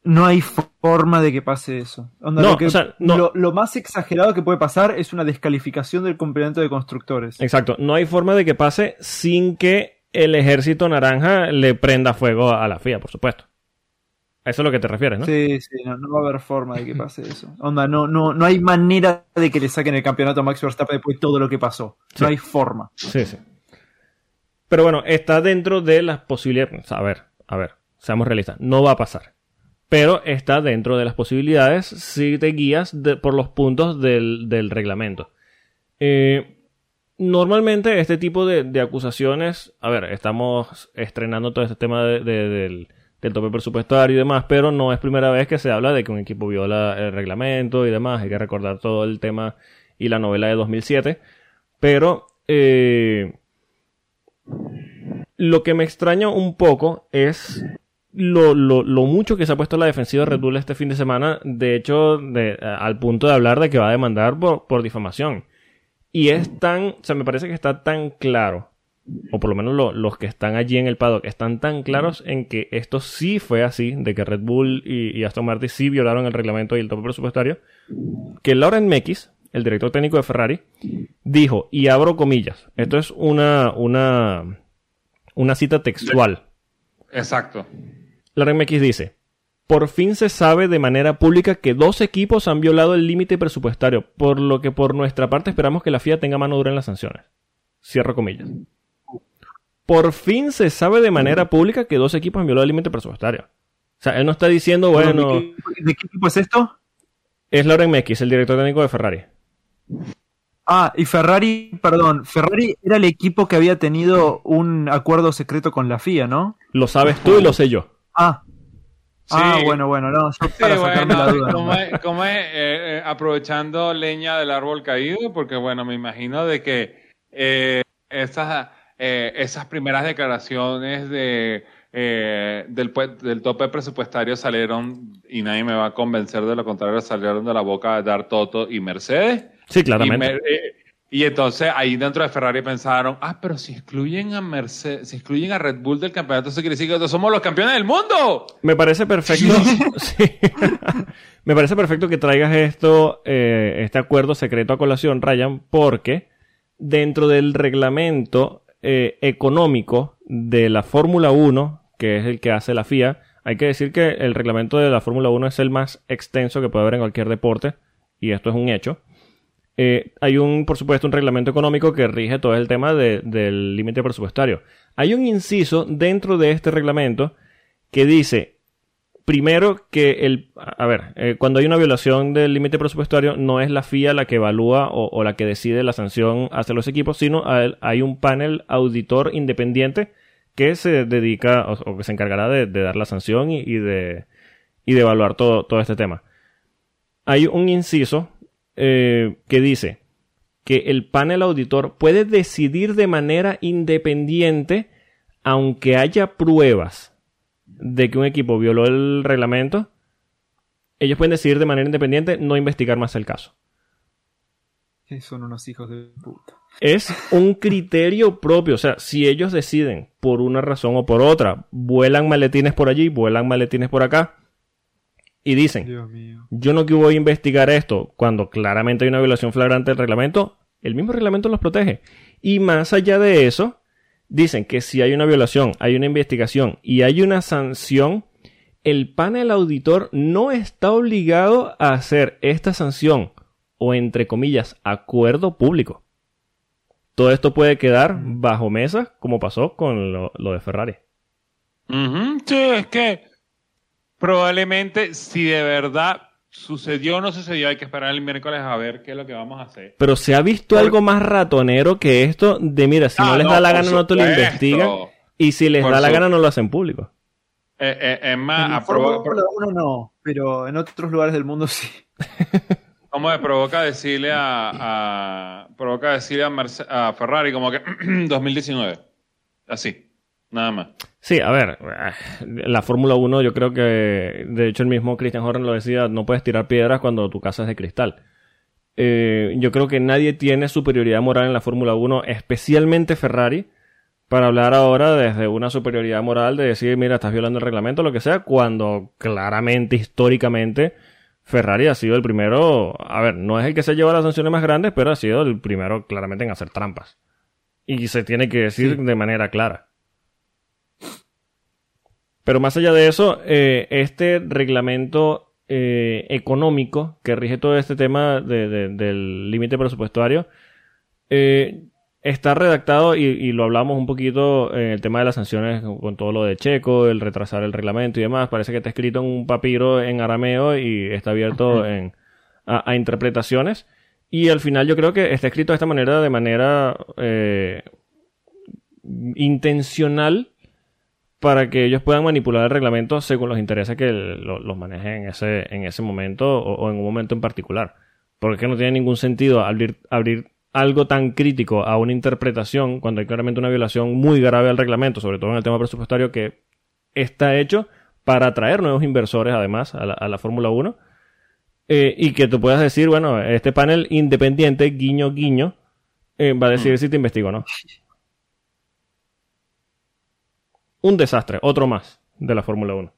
No hay forma de que pase eso. Onda, No, lo, que- o sea, no. lo, lo más exagerado que puede pasar es una descalificación del campeonato de constructores. Exacto, no hay forma de que pase sin que el ejército naranja le prenda fuego a la FIA, por supuesto. A eso es lo que te refieres, ¿no? Sí, sí, no, no va a haber forma de que pase eso. Onda, no, no, no hay manera de que le saquen el campeonato a Max Verstappen después de todo lo que pasó. Sí. No hay forma. Sí, sí. Pero bueno, está dentro de las posibilidades. A ver, a ver, seamos realistas. No va a pasar. Pero está dentro de las posibilidades si te guías de- por los puntos del, del reglamento. Eh, normalmente este tipo de, de acusaciones, a ver, estamos estrenando todo este tema de- de- del, del tope presupuestario y demás, pero no es primera vez que se habla de que un equipo viola el reglamento y demás. Hay que recordar todo el tema y la novela de 2007. Pero eh, lo que me extraña un poco es lo, lo- lo mucho que se ha puesto la defensiva de Red Bull este fin de semana. De hecho, al punto de hablar de que va a demandar por, por difamación. Y es tan, o sea, me parece que está tan claro, o por lo menos lo- los que están allí en el paddock están tan claros en que esto sí fue así, de que Red Bull y, y Aston Martin sí violaron el reglamento y el tope presupuestario, que Lauren Mekis, el director técnico de Ferrari, dijo, y abro comillas, esto es una, una, una cita textual. Exacto. Lauren Mekis dice, por fin se sabe de manera pública que dos equipos han violado el límite presupuestario, por lo que por nuestra parte esperamos que la FIA tenga mano dura en las sanciones. Cierro comillas. Por fin se sabe de manera pública que dos equipos han violado el límite presupuestario. O sea, él no está diciendo, bueno, ¿De qué, de qué equipo es esto? es Lauren Mekis, el director técnico de Ferrari. Ah, y Ferrari, perdón, Ferrari era el equipo que había tenido un acuerdo secreto con la FIA, ¿no? Lo sabes tú y lo sé yo. Ah, ah bueno, bueno, no, yo Sí, para sacarme la duda. nomás. es, eh, eh, aprovechando leña del árbol caído, porque bueno, me imagino de que eh, esas, eh, esas primeras declaraciones de, eh, del, del tope presupuestario salieron, y nadie me va a convencer de lo contrario, salieron de la boca de Dar Toto y Mercedes. Sí, claramente. Eh, y entonces ahí dentro de Ferrari pensaron, ah, pero si excluyen a Mercedes, si excluyen a Red Bull del campeonato, eso quiere decir que nosotros somos los campeones del mundo. Me parece perfecto. sí. Me parece perfecto que traigas esto, eh, este acuerdo secreto a colación, Ryan, porque dentro del reglamento eh, económico de la Fórmula 1, que es el que hace la FIA, hay que decir que el reglamento de la Fórmula 1 es el más extenso que puede haber en cualquier deporte, y esto es un hecho. Eh, hay un, por supuesto, un reglamento económico que rige todo el tema de- del límite presupuestario. Hay un inciso dentro de este reglamento que dice, primero que el, a ver, eh, cuando hay una violación del límite presupuestario, no es la FIA la que evalúa o, la que decide la sanción hacia los equipos, sino hay un panel auditor independiente que se dedica o, que se encargará de, dar la sanción y, y de, y de evaluar todo, todo este tema. Hay un inciso eh, que dice que el panel auditor puede decidir de manera independiente, aunque haya pruebas de que un equipo violó el reglamento, ellos pueden decidir de manera independiente no investigar más el caso. Son unos hijos de puta. Es un criterio propio. O sea, si ellos deciden, por una razón o por otra, vuelan maletines por allí, vuelan maletines por acá, y dicen, Dios mío. yo no que voy a investigar esto cuando claramente hay una violación flagrante del reglamento, el mismo reglamento los protege. Y más allá de eso, dicen que si hay una violación, hay una investigación y hay una sanción, el panel auditor no está obligado a hacer esta sanción o entre comillas acuerdo público. Todo esto puede quedar bajo mesa como pasó con lo, lo de Ferrari. Sí, es que probablemente si de verdad sucedió o no sucedió, hay que esperar el miércoles a ver qué es lo que vamos a hacer. Pero se ha visto Por- algo más ratonero que esto de mira, si no Ah, les no, da la gana no te lo investigan y si les Por da la gana no lo hacen público. Eh, eh, es En más, provo- Fórmula 1 no, pero en otros lugares del mundo sí. ¿cómo me provoca decirle a, a- provoca decirle a, Merce- a Ferrari como que 2019? Así, nada más. Sí, a ver, la Fórmula 1 yo creo que, de hecho el mismo Christian Horner lo decía, no puedes tirar piedras cuando tu casa es de cristal. Eh, yo creo que nadie tiene superioridad moral en la Fórmula 1, especialmente Ferrari, para hablar ahora desde una superioridad moral de decir, mira, estás violando el reglamento, lo que sea, cuando claramente, históricamente, Ferrari ha sido el primero, a ver, no es el que se lleva las sanciones más grandes, pero ha sido el primero claramente en hacer trampas. Y se tiene que decir Sí. de manera clara. Pero más allá de eso, eh, este reglamento eh, económico que rige todo este tema de- de- del límite presupuestario eh, está redactado y, y lo hablamos un poquito en el tema de las sanciones con, todo lo de Checo, el retrasar el reglamento y demás. Parece que está escrito en un papiro en arameo y está abierto en, a, a interpretaciones. Y al final yo creo que está escrito de esta manera, de manera eh, intencional para que ellos puedan manipular el reglamento según los intereses que el- lo- los manejen en ese, en ese momento o, o en un momento en particular. Porque es que no tiene ningún sentido abrir, abrir algo tan crítico a una interpretación cuando hay claramente una violación muy grave al reglamento, sobre todo en el tema presupuestario, que está hecho para atraer nuevos inversores además a la, a la Fórmula 1. eh, y que tú puedas decir, bueno, este panel independiente, guiño, guiño, eh, va a decidir si te investigo o no. Un desastre, otro más de la Fórmula 1.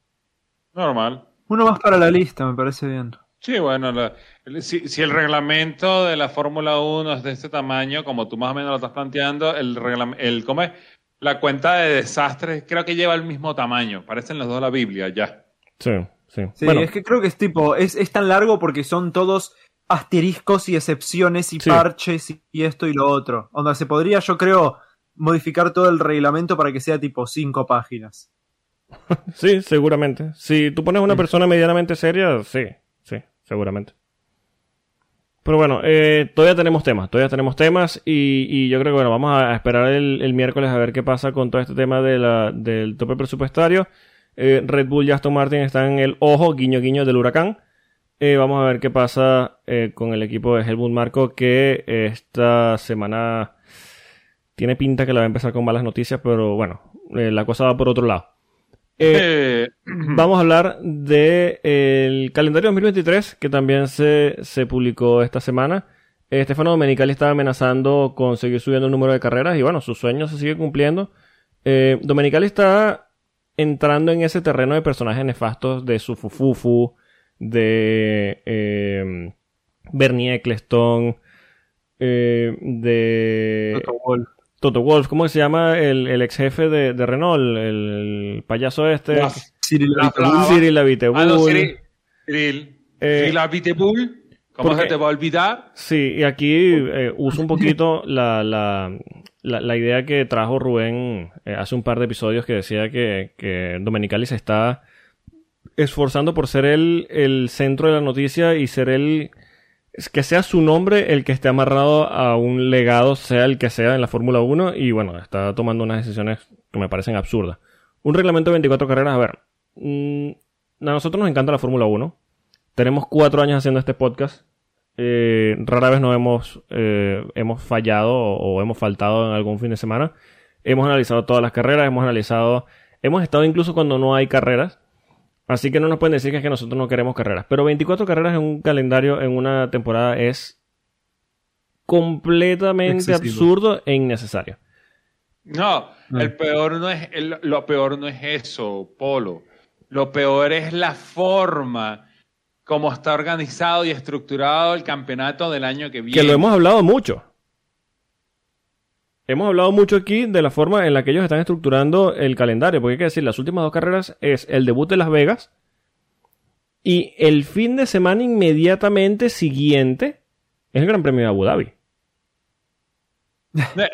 Normal. Uno más para la lista, me parece bien. Sí, bueno, la- el- si, si el reglamento de la Fórmula 1 es de este tamaño, como tú más o menos lo estás planteando, el, reglam- el ¿cómo es? La cuenta de desastres creo que lleva el mismo tamaño. Parecen los dos la Biblia, ya. Sí, sí. Sí, bueno, es que creo que es tipo, es, es tan largo porque son todos asteriscos y excepciones y Sí. parches y, y esto y lo otro. Onda, se podría, yo creo, modificar todo el reglamento para que sea tipo cinco páginas. sí, seguramente. Si tú pones una persona medianamente seria, sí, sí, seguramente. Pero bueno, eh, todavía tenemos temas, todavía tenemos temas y, y yo creo que bueno, vamos a esperar el, el miércoles a ver qué pasa con todo este tema de la, del tope presupuestario. Eh, Red Bull y Aston Martin están en el ojo, guiño guiño del huracán. Eh, vamos a ver qué pasa eh, con el equipo de Helmut Marco que esta semana tiene pinta que la va a empezar con malas noticias, pero bueno, eh, la cosa va por otro lado. Eh, Eh, Vamos a hablar del calendario 2023 que también se, se publicó esta semana. Eh, Stefano Domenicali estaba amenazando con seguir subiendo el número de carreras y bueno, su sueño se sigue cumpliendo. Eh, Domenicali está entrando en ese terreno de personajes nefastos de su Fufufu, de eh, Bernie Eccleston, eh, de Toto. Toto Wolf, ¿cómo se llama el, el ex jefe de, de Renault? El, el payaso este. La- Cyril La ah, no, Cyril. Cyril. Eh, Cyril. ¿Cómo porque- se te va a olvidar? Sí, y aquí eh, uso un poquito la, la, la, la idea que trajo Rubén eh, hace un par de episodios que decía que, que Domenicali se está esforzando por ser el, el centro de la noticia y ser el que sea su nombre el que esté amarrado a un legado, sea el que sea en la Fórmula 1, y bueno, está tomando unas decisiones que me parecen absurdas. Un reglamento de 24 carreras, a ver, mm, a nosotros nos encanta la Fórmula 1. Tenemos cuatro años haciendo este podcast. Eh, rara vez nos hemos, eh, hemos fallado o, o hemos faltado en algún fin de semana. Hemos analizado todas las carreras, hemos analizado, hemos estado incluso cuando no hay carreras. Así que no nos pueden decir que es que nosotros no queremos carreras. Pero 24 carreras en un calendario, en una temporada, es completamente Excesivo. absurdo e innecesario. No, No. el peor no es el- lo peor no es eso, Polo. Lo peor es la forma como está organizado y estructurado el campeonato del año que viene. Que lo hemos hablado mucho. Hemos hablado mucho aquí de la forma en la que ellos están estructurando el calendario, porque hay que decir, las últimas dos carreras es el debut de Las Vegas y el fin de semana inmediatamente siguiente es el Gran Premio de Abu Dhabi.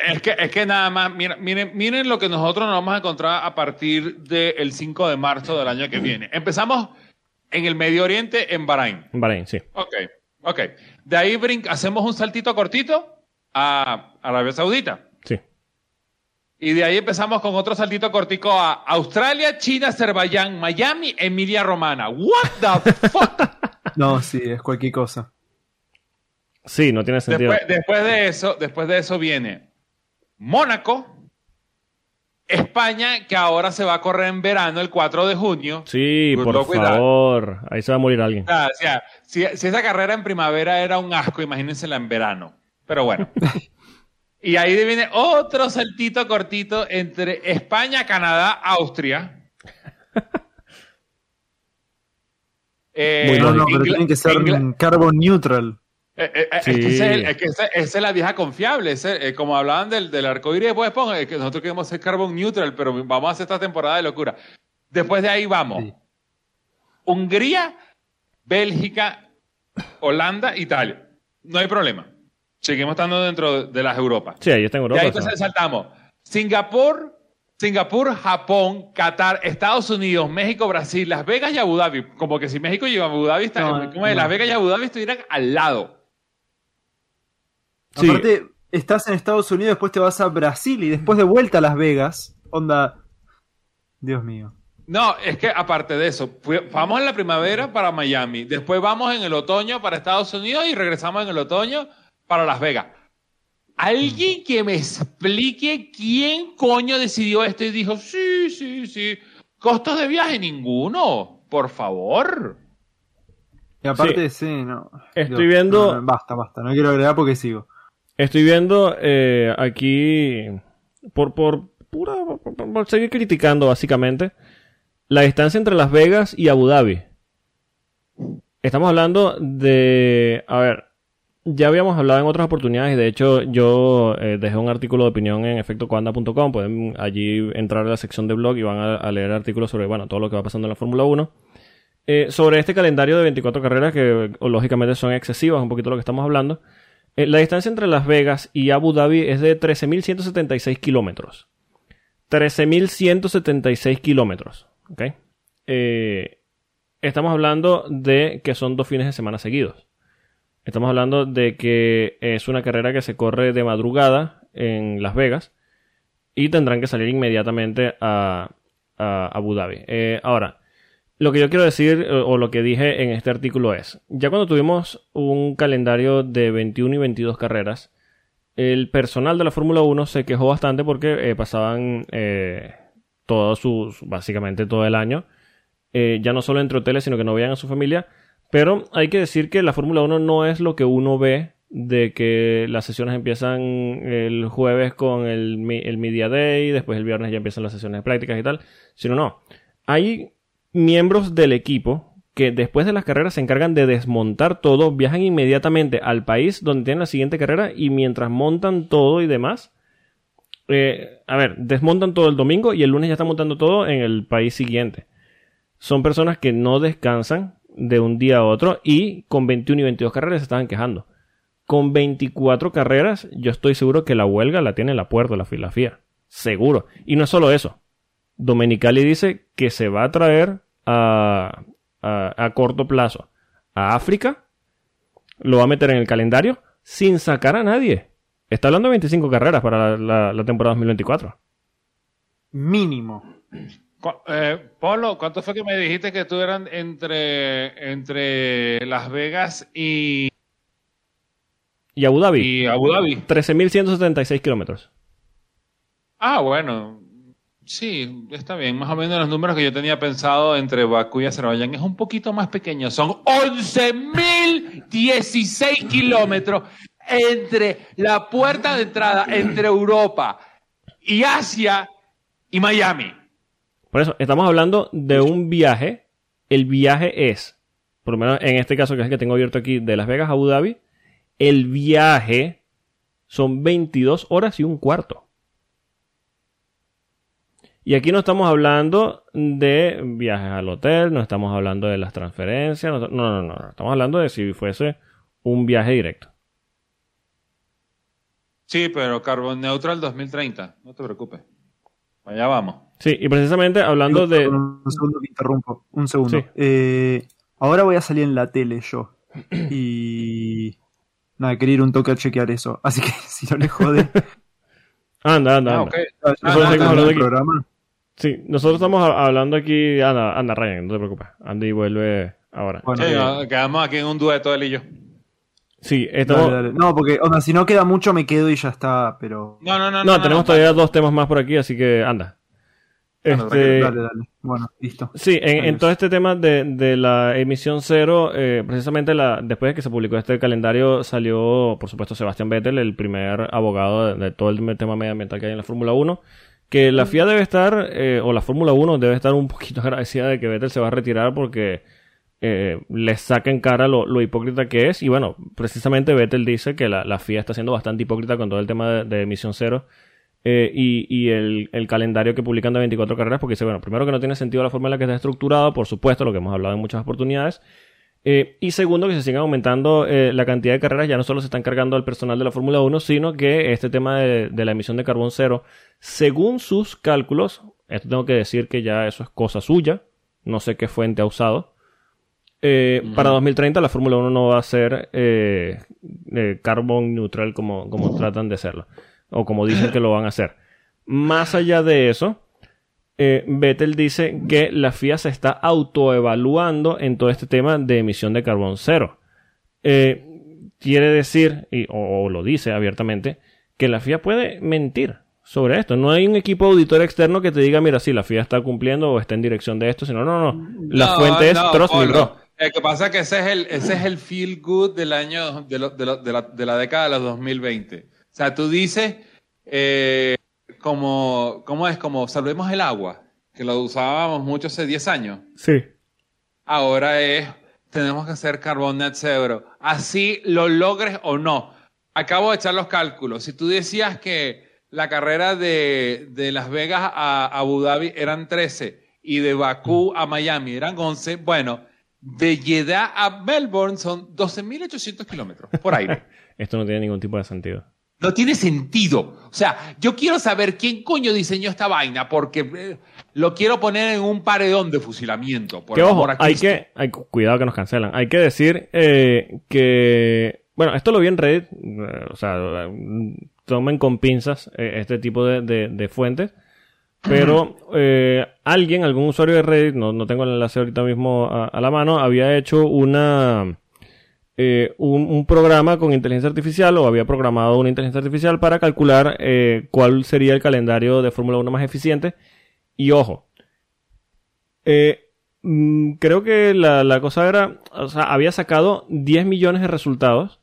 Es que, es que nada más, miren, miren lo que nosotros nos vamos a encontrar a partir del 5 de marzo del año que viene. Empezamos en el Medio Oriente, en Bahrein. En Bahrein, sí. Ok, ok. De ahí hacemos un saltito cortito a Arabia Saudita. Y de ahí empezamos con otro saltito cortico a Australia, China, Azerbaiyán, Miami, Emilia Romana. What the fuck? No, sí, es cualquier cosa. Sí, no tiene sentido. después, después de eso, después de eso viene Mónaco, España, que ahora se va a correr en verano el 4 de junio. Sí, Good por favor. Ahí se va a morir alguien. Ah, o sea, si, si esa carrera en primavera era un asco, imagínensela en verano. Pero bueno. y ahí viene otro saltito cortito entre España, Canadá, Austria. Eh, Muy No, pero tienen que ser carbon neutral. Eh, eh, eh, Sí. es que, es el- es esa es la vieja confiable. eh, como hablaban del, del arcoíris de Bob Esponja, es que nosotros queremos ser carbon neutral, pero vamos a hacer esta temporada de locura. Después de ahí vamos. Sí. Hungría, Bélgica, Holanda, Italia. No hay problema. Seguimos estando dentro de las Europas. Sí, ahí está en Y Europa. ahí o sea. entonces saltamos. Singapur, Singapur, Japón, Qatar, Estados Unidos, México, Brasil, Las Vegas y Abu Dhabi. Como que si México y Abu Dhabi están, No, como de no. Las Vegas y Abu Dhabi estuvieran al lado. Sí. Aparte, estás en Estados Unidos, después te vas a Brasil y después de vuelta a Las Vegas. Onda. Dios mío. No, es que aparte de eso, vamos en la primavera para Miami, después vamos en el otoño para Estados Unidos y regresamos en el otoño para Las Vegas. Alguien que me explique quién coño decidió esto y dijo, sí, sí, sí, costos de viaje ninguno, por favor. Y aparte, sí, no. Estoy viendo- no, no, basta, basta. No quiero agregar porque sigo. Estoy viendo eh, aquí, por, por, pura, por, por- por seguir criticando básicamente, la distancia entre Las Vegas y Abu Dhabi. Estamos hablando de, a ver, ya habíamos hablado en otras oportunidades y de hecho yo eh, dejé un artículo de opinión en efectocoanda.com, pueden allí entrar a la sección de blog y van a, a leer artículos sobre, bueno, todo lo que va pasando en la Fórmula 1. Eh, sobre este calendario de 24 carreras que lógicamente son excesivas, un poquito lo que estamos hablando. Eh, la distancia entre Las Vegas y Abu Dhabi es de 13.176 kilómetros. 13.176 kilómetros. ¿ok? Eh, estamos hablando de que son dos fines de semana seguidos. Estamos hablando de que es una carrera que se corre de madrugada en Las Vegas y tendrán que salir inmediatamente a, Abu Dhabi. Eh, ahora, lo que yo quiero decir, o, o lo que dije en este artículo es, ya cuando tuvimos un calendario de 21 y 22 carreras, el personal de la Fórmula 1 se quejó bastante porque eh, pasaban eh, todo su, su- básicamente todo el año, eh, ya no solo entre hoteles, sino que no veían a su familia. Pero hay que decir que la Fórmula 1 no es lo que uno ve de que las sesiones empiezan el jueves con el, el Media Day, después el viernes ya empiezan las sesiones de prácticas y tal, sino no. Hay miembros del equipo que después de las carreras se encargan de desmontar todo, viajan inmediatamente al país donde tienen la siguiente carrera y mientras montan todo y demás, eh, a ver, desmontan todo el domingo y el lunes ya están montando todo en el país siguiente. Son personas que no descansan de un día a otro y con 21 y 22 carreras se estaban quejando. Con 24 carreras, yo estoy seguro que la huelga la tiene en la puerta la la FIA. Seguro. Y no es solo eso. Domenicali dice que se va a traer a, a, corto plazo a África, lo va a meter en el calendario sin sacar a nadie. Está hablando de 25 carreras para la- la temporada 2024. Mínimo. Eh, Polo, ¿cuánto fue que me dijiste que tú eran entre, entre Las Vegas y, Y Abu Dhabi, y Abu Dhabi? 13.176 kilómetros. Ah, bueno. Sí, está bien. Más o menos los números que yo tenía pensado entre Bakú y Azerbaiyán es un poquito más pequeño. Son 11.016 kilómetros. entre la puerta de entrada entre Europa y Asia y Miami. Por eso, estamos hablando de un viaje. El viaje es, por lo menos en este caso que es el que tengo abierto aquí, de Las Vegas a Abu Dhabi, el viaje son 22 horas y un cuarto. Y aquí no estamos hablando de viajes al hotel, no estamos hablando de las transferencias, no, no, no, no. estamos hablando de si fuese un viaje directo. Sí, pero Carbon Neutral 2030, no te preocupes. Allá vamos. Sí, y precisamente hablando de... Un segundo que interrumpo, un segundo. Sí. Eh, ahora voy a salir en la tele yo. Y... Nada, quería ir un toque a chequear eso. Así que si no le jode... Anda, anda, Ah, anda. ok. Ah, no, ¿ya no, está no, el no, programa? Sí, nosotros estamos hablando aquí... Anda, anda, Ryan, no te preocupes. Andy vuelve ahora. Bueno, Sí, eh, quedamos aquí en un dueto él y yo. Sí, dale, dale. No, porque onda, si no queda mucho me quedo y ya está, pero... No, no, no. No, tenemos todavía dos temas más por aquí, así que anda. Bueno, Este, Dale, dale. Bueno, listo. Sí, en, todo este tema de, de la emisión cero, eh, precisamente la, después de que se publicó este calendario, salió, por supuesto, Sebastián Vettel, el primer abogado de, de todo el tema medioambiental que hay en la Fórmula 1, que la FIA debe estar, eh, o la Fórmula 1 debe estar un poquito agradecida de que Vettel se va a retirar porque eh, le saca en cara lo, lo hipócrita que es. Y bueno, precisamente Vettel dice que la, la FIA está siendo bastante hipócrita con todo el tema de, emisión cero. Eh, y y el, el calendario que publican de 24 carreras, porque dice, bueno, primero que no tiene sentido la forma en la que está estructurado, por supuesto, lo que hemos hablado en muchas oportunidades. Eh, y segundo, que se siga aumentando la cantidad de carreras, ya no solo se están cargando al personal de la Fórmula 1, sino que este tema de, de la emisión de carbón cero, según sus cálculos, esto tengo que decir que ya eso es cosa suya, no sé qué fuente ha usado. Eh. Para 2030 la Fórmula 1 no va a ser eh, eh, carbon neutral como, como tratan de serlo o como dicen que lo van a hacer. Más allá de eso, eh, Vettel dice que la FIA se está autoevaluando en todo este tema de emisión de carbón cero. Quiere decir, y, o, o lo dice abiertamente, que la FIA puede mentir sobre esto. No hay un equipo auditor externo que te diga, mira, si la FIA está cumpliendo o está en dirección de esto, sino, no, no, la No, fuente es no, Trust. Lo que pasa es que ese es el, ese es el feel good del año, de, lo- de, lo- de la, de la década de los 2020. O sea, tú dices, eh, como, ¿cómo es? Como salvemos el agua, que lo usábamos mucho hace 10 años. Sí. Ahora es, tenemos que hacer carbón net zero. Así lo logres o no. Acabo de echar los cálculos. Si tú decías que la carrera de, de Las Vegas a Abu Dhabi eran 13 y de Bakú a Miami eran 11, bueno, de Jeddah a Melbourne son 12.800 kilómetros por aire. Esto no tiene ningún tipo de sentido. No tiene sentido. O sea, yo quiero saber quién coño diseñó esta vaina porque eh, lo quiero poner en un paredón de fusilamiento. Por que ojo, a hay que, hay, cuidado que nos cancelan. Hay que decir eh, que, bueno, esto lo vi en Reddit, eh, o sea, tomen con pinzas eh, este tipo de, de- de fuentes, pero eh, alguien, algún usuario de Reddit, no, no tengo el enlace ahorita mismo a, a la mano, había hecho una eh, un, un programa con inteligencia artificial o había programado una inteligencia artificial para calcular eh, cuál sería el calendario de Fórmula 1 más eficiente. Y ojo, eh, mm, creo que la, la cosa era, o sea, había sacado 10 millones de resultados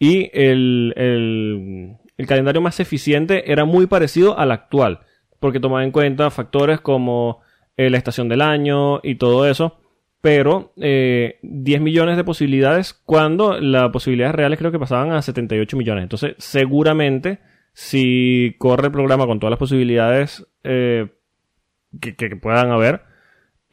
y el, el, el calendario más eficiente era muy parecido al actual, porque tomaba en cuenta factores como eh, la estación del año y todo eso, pero eh, 10 millones de posibilidades cuando las posibilidades reales creo que pasaban a 78 millones. Entonces, seguramente, si corre el programa con todas las posibilidades eh, que, puedan haber,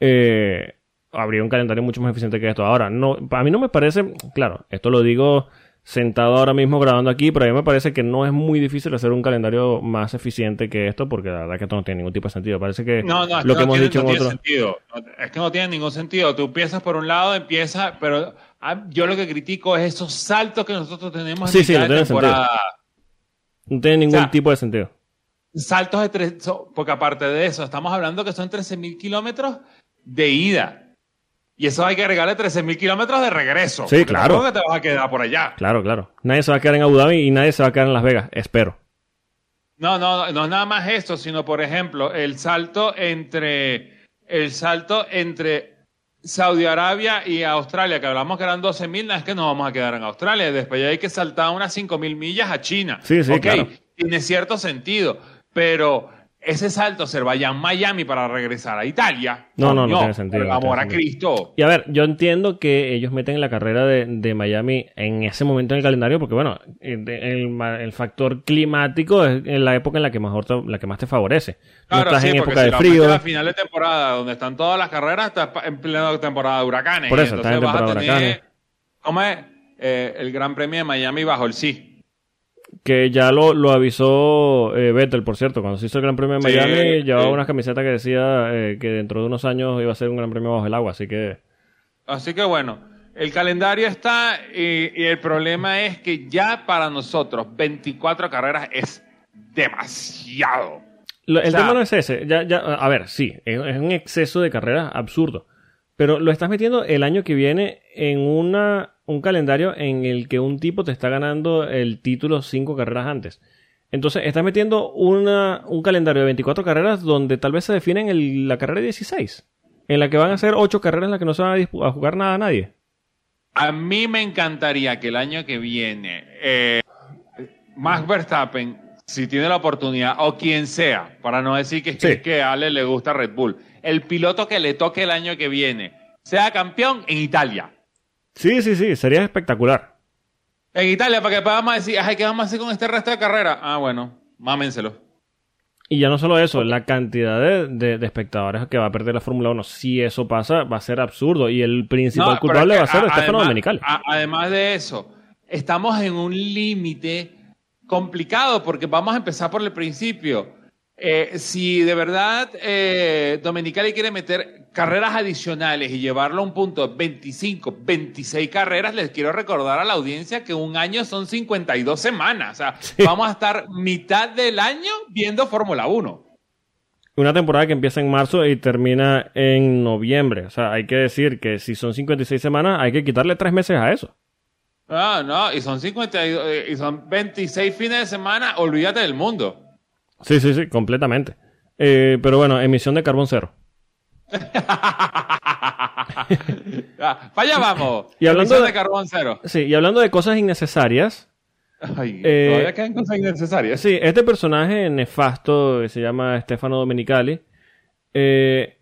eh, habría un calendario mucho más eficiente que esto. Ahora, no, a mí no me parece, claro, esto lo digo sentado ahora mismo grabando aquí, pero a mí me parece que no es muy difícil hacer un calendario más eficiente que esto, porque la verdad que esto no tiene ningún tipo de sentido. Parece que No, no, lo que que no hemos tiene, dicho no en otro... sentido. Es que no tiene ningún sentido. Tú empiezas por un lado, empiezas, pero ah, yo lo que critico es esos saltos que nosotros tenemos Sí, en sí, no tiene temporada. No tiene ningún O sea, tipo de sentido. Saltos de tres, porque aparte de eso, estamos hablando que son 13.000 kilómetros de ida. Y eso hay que agregarle 13.000 kilómetros de regreso. Sí, claro. que te vas a quedar por allá. Claro, claro. Nadie se va a quedar en Abu Dhabi y nadie se va a quedar en Las Vegas, espero. No, no, no es nada más esto, sino por ejemplo, el salto entre el salto entre Saudi Arabia y Australia, que hablamos que eran 12.000, no es que nos vamos a quedar en Australia. Después ya hay que saltar unas 5.000 millas a China. Sí, sí, Ok, claro. Tiene cierto sentido, pero ese salto Azerbaiyán-Miami para regresar a Italia. No, no, no tiene sentido, por no amor a. Cristo. Y a ver, yo entiendo que ellos meten la carrera de, de Miami en ese momento en el calendario porque, bueno, el, factor climático es la época en la que, mejor te- la que más te favorece. No Claro, estás sí, en época si de la frío. la final de temporada, donde están todas las carreras, estás en plena temporada de huracanes. Por eso, estás en entonces vas a temporada de tener- huracanes. ¿Cómo es? Eh, el Gran Premio de Miami bajo el sí. Que ya lo, lo avisó eh, Vettel, por cierto, cuando se hizo el Gran Premio de Sí, Miami, llevaba sí. unas camisetas que decía eh, que dentro de unos años iba a ser un Gran Premio bajo el agua, así que... Así que bueno, el calendario está y, y el problema es que ya para nosotros 24 carreras es demasiado. Lo- el O sea- tema no es ese. Ya, ya, a ver, sí, es, es un exceso de carreras absurdo. Pero lo estás metiendo el año que viene en una, un calendario en el que un tipo te está ganando el título cinco carreras antes. Entonces, estás metiendo una, un calendario de 24 carreras donde tal vez se define en el- la carrera 16. En la que van a ser ocho carreras en las que no se van a, a jugar nada a nadie. A mí me encantaría que el año que viene eh, Max Verstappen, si tiene la oportunidad, o quien sea, para no decir que Sí. que a Ale le gusta Red Bull, el piloto que le toque el año que viene sea campeón en Italia. Sí, sí, sí, sería espectacular. En Italia, para que podamos decir, ay, ¿qué vamos a hacer con este resto de carrera? Ah, bueno, mámenselo. Y ya no solo eso, la cantidad de, de- de espectadores que va a perder la Fórmula 1, si eso pasa, va a ser absurdo. Y el principal No, culpable es va a ser Stefano Domenicali. además de eso, estamos en un límite complicado porque vamos a empezar por el principio. Eh, si de verdad eh, Domenicali quiere meter carreras adicionales y llevarlo a un punto 25, 26 carreras, les quiero recordar a la audiencia que un año son 52 semanas. O sea, vamos a estar mitad del año viendo Fórmula 1. Una temporada que empieza en marzo y termina en noviembre. O sea, hay que decir que si son 56 semanas, hay que quitarle tres meses a eso. Ah, no, y son 52, eh, y son 26 fines de semana, olvídate del mundo. Sí, sí, sí, completamente. Eh, pero bueno, emisión de carbón cero. Ah, para allá vamos. Y hablando Emisión de- de carbón cero. Sí, y hablando de cosas innecesarias, Ay, Eh, todavía quedan cosas innecesarias. Sí, este personaje nefasto que se llama Stefano Domenicali eh,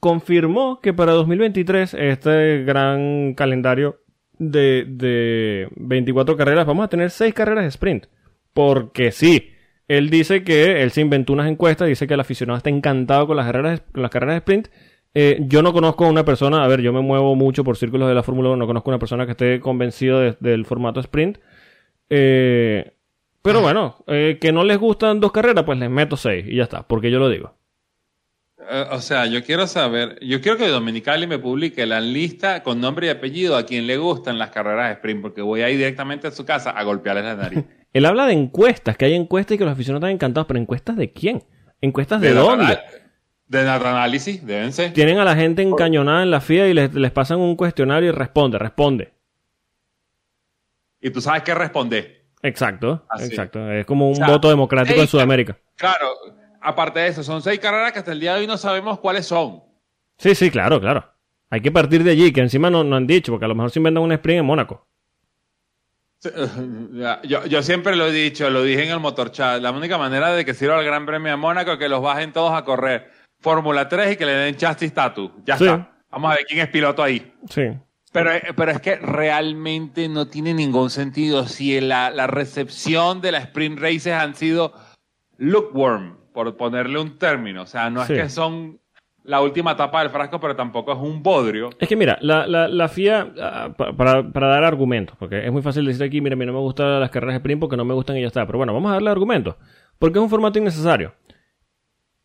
confirmó que para 2023 este gran calendario de, de 24 carreras vamos a tener 6 carreras de sprint. Porque sí, él dice que él se inventó unas encuestas, dice que el aficionado está encantado con las carreras, con las carreras de sprint. Eh, yo no conozco a una persona, a ver, yo me muevo mucho por círculos de la Fórmula 1, no conozco a una persona que esté convencido de- del formato sprint. Eh, pero bueno, eh, que no les gustan dos carreras, pues les meto seis y ya está, porque yo lo digo. O sea, yo quiero saber, yo quiero que Dominicali me publique la lista con nombre y apellido a quien le gustan las carreras de sprint, porque voy a ir directamente a su casa a golpearles la nariz. Él habla de encuestas, que hay encuestas y que los aficionados están encantados, pero ¿encuestas de quién? ¿Encuestas de, dónde? data- De data análisis, deben ser. Tienen a la gente encañonada en la FIA y les, les pasan un cuestionario y responde, responde. Y tú sabes qué responder. Exacto, Así. exacto. Es como un O sea, voto democrático en Sudamérica. Claro, aparte de eso, son seis carreras que hasta el día de hoy no sabemos cuáles son. Sí, sí, claro, claro. Hay que partir de allí, que encima no, no han dicho, porque a lo mejor se inventan un sprint en Mónaco. Yo, yo siempre lo he dicho, lo dije en el motor chat. La única manera de que sirva el Gran Premio de Mónaco es que los bajen todos a correr Fórmula 3 y que le den chassis status. Ya Sí. está. Vamos a ver quién es piloto ahí. Sí. Pero, eh, pero es que realmente no tiene ningún sentido si la, la recepción de la sprint races han sido lukewarm, por ponerle un término. O sea, no es que son la última etapa del frasco, pero tampoco es un bodrio. Es que mira, la, la, la FIA, ah, pa- para, para dar argumentos, porque es muy fácil decir aquí, mira, a mí no me gustan las carreras de sprint porque no me gustan y ya está. Pero bueno, vamos a darle argumentos. Porque es un formato innecesario.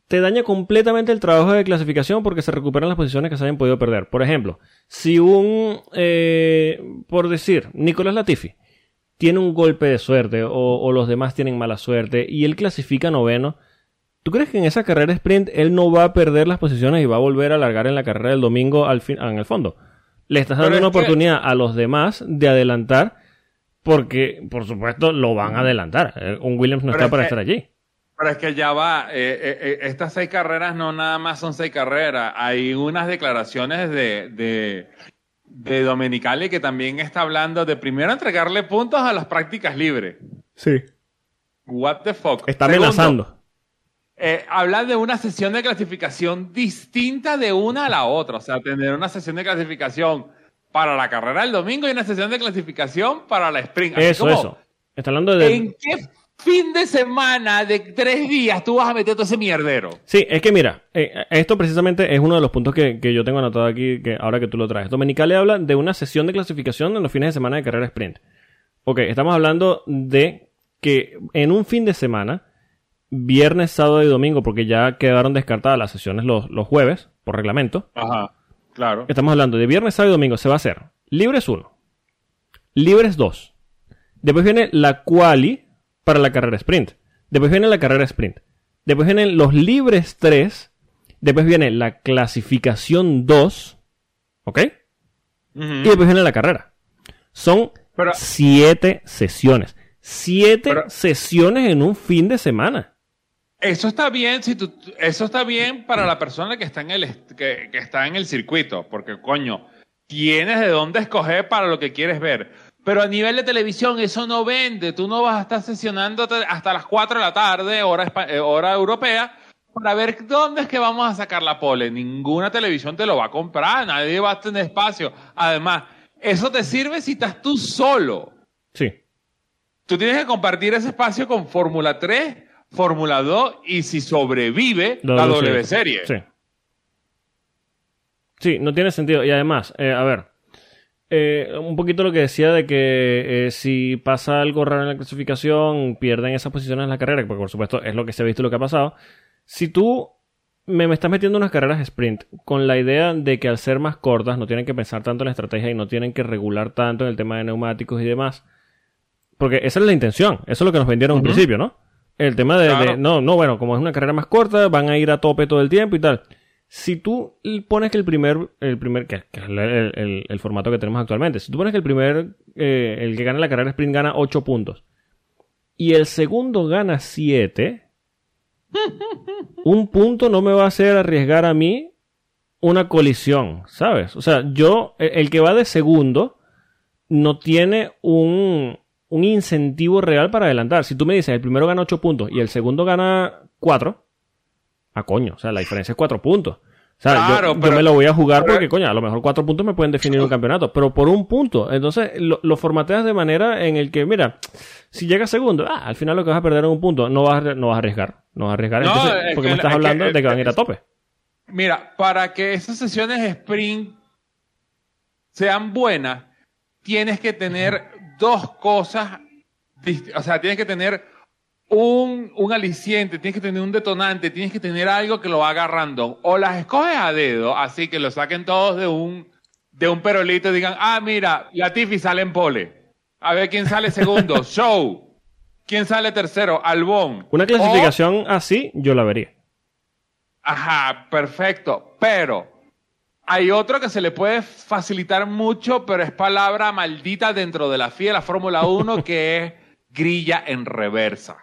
Te daña completamente el trabajo de clasificación porque se recuperan las posiciones que se hayan podido perder. Por ejemplo, si un, eh, por decir, Nicolás Latifi tiene un golpe de suerte o, o los demás tienen mala suerte y él clasifica noveno, ¿Tú crees que en esa carrera sprint él no va a perder las posiciones y va a volver a largar en la carrera del domingo al fin, en el fondo? Le estás dando una que- oportunidad a los demás de adelantar porque, por supuesto, lo van a adelantar. Eh, Un Williams no Pero está es para que- estar allí. Pero es que ya va, eh, eh, eh, estas seis carreras no nada más son seis carreras, hay unas declaraciones de, de, de Domenicali que también está hablando de primero entregarle puntos a las prácticas libres. Sí. What the fuck. Está Segundo, amenazando. Eh, habla de una sesión de clasificación distinta de una a la otra. O sea, tener una sesión de clasificación para la carrera del domingo y una sesión de clasificación para la sprint. Así Eso, como, eso. Está hablando de... ¿En qué fin de semana de tres días tú vas a meter todo ese mierdero? Sí, es que mira, eh, esto precisamente es uno de los puntos que, que yo tengo anotado aquí, que ahora que tú lo traes. Dominicale habla de una sesión de clasificación en los fines de semana de carrera sprint. Ok, estamos hablando de que en un fin de semana, viernes, sábado y domingo, porque ya quedaron descartadas las sesiones los, los jueves, por reglamento, Ajá, claro. estamos hablando de viernes, sábado y domingo, se va a hacer libres 1, libres 2. Después viene la quali para la carrera sprint. Después viene la carrera sprint. Después vienen los libres 3. Después viene la clasificación 2. ¿Ok? Y después viene la carrera. Son 7 sesiones. 7 Pero- sesiones en un fin de semana. Eso está bien, si tú, eso está bien para la persona que está en el que, que está en el circuito, porque coño, tienes de dónde escoger para lo que quieres ver. Pero a nivel de televisión eso no vende. Tú no vas a estar sesionando hasta las 4 de la tarde, hora, eh, hora europea, para ver dónde es que vamos a sacar la pole. Ninguna televisión te lo va a comprar, nadie va a tener espacio. Además, eso te sirve si estás tú solo. Sí. Tú tienes que compartir ese espacio con Fórmula 3, Fórmula 2 y si sobrevive la W Serie. Sí. Sí, no tiene sentido. Y además, eh, a ver, eh, un poquito lo que decía de que eh, si pasa algo raro en la clasificación, pierden esas posiciones en la carrera, porque por supuesto es lo que se ha visto y lo que ha pasado. Si tú me, me estás metiendo unas carreras sprint con la idea de que al ser más cortas no tienen que pensar tanto en la estrategia y no tienen que regular tanto en el tema de neumáticos y demás. Porque esa es la intención, eso es lo que nos vendieron al principio, ¿no? El tema de, Claro. de- no, no, bueno, como es una carrera más corta, van a ir a tope todo el tiempo y tal. Si tú pones que el primer, el primer, que, es el, el- el formato que tenemos actualmente, si tú pones que el primer, eh, el que gana la carrera sprint gana 8 puntos y el segundo gana 7, un punto no me va a hacer arriesgar a mí una colisión, ¿sabes? O sea, yo, el que va de segundo, no tiene un, un incentivo real para adelantar. Si tú me dices, el primero gana 8 puntos y el segundo gana 4, a coño, o sea, la diferencia es 4 puntos. O sea, yo- Claro, yo, pero- me lo voy a jugar pero- porque, coño, a lo mejor 4 puntos me pueden definir un campeonato, pero por un punto. Entonces, lo, lo formateas de manera en el que, mira, si llegas segundo, ah, al final lo que vas a perder es un punto, no vas a, no vas a arriesgar, no vas a arriesgar. No, Entonces, es porque que- me estás es que- hablando de que van a ir a tope. Mira, para que esas sesiones sprint sean buenas, tienes que tener dos cosas, o sea, tienes que tener un, un aliciente, tienes que tener un detonante, tienes que tener algo que lo haga random. O las escoges a dedo, así que lo saquen todos de un, de un perolito y digan, ah, mira, Latifi sale en pole. A ver quién sale segundo, Show. ¿Quién sale tercero? Albón. Una O- clasificación así, yo la vería. Ajá, perfecto. Pero hay otro que se le puede facilitar mucho, pero es palabra maldita dentro de la FIA, de la Fórmula 1, que es grilla en reversa.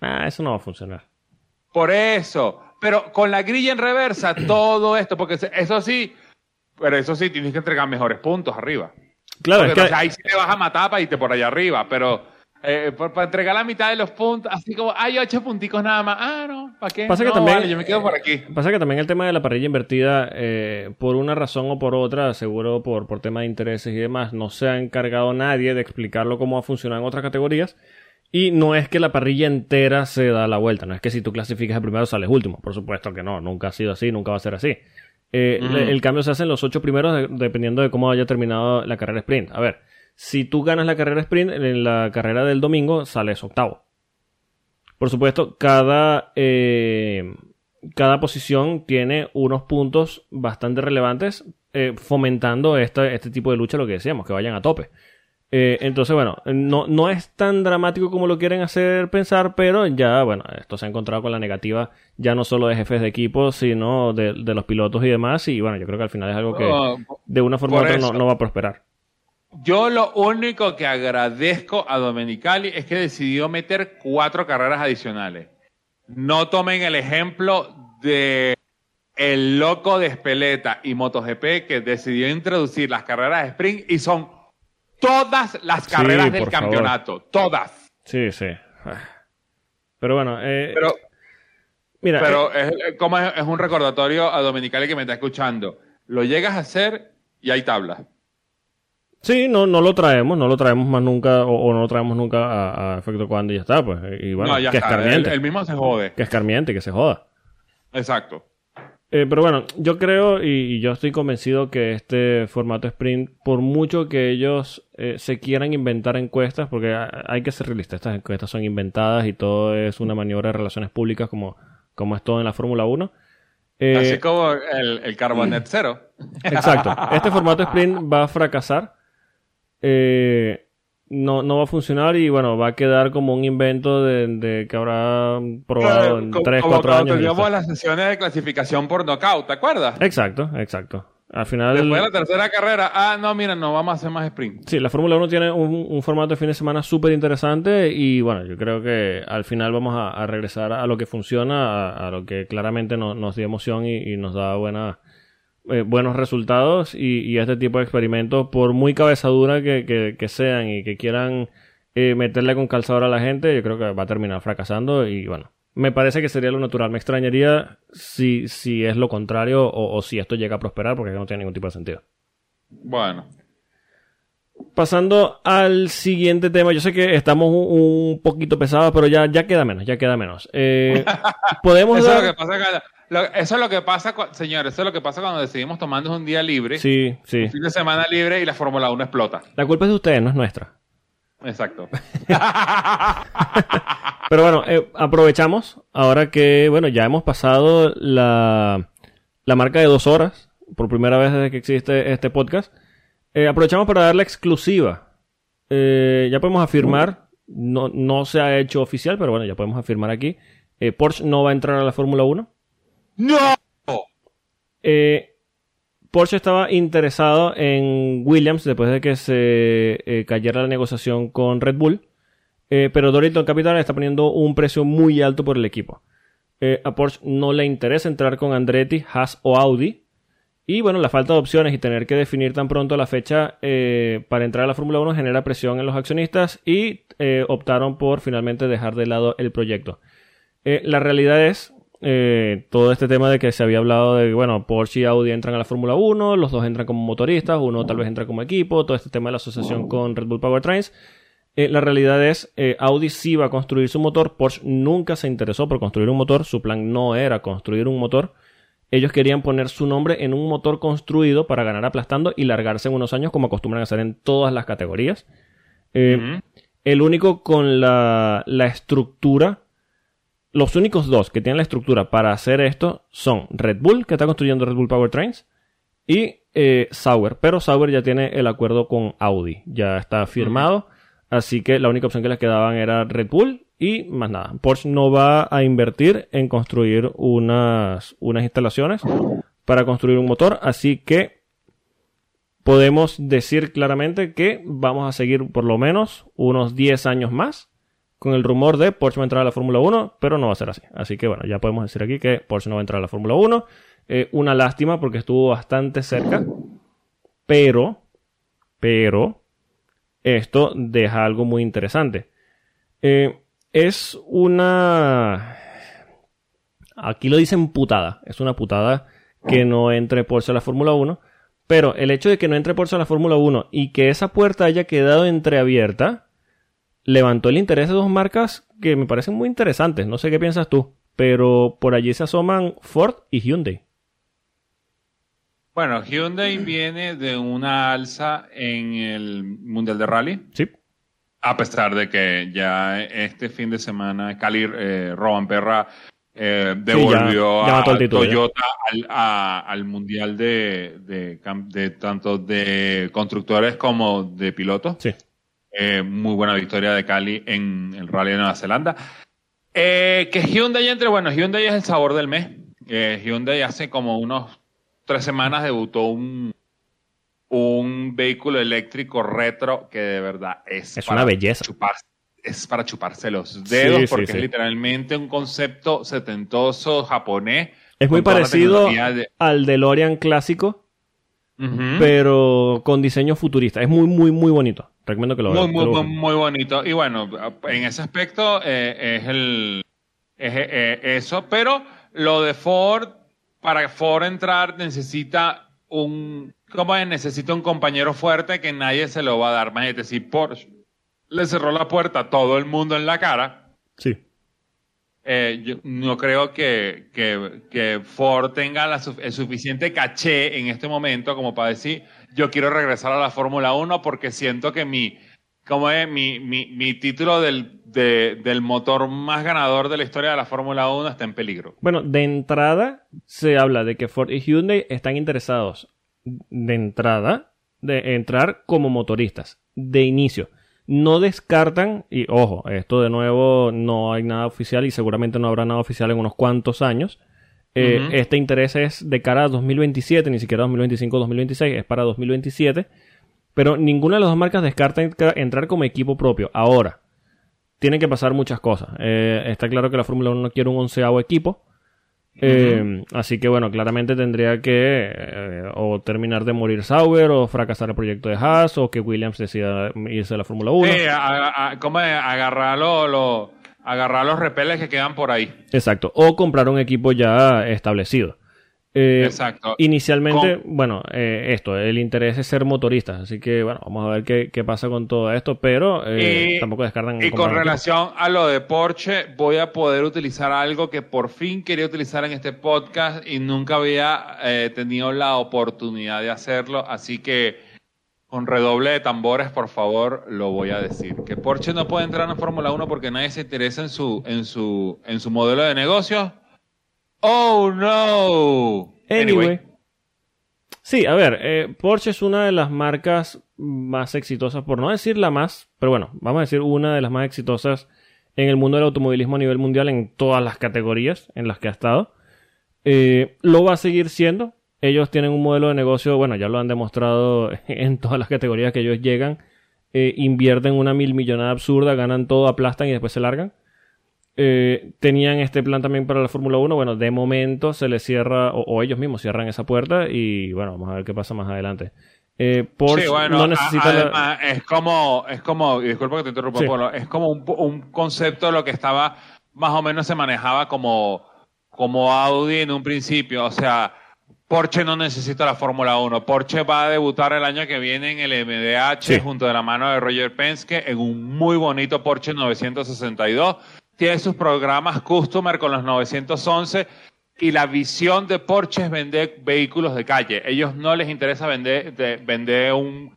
Ah, eso no va a funcionar. Por eso. Pero con la grilla en reversa, todo esto, porque eso sí, pero eso sí, tienes que entregar mejores puntos arriba. Claro, Porque es que, o sea, ahí sí te vas a matar para irte por allá arriba, pero eh, por- para entregar la mitad de los puntos, así como hay ocho punticos nada más. Ah, no, ¿para qué? Pasa que No, también- vale, yo me quedo por aquí. Pasa que también el tema de la parrilla invertida, eh, por una razón o por otra, seguro por, por tema de intereses y demás, no se ha encargado nadie de explicarlo cómo ha funcionado en otras categorías. Y no es que la parrilla entera se da la vuelta, no es que si tú clasificas el primero sales último, por supuesto que no, nunca ha sido así, nunca va a ser así. Eh, El cambio se hace en los ocho primeros de- dependiendo de cómo haya terminado la carrera sprint. A ver, si tú ganas la carrera sprint, en la carrera del domingo sales octavo. Por supuesto, cada, eh, cada posición tiene unos puntos bastante relevantes eh, fomentando este, este tipo de lucha, lo que decíamos, que vayan a tope. Eh, entonces, bueno, no, no es tan dramático como lo quieren hacer pensar, pero ya, bueno, esto se ha encontrado con la negativa ya no solo de jefes de equipo, sino de, de los pilotos y demás. Y bueno, yo creo que al final es algo que de una forma u otra no va a prosperar. Yo lo único que agradezco a Domenicali es que decidió meter cuatro carreras adicionales. No tomen el ejemplo de el loco de Espeleta y MotoGP que decidió introducir las carreras de sprint y son todas las Sí, carreras del favor. campeonato. Todas. Sí, sí. Pero bueno, eh, Pero, mira, pero es, como es, es un recordatorio a Domenicali que me está escuchando. Lo llegas a hacer y hay tablas. Sí, no, no lo traemos, no lo traemos más nunca, o, o no lo traemos nunca a, a efecto cuando y ya está, pues. Y bueno, no, ya que está. Escarmiente, el mismo se jode. que escarmiente, que se joda. Exacto. Eh, pero bueno, yo creo y, y yo estoy convencido que este formato sprint, por mucho que ellos eh, se quieran inventar encuestas, porque ha- hay que ser realistas, estas encuestas son inventadas y todo es una maniobra de relaciones públicas como, como es todo en la Fórmula 1. Eh, Así como el, el Carbonet Cero. Exacto. Este formato sprint va a fracasar. Eh, no, no va a funcionar y bueno, va a quedar como un invento de, de que habrá probado en Como- 3, como 4 cuando años. está. las sesiones de clasificación por knockout, ¿te acuerdas? Exacto, exacto. Al final, Después de la tercera carrera, ah, no, mira, no vamos a hacer más sprint. sí, la Fórmula 1 tiene un, un formato de fin de semana súper interesante y bueno, yo creo que al final vamos a, a regresar a lo que funciona, a, a lo que claramente no- nos dio emoción y, y nos da buena, eh, buenos resultados y, y este tipo de experimentos, por muy cabezadura que, que- que sean y que quieran eh, meterle con calzador a la gente, yo creo que va a terminar fracasando y bueno, me parece que sería lo natural. Me extrañaría si, si es lo contrario o, o si esto llega a prosperar porque no tiene ningún tipo de sentido. Bueno, Pasando al siguiente tema, yo sé que estamos un, poquito pesados, pero ya, ya queda menos, ya queda menos. Eh, podemos eso es, dar... lo que pasa cuando- lo- eso es lo que pasa, señores, eso es lo que pasa cuando decidimos tomarnos un día libre, Sí, sí. un fin de semana libre y la Fórmula 1 explota. La culpa es de ustedes, no es nuestra. Exacto. Pero bueno, eh, aprovechamos ahora que, bueno, ya hemos pasado la, la marca de dos horas, por primera vez desde que existe este podcast. Eh, aprovechamos para dar la exclusiva. Eh, ya podemos afirmar, no, no se ha hecho oficial, pero bueno, ya podemos afirmar aquí. Porsche no va a entrar a la Fórmula 1. ¡No! Eh, Porsche estaba interesado en Williams después de que se eh, cayera la negociación con Red Bull. Eh, pero Dorito Capital está poniendo un precio muy alto por el equipo. Eh, a Porsche no le interesa entrar con Andretti, Haas o Audi. Y bueno, la falta de opciones y tener que definir tan pronto la fecha para entrar a la Fórmula 1 genera presión en los accionistas y optaron por finalmente dejar de lado el proyecto. La realidad es eh, todo este tema de que se había hablado de, bueno, Porsche y Audi entran a la Fórmula 1, los dos entran como motoristas, uno tal vez entra como equipo, todo este tema de la asociación con Red Bull Powertrains. Eh, la realidad es, eh, Audi sí va a construir su motor, Porsche nunca se interesó por construir un motor, su plan no era construir un motor. Ellos querían poner su nombre en un motor construido para ganar aplastando y largarse en unos años como acostumbran a hacer en todas las categorías. Eh, el único con la, la estructura, los únicos dos que tienen la estructura para hacer esto son Red Bull, que está construyendo Red Bull Powertrains, y eh, Sauber. Pero Sauber ya tiene el acuerdo con Audi, ya está firmado. Así que la única opción que les quedaban era Red Bull y más nada. Porsche no va a invertir en construir unas, unas instalaciones para construir un motor, así que podemos decir claramente que vamos a seguir por lo menos unos 10 años más con el rumor de Porsche va a entrar a la Fórmula 1, pero no va a ser así. Así que bueno, ya podemos decir aquí que Porsche no va a entrar a la Fórmula 1. Eh, una lástima porque estuvo bastante cerca, pero, pero, esto deja algo muy interesante. Eh, es una... Aquí lo dicen putada. Es una putada que no entre Porsche a la Fórmula 1. Pero el hecho de que no entre Porsche a la Fórmula 1 y que esa puerta haya quedado entreabierta levantó el interés de dos marcas que me parecen muy interesantes. No sé qué piensas tú, pero por allí se asoman Ford y Hyundai. Bueno, Hyundai viene de una alza en el Mundial de Rally, Sí, a pesar de que ya este fin de semana Cali eh, Roban Perra eh, devolvió ya- ya mató a título. Toyota al, a- al Mundial de, de tanto de constructores como de pilotos. sí. Eh, muy buena victoria de Cali en el Rally de Nueva Zelanda. Eh, que Hyundai entre, bueno, Hyundai es el sabor del mes. Eh, Hyundai hace como unos tres semanas debutó un, un vehículo eléctrico retro que de verdad es, Es una belleza. chupar- es para chuparse los dedos Sí, sí, porque sí. es literalmente un concepto setentoso japonés. Es muy parecido de- al DeLorean clásico, Ujú. pero con diseño futurista. Es muy, muy, muy bonito. Recomiendo que lo Muy, vean. muy, muy, muy bonito. Y bueno, en ese aspecto eh, es el es eh, eso, pero lo de Ford, para Ford entrar necesita un ¿cómo es? necesita un compañero fuerte que nadie se lo va a dar. Imagínate, si Porsche le cerró la puerta a todo el mundo en la cara, Sí. eh, yo no creo que, que, que Ford tenga la el suficiente caché en este momento como para decir, yo quiero regresar a la Fórmula 1 porque siento que mi, como es, mi, mi, mi título del, de- del motor más ganador de la historia de la Fórmula 1 está en peligro. Bueno, de entrada se habla de que Ford y Hyundai están interesados de entrada de entrar como motoristas, de inicio. No descartan, y ojo, esto de nuevo no hay nada oficial y seguramente no habrá nada oficial en unos cuantos años. Eh. Este interés es de cara a 2027, ni siquiera 2025-2026, es para 2027. Pero ninguna de las dos marcas descarta entra- entrar como equipo propio. Ahora, tienen que pasar muchas cosas. Eh, está claro que la Fórmula 1 no quiere un onceavo equipo. Eh, Así que bueno, claramente tendría que eh, o terminar de morir Sauber o fracasar el proyecto de Haas o que Williams decida irse de la Fórmula 1. Sí, a- a- ¿cómo es? agarrar, lo- lo- agarrar los repeles que quedan por ahí. Exacto. O comprar un equipo ya establecido. Eh, Exacto. Inicialmente, bueno, eh, esto, el interés es ser motoristas, así que bueno, vamos a ver qué, qué pasa con todo esto, pero eh, Y- tampoco descartan. Y con equipo. relación a lo de Porsche, voy a poder utilizar algo que por fin quería utilizar en este podcast y nunca había eh, tenido la oportunidad de hacerlo, así que con redoble de tambores, por favor, lo voy a decir. Que Porsche no puede entrar en Fórmula 1 porque nadie se interesa en su, en su, en su modelo de negocio. Oh no. Anyway. Sí, a ver, eh, Porsche es una de las marcas más exitosas, por no decir la más, pero bueno, vamos a decir una de las más exitosas en el mundo del automovilismo a nivel mundial en todas las categorías en las que ha estado. Eh, lo va a seguir siendo. Ellos tienen un modelo de negocio, bueno, ya lo han demostrado en todas las categorías que ellos llegan. Eh, invierten una mil millonada absurda, ganan todo, aplastan y después se largan. Eh, tenían este plan también para la Fórmula 1. Bueno, de momento se les cierra, o, o ellos mismos cierran esa puerta y bueno, vamos a ver qué pasa más adelante. Eh, Porsche Sí, bueno, no a- necesita la- además, es como, es como, y disculpa que te interrumpa, Sí. Polo, es como un, un concepto de lo que estaba, más o menos se manejaba como, como Audi en un principio, o sea, Porsche no necesita la Fórmula 1, Porsche va a debutar el año que viene en el MDH Sí. junto de la mano de Roger Penske en un muy bonito Porsche 962, tiene sus programas customer con los 911 y la visión de Porsche es vender vehículos de calle. Ellos no les interesa vender, de- vender un,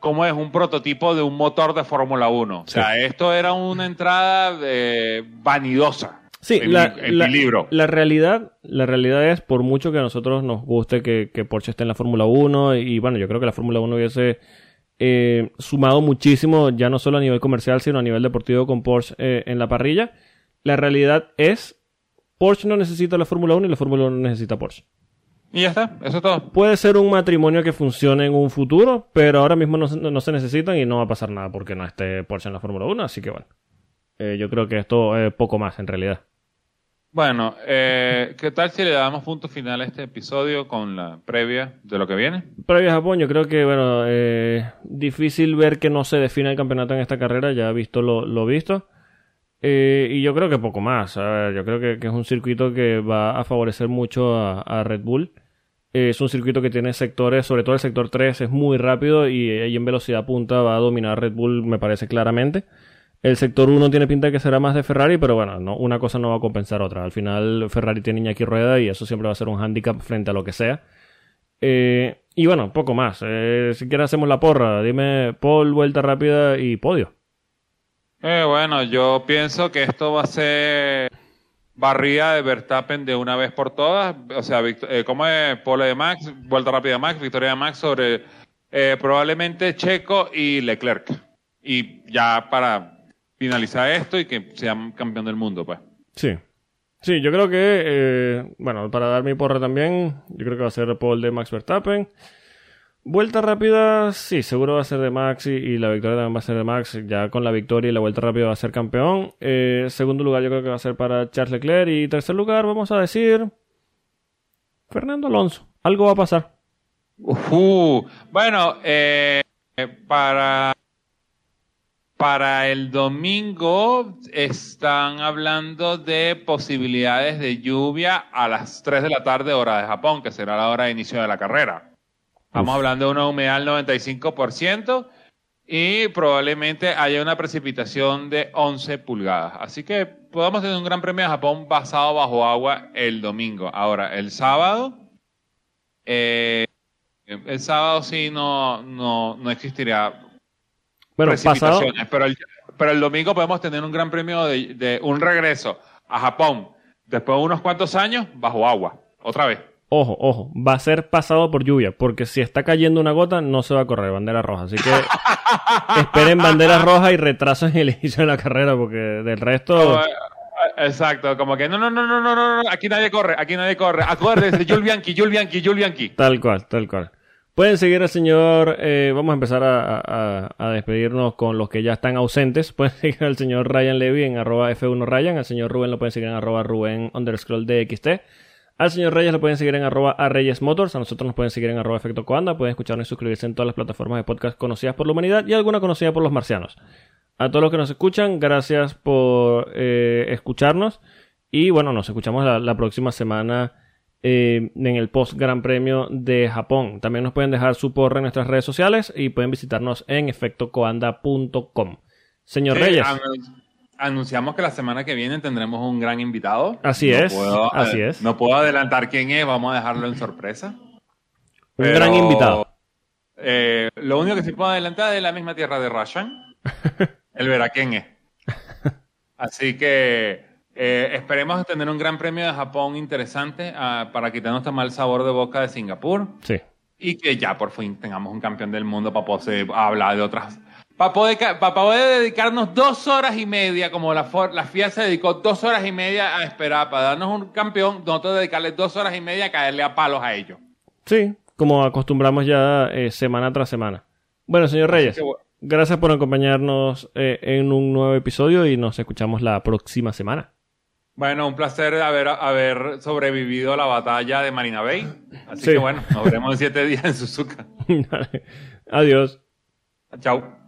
¿cómo es? Un prototipo de un motor de Fórmula 1. O sea, esto era una entrada eh, vanidosa. Sí, en, la, mi, en la- mi libro. la realidad, la realidad es, por mucho que a nosotros nos guste que, que Porsche esté en la Fórmula 1, y bueno, yo creo que la Fórmula 1 hubiese eh, sumado muchísimo, ya no solo a nivel comercial, sino a nivel deportivo con Porsche eh, en la parrilla. La realidad es, Porsche no necesita la Fórmula 1 y la Fórmula 1 necesita Porsche. Y ya está, eso es todo. Puede ser un matrimonio que funcione en un futuro, pero ahora mismo no, se- no se necesitan y no va a pasar nada porque no esté Porsche en la Fórmula 1, así que bueno. Eh, yo creo que esto es poco más en realidad. Bueno, eh, ¿qué tal si le damos punto final a este episodio con la previa de lo que viene? Previa a Japón, yo creo que, bueno, eh, difícil ver que no se defina el campeonato en esta carrera, ya visto lo, lo visto. Eh, y yo creo que poco más. Yo creo que, es un circuito que va a favorecer mucho a, a Red Bull. Eh, es un circuito que tiene sectores, sobre todo el sector 3 es muy rápido y ahí en velocidad punta va a dominar Red Bull, me parece claramente. El sector 1 tiene pinta de que será más de Ferrari, pero bueno, no, una cosa no va a compensar otra. Al final Ferrari tiene Iñaki Rueda y eso siempre va a ser un hándicap frente a lo que sea. Eh, y bueno, poco más. Eh, si quieres hacemos la porra. Dime Paul, vuelta rápida y podio. Eh, bueno, yo pienso que esto va a ser barrida de Verstappen de una vez por todas. O sea, vict- eh, ¿cómo es? Pole de Max, vuelta rápida de Max, victoria de Max sobre probablemente Checo y Leclerc. Y ya para finalizar esto y que sea campeón del mundo, pues. Sí. Sí, yo creo que, eh, bueno, para dar mi porra también, yo creo que va a ser Paul de Max Verstappen. Vuelta rápida, sí, seguro va a ser de Max y, y la victoria también va a ser de Max. Ya con la victoria y la vuelta rápida va a ser campeón. Eh, segundo lugar yo creo que va a ser para Charles Leclerc. Y tercer lugar vamos a decir Fernando Alonso. Algo va a pasar. Ujú. Bueno, eh, para, para el domingo están hablando de posibilidades de lluvia a las 3 de la tarde hora de Japón, que será la hora de inicio de la carrera. Estamos Uf. hablando de una humedad del 95% y probablemente haya una precipitación de 11 pulgadas. Así que podemos tener un gran premio de Japón basado bajo agua el domingo. Ahora, el sábado, eh, el sábado sí no, no, no existiría Bueno, pasado, pero, el, pero el domingo podemos tener un gran premio de, de un regreso a Japón después de unos cuantos años bajo agua, otra vez. ojo, ojo, va a ser pasado por lluvia. Porque si está cayendo una gota, no se va a correr bandera roja. Así que esperen bandera roja y retraso en el inicio de la carrera. Porque del resto. Como, eh, Exacto, como que no, no, no, no, no, no, no, aquí nadie corre, aquí nadie corre. Acuérdense, Jules Bianchi, Jules Bianchi, Jules Bianchi. Tal cual, tal cual. Pueden seguir al señor, eh, vamos a empezar a, a- despedirnos con los que ya están ausentes. Pueden seguir al señor Ryan Levy en arroba F1 Ryan, al señor Rubén lo pueden seguir en arroba Rubén underscroll DXT. Al señor Reyes lo pueden seguir en arroba a Reyes Motors, a nosotros nos pueden seguir en arroba Efecto Coanda, pueden escucharnos y suscribirse en todas las plataformas de podcast conocidas por la humanidad y alguna conocida por los marcianos. A todos los que nos escuchan, gracias por eh, escucharnos y bueno, nos escuchamos la próxima semana eh, en el post Gran Premio de Japón. También nos pueden dejar su porra en nuestras redes sociales y pueden visitarnos en efectocoanda.com. Señor Sí, Reyes, anun- anunciamos que la semana que viene tendremos un gran invitado. Así No es, puedo, así eh, es. No puedo adelantar quién es, vamos a dejarlo en sorpresa. un gran invitado. eh, lo único que sí puedo adelantar es la misma tierra de Rashan. Él verá quién es. Así que eh, esperemos tener un gran premio de Japón interesante ah, para quitarnos este mal sabor de boca de Singapur Sí. y que ya por fin tengamos un campeón del mundo para poder hablar de otras. Para poder, ca- para poder dedicarnos dos horas y media, como la, For- la FIA se dedicó dos horas y media a esperar para darnos un campeón, nosotros dedicarle dos horas y media a caerle a palos a ellos. Sí, como acostumbramos ya eh, semana tras semana. Bueno, señor Reyes, bueno. gracias por acompañarnos eh, en un nuevo episodio y nos escuchamos la próxima semana. Bueno, un placer haber, haber sobrevivido a la batalla de Marina Bay. Así Sí. que bueno, nos veremos en siete días en Suzuka. Adiós. Chao.